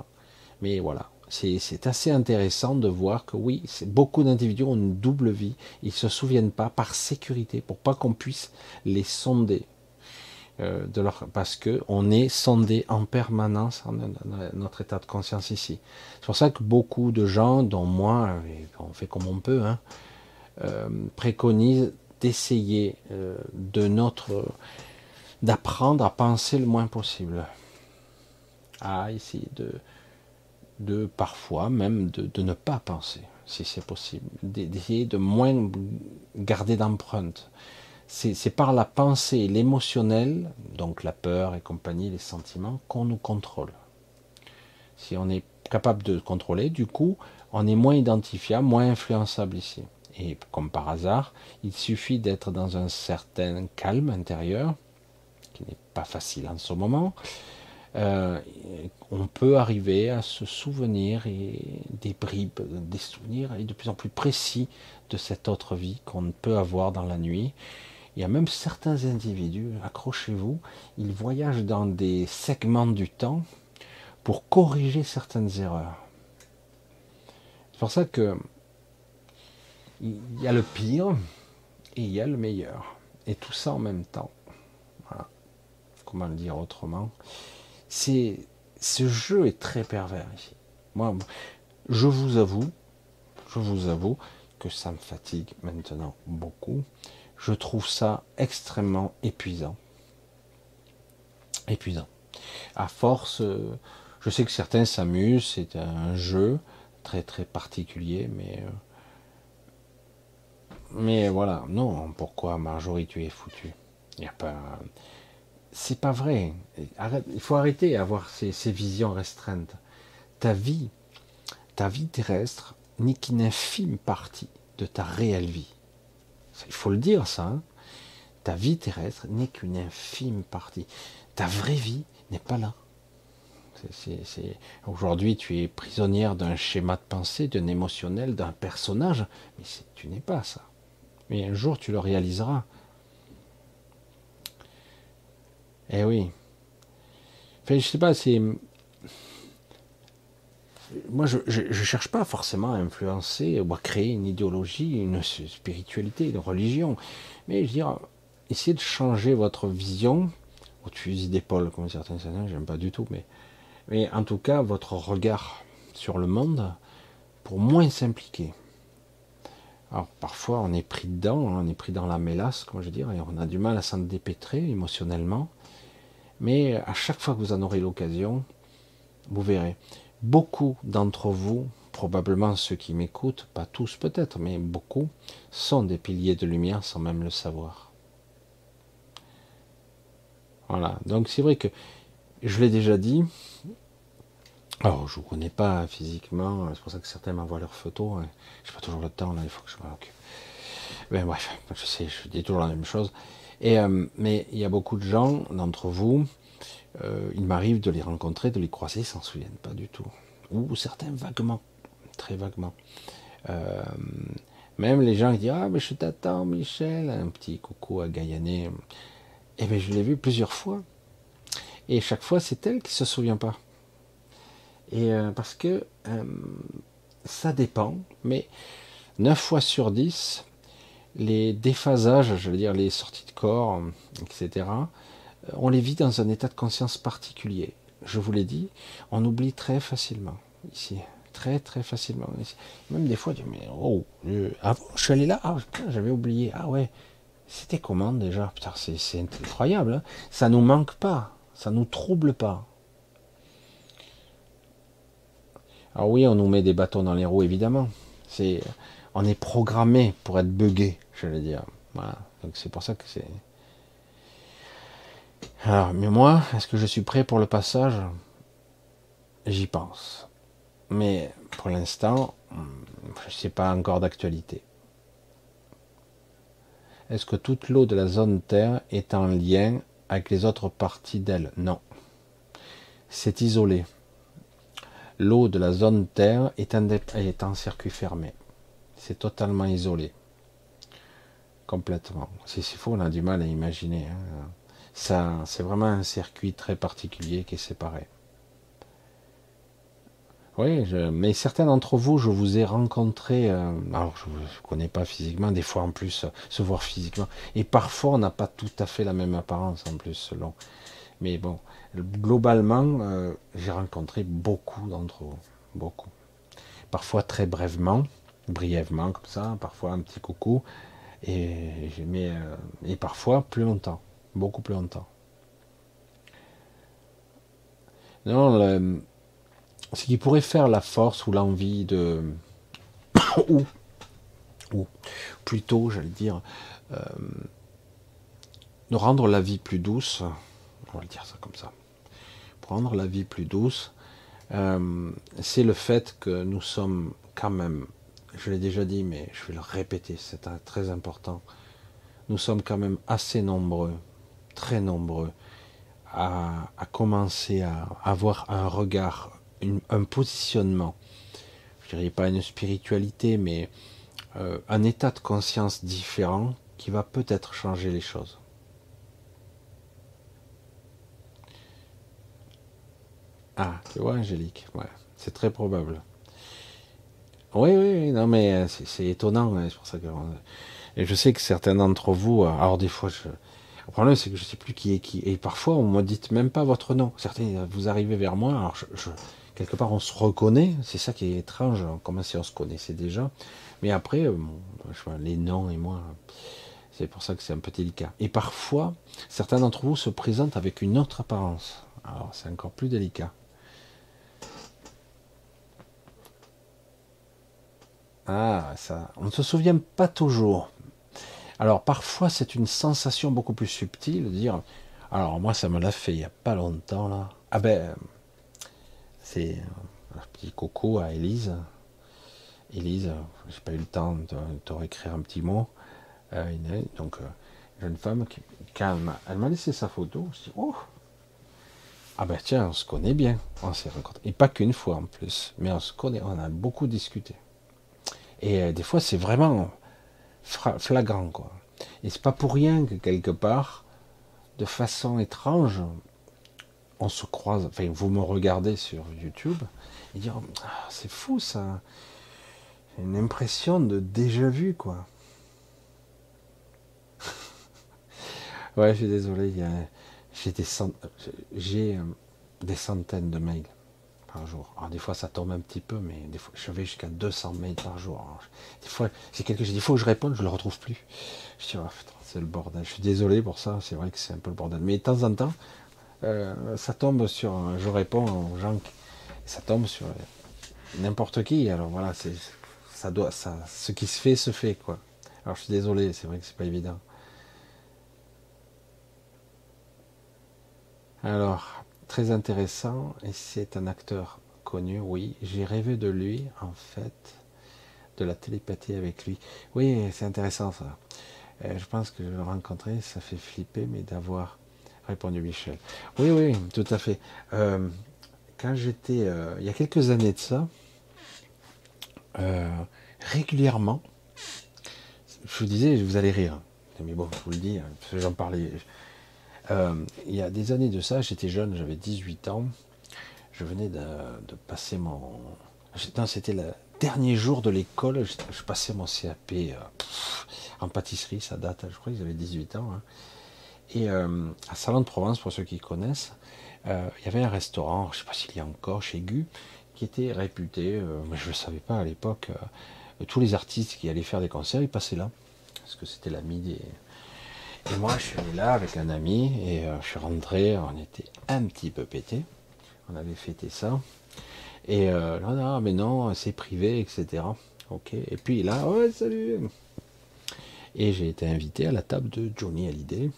S1: Mais voilà, c'est assez intéressant de voir que oui, beaucoup d'individus ont une double vie. Ils ne se souviennent pas par sécurité, pour pas qu'on puisse les sonder. Euh, de leur, parce que on est sondé en permanence en, notre état de conscience ici. C'est pour ça que beaucoup de gens, dont moi, on fait comme on peut, hein, euh, préconisent d'essayer euh, de notre d'apprendre à penser le moins possible. À essayer de, parfois même de, de ne pas penser, si c'est possible, d'essayer de moins garder d'empreinte c'est par la pensée, l'émotionnel, donc la peur et compagnie, les sentiments, qu'on nous contrôle. Si on est capable de contrôler, du coup, on est moins identifiable, moins influençable ici. Et comme par hasard, il suffit d'être dans un certain calme intérieur, qui n'est pas facile en ce moment. Euh, on peut arriver à se souvenir et des bribes, des souvenirs et de plus en plus précis de cette autre vie qu'on peut avoir dans la nuit il y a même certains individus, accrochez-vous, ils voyagent dans des segments du temps pour corriger certaines erreurs. C'est pour ça que il y a le pire et il y a le meilleur. Et tout ça en même temps. Voilà. Comment le dire autrement? C'est ce jeu est très pervers ici. Moi, je vous avoue, je vous avoue que ça me fatigue maintenant beaucoup je trouve ça extrêmement épuisant. Épuisant. À force, euh, je sais que certains s'amusent, c'est un jeu très très particulier, mais euh, mais voilà, non, pourquoi Marjorie tu es foutu c'est pas vrai. il faut arrêter d'avoir ces visions restreintes. Ta vie, ta vie terrestre n'est qu'une infime partie de ta réelle vie. Il faut le dire ça. Hein. ta vie terrestre n'est qu'une infime partie. Ta vraie vie n'est pas là. Aujourd'hui, tu es prisonnière d'un schéma de pensée, d'un émotionnel, d'un personnage, mais tu n'es pas ça. Mais un jour, tu le réaliseras. Eh oui. Enfin, je sais pas, c'est. Moi, je ne cherche pas forcément à influencer ou à créer une idéologie, une spiritualité, une religion. Mais je veux dire, essayez de changer votre vision, au fusil d'épaule, comme certains enseignants, j'aime pas du tout, mais, mais en tout cas, votre regard sur le monde pour moins s'impliquer. Alors parfois on est pris dedans, hein, on est pris dans la mélasse, comme je dire, et on a du mal à s'en dépêtrer émotionnellement. Mais à chaque fois que vous en aurez l'occasion, vous verrez, beaucoup d'entre vous, probablement ceux qui m'écoutent, pas tous peut-être, mais beaucoup, sont des piliers de lumière sans même le savoir. Voilà, donc c'est vrai que je l'ai déjà dit. Alors, je ne vous connais pas physiquement, c'est pour ça que certains m'envoient leurs photos. Hein. Je n'ai pas toujours le temps, là, il faut que je m'en occupe. Mais bref, je sais, je dis toujours la même chose. Et, euh, mais il y a beaucoup de gens d'entre vous, euh, il m'arrive de les rencontrer, de les croiser, ils s'en souviennent pas du tout. Ou certains vaguement, très vaguement. Euh, même les gens qui disent Ah, mais je t'attends, Michel, un petit coucou à Gaillané. Eh bien, je l'ai vu plusieurs fois. Et chaque fois, c'est elle qui se souvient pas. Et parce que ça dépend, mais 9 fois sur 10, les déphasages, je veux dire les sorties de corps, etc., on les vit dans un état de conscience particulier. Je vous l'ai dit, on oublie très facilement ici, très très facilement. Même des fois, oh, je, je suis allé là, ah, j'avais oublié, ah ouais, c'était comment déjà? Putain, c'est incroyable, hein. ça nous manque pas, ça nous trouble pas. Alors oui, on nous met des bâtons dans les roues, évidemment. On est programmé pour être buggé, je veux dire. Voilà. Donc c'est pour ça que c'est. Alors, mais moi, est-ce que je suis prêt pour le passage? J'y pense. Mais pour l'instant, je sais pas encore d'actualité. Est-ce que toute l'eau de la zone Terre est en lien avec les autres parties d'elle? Non. C'est isolé. L'eau de la zone Terre est, est en circuit fermé c'est totalement isolé. Complètement. Si c'est faux, on a du mal à imaginer. Hein. C'est vraiment un circuit très particulier qui est séparé. Oui, mais certains d'entre vous, je vous ai rencontré, euh, alors je ne vous connais pas physiquement, des fois en plus, euh, se voir physiquement, et parfois on n'a pas tout à fait la même apparence en plus, selon. Mais bon, globalement, euh, j'ai rencontré beaucoup d'entre vous, beaucoup. Parfois très brèvement, brièvement comme ça, parfois un petit coucou, et, mais, euh, et parfois plus longtemps, beaucoup plus longtemps. Non, ce qui pourrait faire la force ou l'envie de, [coughs] ou, plutôt, j'allais dire, euh, de rendre la vie plus douce, on va dire ça comme ça, rendre la vie plus douce, euh, c'est le fait que nous sommes quand même je l'ai déjà dit, mais je vais le répéter, c'est très important. Nous sommes quand même assez nombreux, très nombreux, à, commencer à avoir un regard, un positionnement. Je dirais pas une spiritualité, mais euh, un état de conscience différent qui va peut-être changer les choses. Ah, tu vois, Angélique, ouais, c'est très probable. Oui, oui, non, mais euh, c'est étonnant. Hein, c'est pour ça que. Et je sais que certains d'entre vous, euh, alors des fois, je, le problème c'est que je sais plus qui est qui. Et parfois, on me dit même pas votre nom. Certains, euh, vous arrivez vers moi, alors je, quelque part, on se reconnaît. C'est ça qui est étrange, hein, comme si on se connaissait déjà. Mais après, les noms et moi, c'est pour ça que c'est un peu délicat. Et parfois, certains d'entre vous se présentent avec une autre apparence. Alors, c'est encore plus délicat. Ah, ça, on ne se souvient pas toujours. Alors parfois c'est une sensation beaucoup plus subtile de dire, alors moi ça me l'a fait il n'y a pas longtemps là. Ah ben, c'est un petit coco à Élise. Élise, j'ai pas eu le temps de te réécrire un petit mot. donc, jeune femme qui, calme, elle m'a laissé sa photo. Je dis, oh, ah ben tiens, on se connaît bien, on s'est rencontrés. Et pas qu'une fois en plus, mais on se connaît, on a beaucoup discuté. Et euh, des fois, c'est vraiment flagrant, quoi. Et c'est pas pour rien que quelque part, de façon étrange, on se croise. Enfin, vous me regardez sur YouTube et dire, ah, c'est fou ça. Une impression de déjà vu, quoi. [laughs] ouais, je suis désolé, j'ai euh, des centaines de mails jour. Alors des fois ça tombe un petit peu, mais des fois je vais jusqu'à 200 mails par jour. des fois c'est quelque chose, il faut que je réponde, je le retrouve plus. Je dis oh, c'est le bordel. Je suis désolé pour ça, c'est vrai que c'est un peu le bordel. Mais de temps en temps, euh, ça tombe sur, je réponds aux gens, ça tombe sur n'importe qui. Alors voilà, c'est ça doit, ça, ce qui se fait se fait quoi. Alors je suis désolé, c'est vrai que c'est pas évident. Alors, très intéressant, et c'est un acteur connu, oui. J'ai rêvé de lui, en fait, de la télépathie avec lui. Oui, c'est intéressant ça. Euh, je pense que le rencontrer, ça fait flipper, mais d'avoir répondu Michel. Oui, oui, tout à fait. Euh, quand j'étais, euh, il y a quelques années de ça, régulièrement, je vous disais, vous allez rire. Mais bon, je vous le dis, hein, j'en parlais, euh, il y a des années de ça, j'étais jeune, j'avais 18 ans. Je venais de, passer mon. C'était le dernier jour de l'école, je, passais mon CAP euh, en pâtisserie, ça date, je crois qu'ils avaient 18 ans. Hein. Et euh, à Salon de Provence, pour ceux qui connaissent, il y avait un restaurant, je ne sais pas s'il y a encore, chez Gu, qui était réputé, mais je ne savais pas à l'époque, tous les artistes qui allaient faire des concerts, ils passaient là, parce que c'était l'ami des, et moi, je suis là avec un ami et euh, je suis rentré, on était un petit peu pété. On avait fêté ça. Et euh, là, non, mais non, c'est privé, etc. Ok. Et puis là, ouais, salut. Et j'ai été invité à la table de Johnny Hallyday.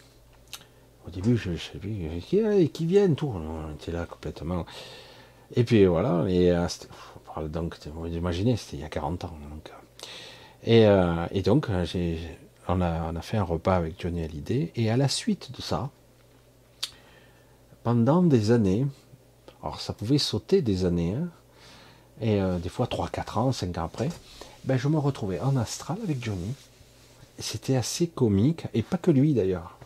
S1: Au début, je ne sais plus qui, qui viennent, tout. On était là complètement. Et puis voilà. Et euh, donc, vous imaginez, c'était il y a 40 ans. Et, et donc, j'ai on a, fait un repas avec Johnny Hallyday, et à la suite de ça, pendant des années, alors ça pouvait sauter des années, hein, et euh, des fois 3, 4 ans, 5 ans après, ben je me retrouvais en astral avec Johnny. C'était assez comique, et pas que lui d'ailleurs.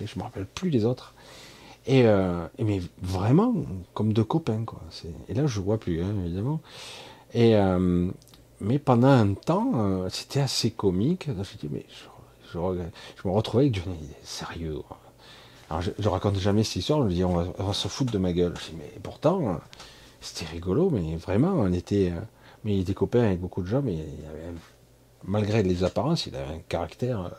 S1: Je je me rappelle plus des autres. Et, euh, mais vraiment comme deux copains, quoi. Et là, je vois plus, hein, évidemment. Et, euh, mais pendant un temps, c'était assez comique. Je mais je, me retrouvais avec Johnny sérieux. Alors je, raconte jamais cette histoire, je me dis on va, se foutre de ma gueule. Je dis, mais pourtant, c'était rigolo, mais vraiment, on était. Euh, mais il était copain avec beaucoup de gens, mais il avait, malgré les apparences, il avait un caractère. Euh,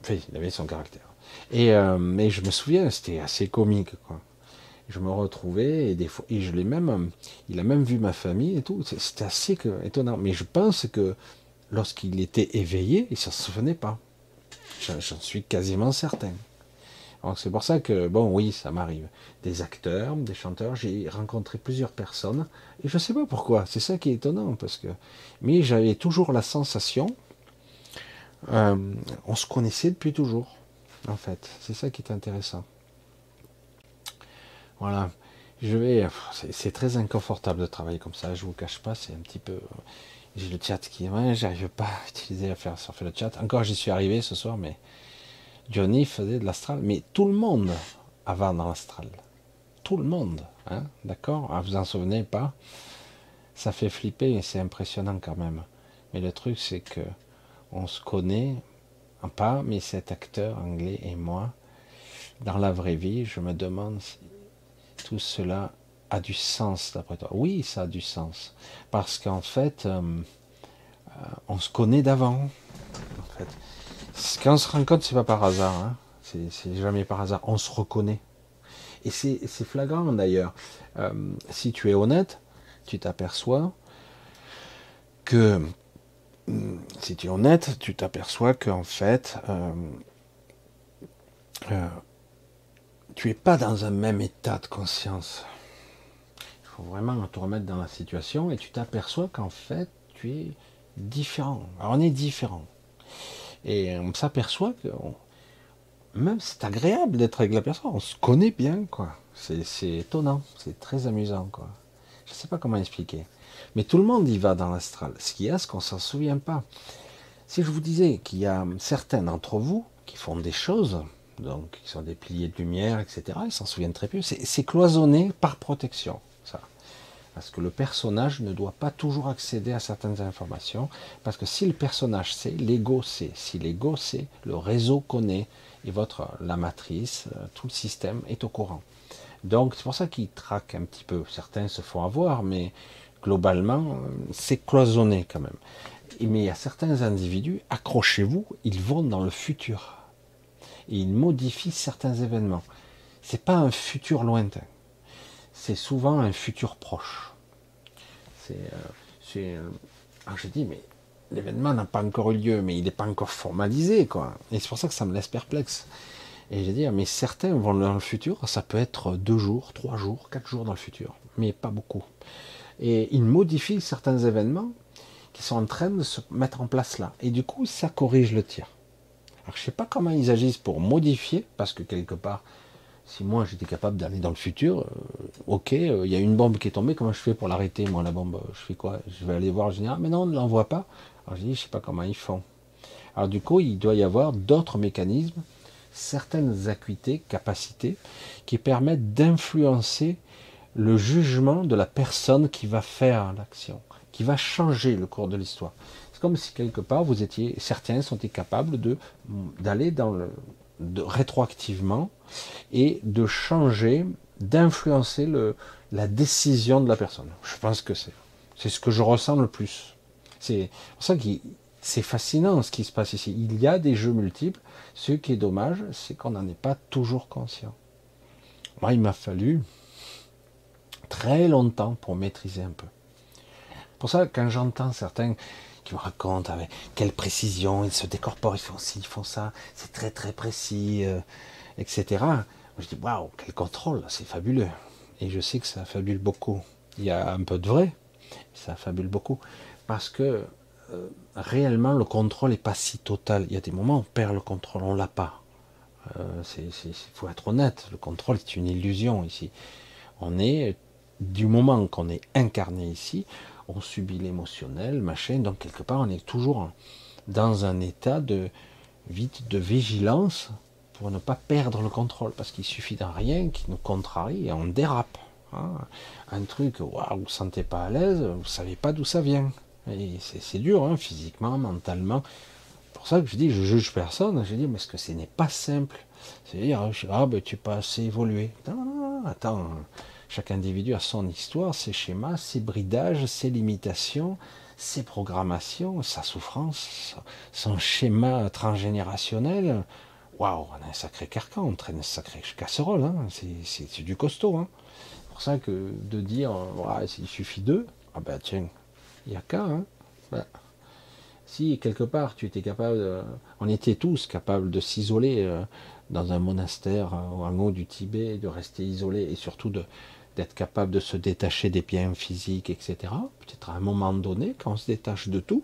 S1: enfin, il avait son caractère. Et euh, mais je me souviens, c'était assez comique, quoi. Je me retrouvais et des fois, je même, il a même vu ma famille et tout. C'était assez étonnant. Mais je pense que lorsqu'il était éveillé, il ne s'en souvenait pas. J'en suis quasiment certain. C'est pour ça que, bon, oui, ça m'arrive. Des acteurs, des chanteurs, j'ai rencontré plusieurs personnes, et je ne sais pas pourquoi, c'est ça qui est étonnant, parce que, mais j'avais toujours la sensation, euh, on se connaissait depuis toujours, en fait. C'est ça qui est intéressant. Voilà. Je vais, c'est très inconfortable de travailler comme ça, je vous cache pas, c'est un petit peu, j'ai le chat qui ouais, j'arrive pas à utiliser à faire surfer le chat. Encore j'y suis arrivé ce soir, mais Johnny faisait de l'astral, mais tout le monde avant dans l'astral. Tout le monde, hein, d'accord? Ah, Vous en souvenez pas? Ça fait flipper, c'est impressionnant quand même. Mais le truc c'est que on se connaît, pas, mais cet acteur anglais et moi, dans la vraie vie, je me demande si tout cela a du sens d'après toi Oui, ça a du sens. Parce qu'en fait, euh, euh, on se connaît d'avant. En fait. Quand on se rend compte, c'est pas par hasard. Hein. C'est jamais par hasard. On se reconnaît. Et c'est flagrant d'ailleurs. Euh, si tu es honnête, tu t'aperçois que si tu es honnête, tu t'aperçois qu'en fait, tu es pas dans un même état de conscience faut vraiment te remettre dans la situation et tu t'aperçois qu'en fait, tu es différent. Alors on est différent. Et on s'aperçoit que même c'est agréable d'être avec la personne, on se connaît bien, quoi. C'est étonnant, c'est très amusant, quoi. Je ne sais pas comment expliquer. Mais tout le monde y va dans l'astral. Ce qu'il y a, c'est qu'on s'en souvient pas. Si je vous disais qu'il y a certains d'entre vous qui font des choses, donc qui sont des piliers de lumière, etc., ils s'en souviennent très peu. C'est cloisonné par protection. Parce que le personnage ne doit pas toujours accéder à certaines informations. Parce que si le personnage sait, l'ego sait. Si l'ego sait, le réseau connaît. Et votre, la matrice, euh, tout le système est au courant. Donc c'est pour ça qu'ils traquent un petit peu. Certains se font avoir, mais globalement, euh, c'est cloisonné quand même. Mais il y a certains individus, accrochez-vous, ils vont dans le futur. Et ils modifient certains événements. C'est pas un futur lointain. C'est souvent un futur proche. C'est, euh, euh alors j'ai dit, mais l'événement n'a pas encore eu lieu, mais il n'est pas encore formalisé, quoi. Et c'est pour ça que ça me laisse perplexe. Et j'ai dit, mais certains vont dans le futur, ça peut être deux jours, trois jours, quatre jours dans le futur, mais pas beaucoup. Et ils modifient certains événements qui sont en train de se mettre en place là. Et du coup, ça corrige le tir. Alors, je sais pas comment ils agissent pour modifier, parce que quelque part, si moi j'étais capable d'aller dans le futur, euh, ok, euh, il y a une bombe qui est tombée, comment je fais pour l'arrêter, moi, la bombe Je fais quoi? Je vais aller voir le général, mais non, on ne l'envoie pas. Alors, je dis, je sais pas comment ils font. Alors, du coup, il doit y avoir d'autres mécanismes certaines acuités, capacités, qui permettent d'influencer le jugement de la personne qui va faire l'action, qui va changer le cours de l'histoire. C'est comme si quelque part vous étiez, certains sont capables d'aller dans le de, rétroactivement et de changer, d'influencer la décision de la personne. Je pense que c'est c'est ce que je ressens le plus. C'est pour ça que c'est fascinant ce qui se passe ici. Il y a des jeux multiples ce qui est dommage, c'est qu'on n'en est pas toujours conscient. Moi, il m'a fallu très longtemps pour maîtriser un peu. Pour ça, quand j'entends certains qui me racontent avec quelle précision ils se décorporent, ils font ci, ils font ça, c'est très très précis, euh, etc. Je dis waouh, quel contrôle, c'est fabuleux. Et je sais que ça fabule beaucoup. Il y a un peu de vrai, ça fabule beaucoup. Parce que euh, réellement le contrôle n'est pas si total. Il y a des moments où on perd le contrôle, on l'a pas. Euh, il faut être honnête, le contrôle est une illusion ici. On est, du moment qu'on est incarné ici, on subit l'émotionnel, machin, donc quelque part on est toujours dans un état de vite de vigilance pour ne pas perdre le contrôle, parce qu'il suffit d'un rien qui nous contrarie et on dérape. Hein. Un truc, waouh, vous ne sentez pas à l'aise, vous savez pas d'où ça vient. C'est dur, hein, physiquement, mentalement. pour ça que je dis, je juge personne. Je dis, mais est-ce que ce n'est pas simple? C'est-à-dire, ah, ben, tu pas assez évolué. Non, attends. Chaque individu a son histoire, ses schémas, ses bridages, ses limitations, ses programmations, sa souffrance, son schéma transgénérationnel. Waouh, on a un sacré carcan, on traîne une sacrée casserole. Hein. C'est du costaud. Hein. C'est pour ça que de dire, voilà, il suffit d'eux, ah ben tiens, il n'y a qu'à. Hein. Ben, si quelque part tu étais capable, on était tous capables de s'isoler euh, dans un monastère euh, ou en haut du Tibet, de rester isolé et surtout d'être capable de se détacher des biens physiques, etc. Peut-être à un moment donné, quand on se détache de tout,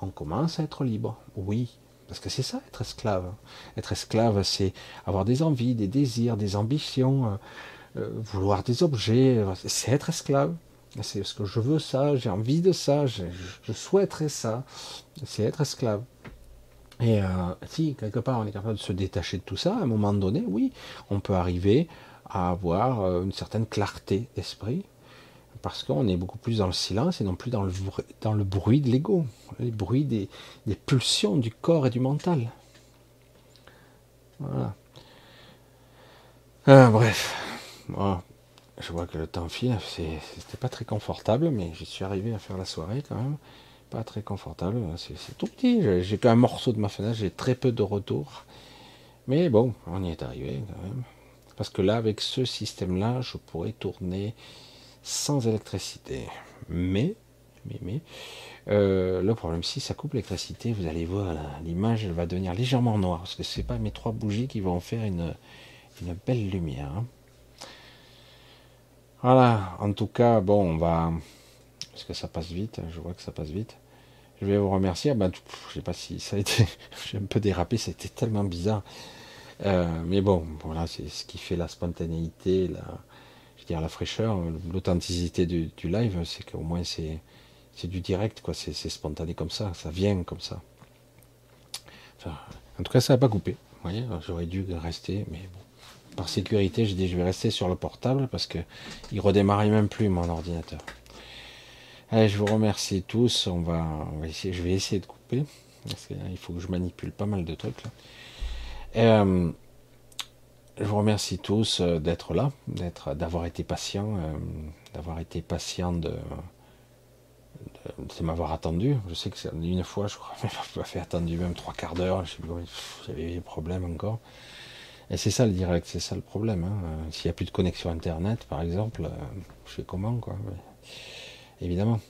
S1: on commence à être libre. Oui, parce que c'est ça, être esclave. Être esclave, c'est avoir des envies, des désirs, des ambitions, euh, vouloir des objets, c'est être esclave. C'est ce que je veux ça, j'ai envie de ça, je, souhaiterais ça. C'est être esclave. Et euh, si quelque part on est capable de se détacher de tout ça, à un moment donné, oui, on peut arriver à avoir euh, une certaine clarté d'esprit, parce qu'on est beaucoup plus dans le silence et non plus dans le, dans le bruit de l'ego, le bruit des, pulsions du corps et du mental. Voilà. Euh, bref. Je vois que le temps file, c'était pas très confortable, mais j'y suis arrivé à faire la soirée quand même. Pas très confortable, c'est tout petit. J'ai qu'un morceau de ma fenêtre, j'ai très peu de retour. Mais bon, on y est arrivé quand même. Parce que là, avec ce système-là, je pourrais tourner sans électricité. Mais, mais, mais, euh, le problème, si ça coupe l'électricité, vous allez voir, l'image va devenir légèrement noire. Parce que c'est pas mes trois bougies qui vont faire une, une belle lumière. Hein. Voilà, en tout cas, bon, on va, parce que ça passe vite, je vois que ça passe vite. Je vais vous remercier. Ah ben, je sais pas si ça a été, [laughs] j'ai un peu dérapé, c'était tellement bizarre. Euh, mais bon, voilà, c'est ce qui fait la spontanéité, la, je la fraîcheur, l'authenticité du, live, c'est qu'au moins c'est, c'est du direct, quoi. C'est, spontané comme ça, ça vient comme ça. en tout cas, ça n'a pas coupé. Voyez, j'aurais dû rester, mais bon. Par sécurité, j'ai dit je vais rester sur le portable parce que il redémarrait même plus mon ordinateur. Allez, je vous remercie tous. On va, je vais essayer de couper. Parce il faut que je manipule pas mal de trucs là. Euh, je vous remercie tous euh, d'être là, d'être, d'avoir été patient, euh, d'avoir été patient de, m'avoir attendu. Je sais que c'est une fois, je crois, [laughs] m'a fait attendu même trois quarts d'heure. J'avais des problèmes encore. Et c'est ça le direct, c'est ça le problème. Hein. S'il n'y a plus de connexion internet, par exemple, je fais comment quoi Évidemment.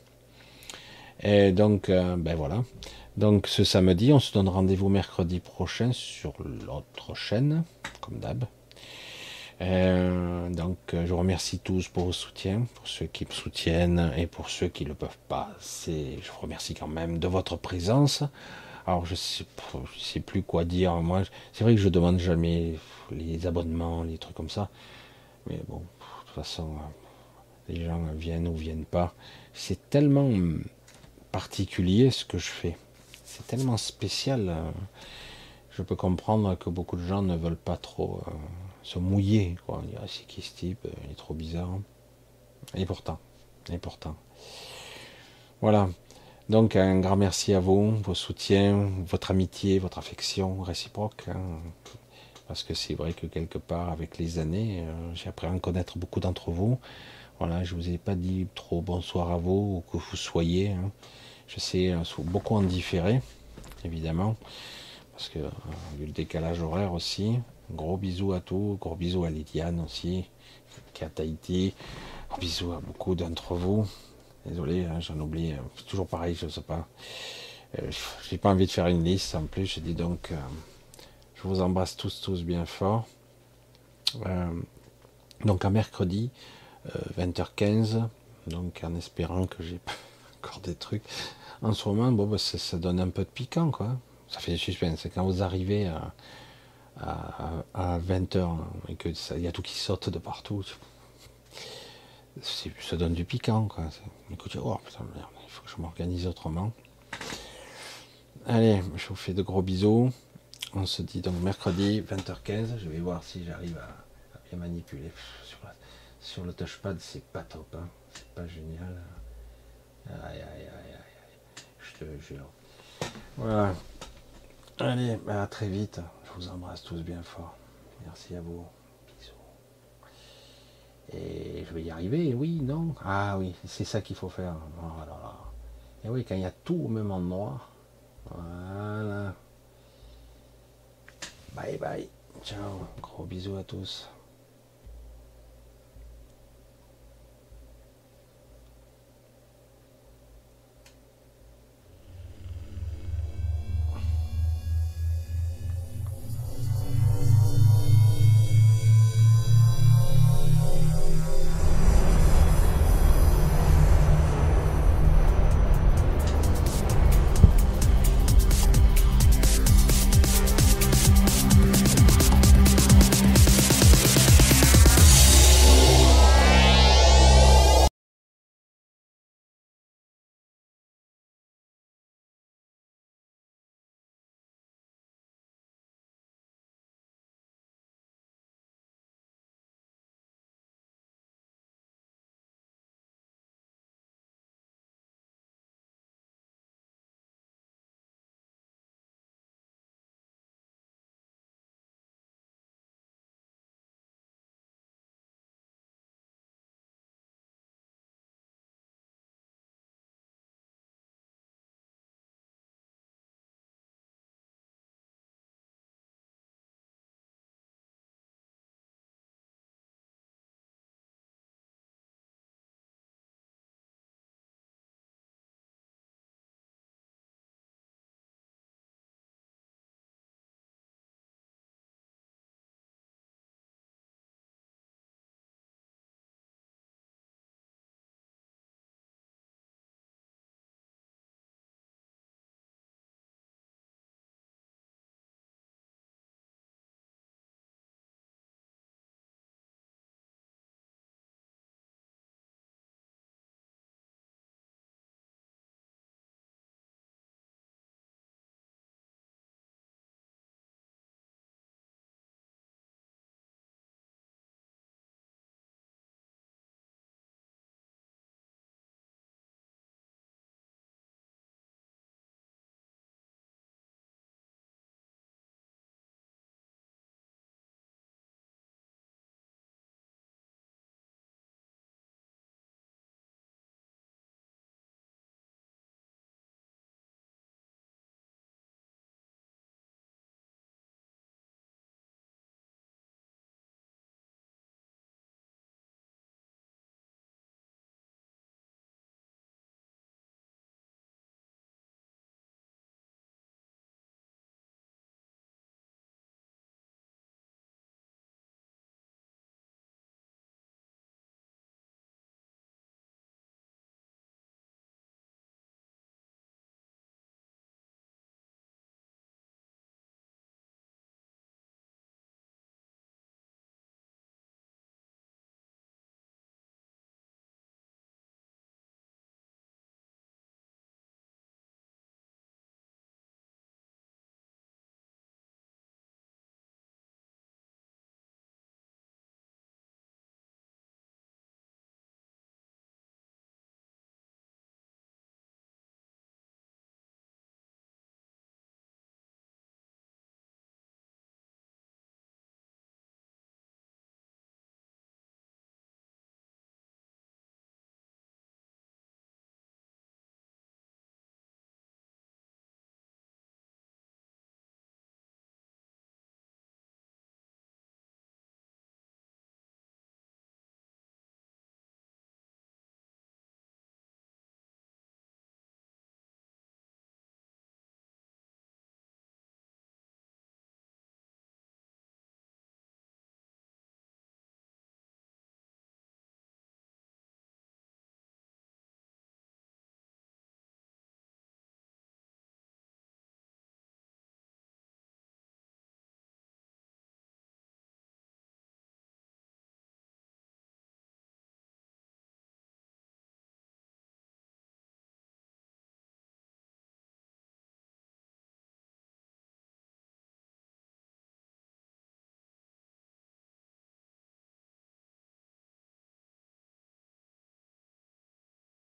S1: Et donc, ben voilà. Donc ce samedi, on se donne rendez-vous mercredi prochain sur l'autre chaîne, comme d'hab. Euh, donc je vous remercie tous pour vos soutiens, pour ceux qui me soutiennent et pour ceux qui ne le peuvent pas. je vous remercie quand même de votre présence. Alors je sais, je sais plus quoi dire. Moi, c'est vrai que je demande jamais les abonnements, les trucs comme ça. Mais bon, de toute façon, les gens viennent ou viennent pas. C'est tellement particulier ce que je fais c'est tellement spécial. Euh, je peux comprendre que beaucoup de gens ne veulent pas trop euh, se mouiller. Quoi. Il ah, c'est qui ce type Il est trop bizarre. Et pourtant. Voilà. Donc un grand merci à vous, vos soutiens, votre amitié, votre affection réciproque. Hein. Parce que c'est vrai que quelque part, avec les années, euh, j'ai appris à en connaître beaucoup d'entre vous. Voilà, je vous ai pas dit trop bonsoir à vous, ou que vous soyez. Hein. Je sais euh, beaucoup en différé, évidemment, parce que euh, vu le décalage horaire aussi. Gros bisous à tous, gros bisous à Lydiane aussi, qui est à Tahiti. Bisous à beaucoup d'entre vous. Désolé, hein, j'en oublie. Euh, toujours pareil, je ne sais pas. Je J'ai pas envie de faire une liste en plus. Je dis donc, je vous embrasse tous, tous bien fort. donc à mercredi, 20h15. Donc en espérant que j'ai encore des trucs. En ce moment, bon, bah, ça, donne un peu de piquant, quoi. Ça fait du suspense. C'est quand vous arrivez à, à, 20h et que il y a tout qui saute de partout. Ça donne du piquant, quoi. Écoutez, oh putain, il faut que je m'organise autrement. Allez, je vous fais de gros bisous. On se dit donc mercredi 20h15. Je vais voir si j'arrive à, bien manipuler. Sur, sur le touchpad, c'est pas top. Hein. C'est pas génial. Aïe, aïe, aïe, aïe, je te jure. Voilà. Allez, à très vite. Je vous embrasse tous bien fort. Merci à vous. Bisous. Et je vais y arriver, oui, non? Ah oui, c'est ça qu'il faut faire. Oh Et oui, quand il y a tout au même endroit. Voilà. Bye bye. Ciao. Gros bisous à tous.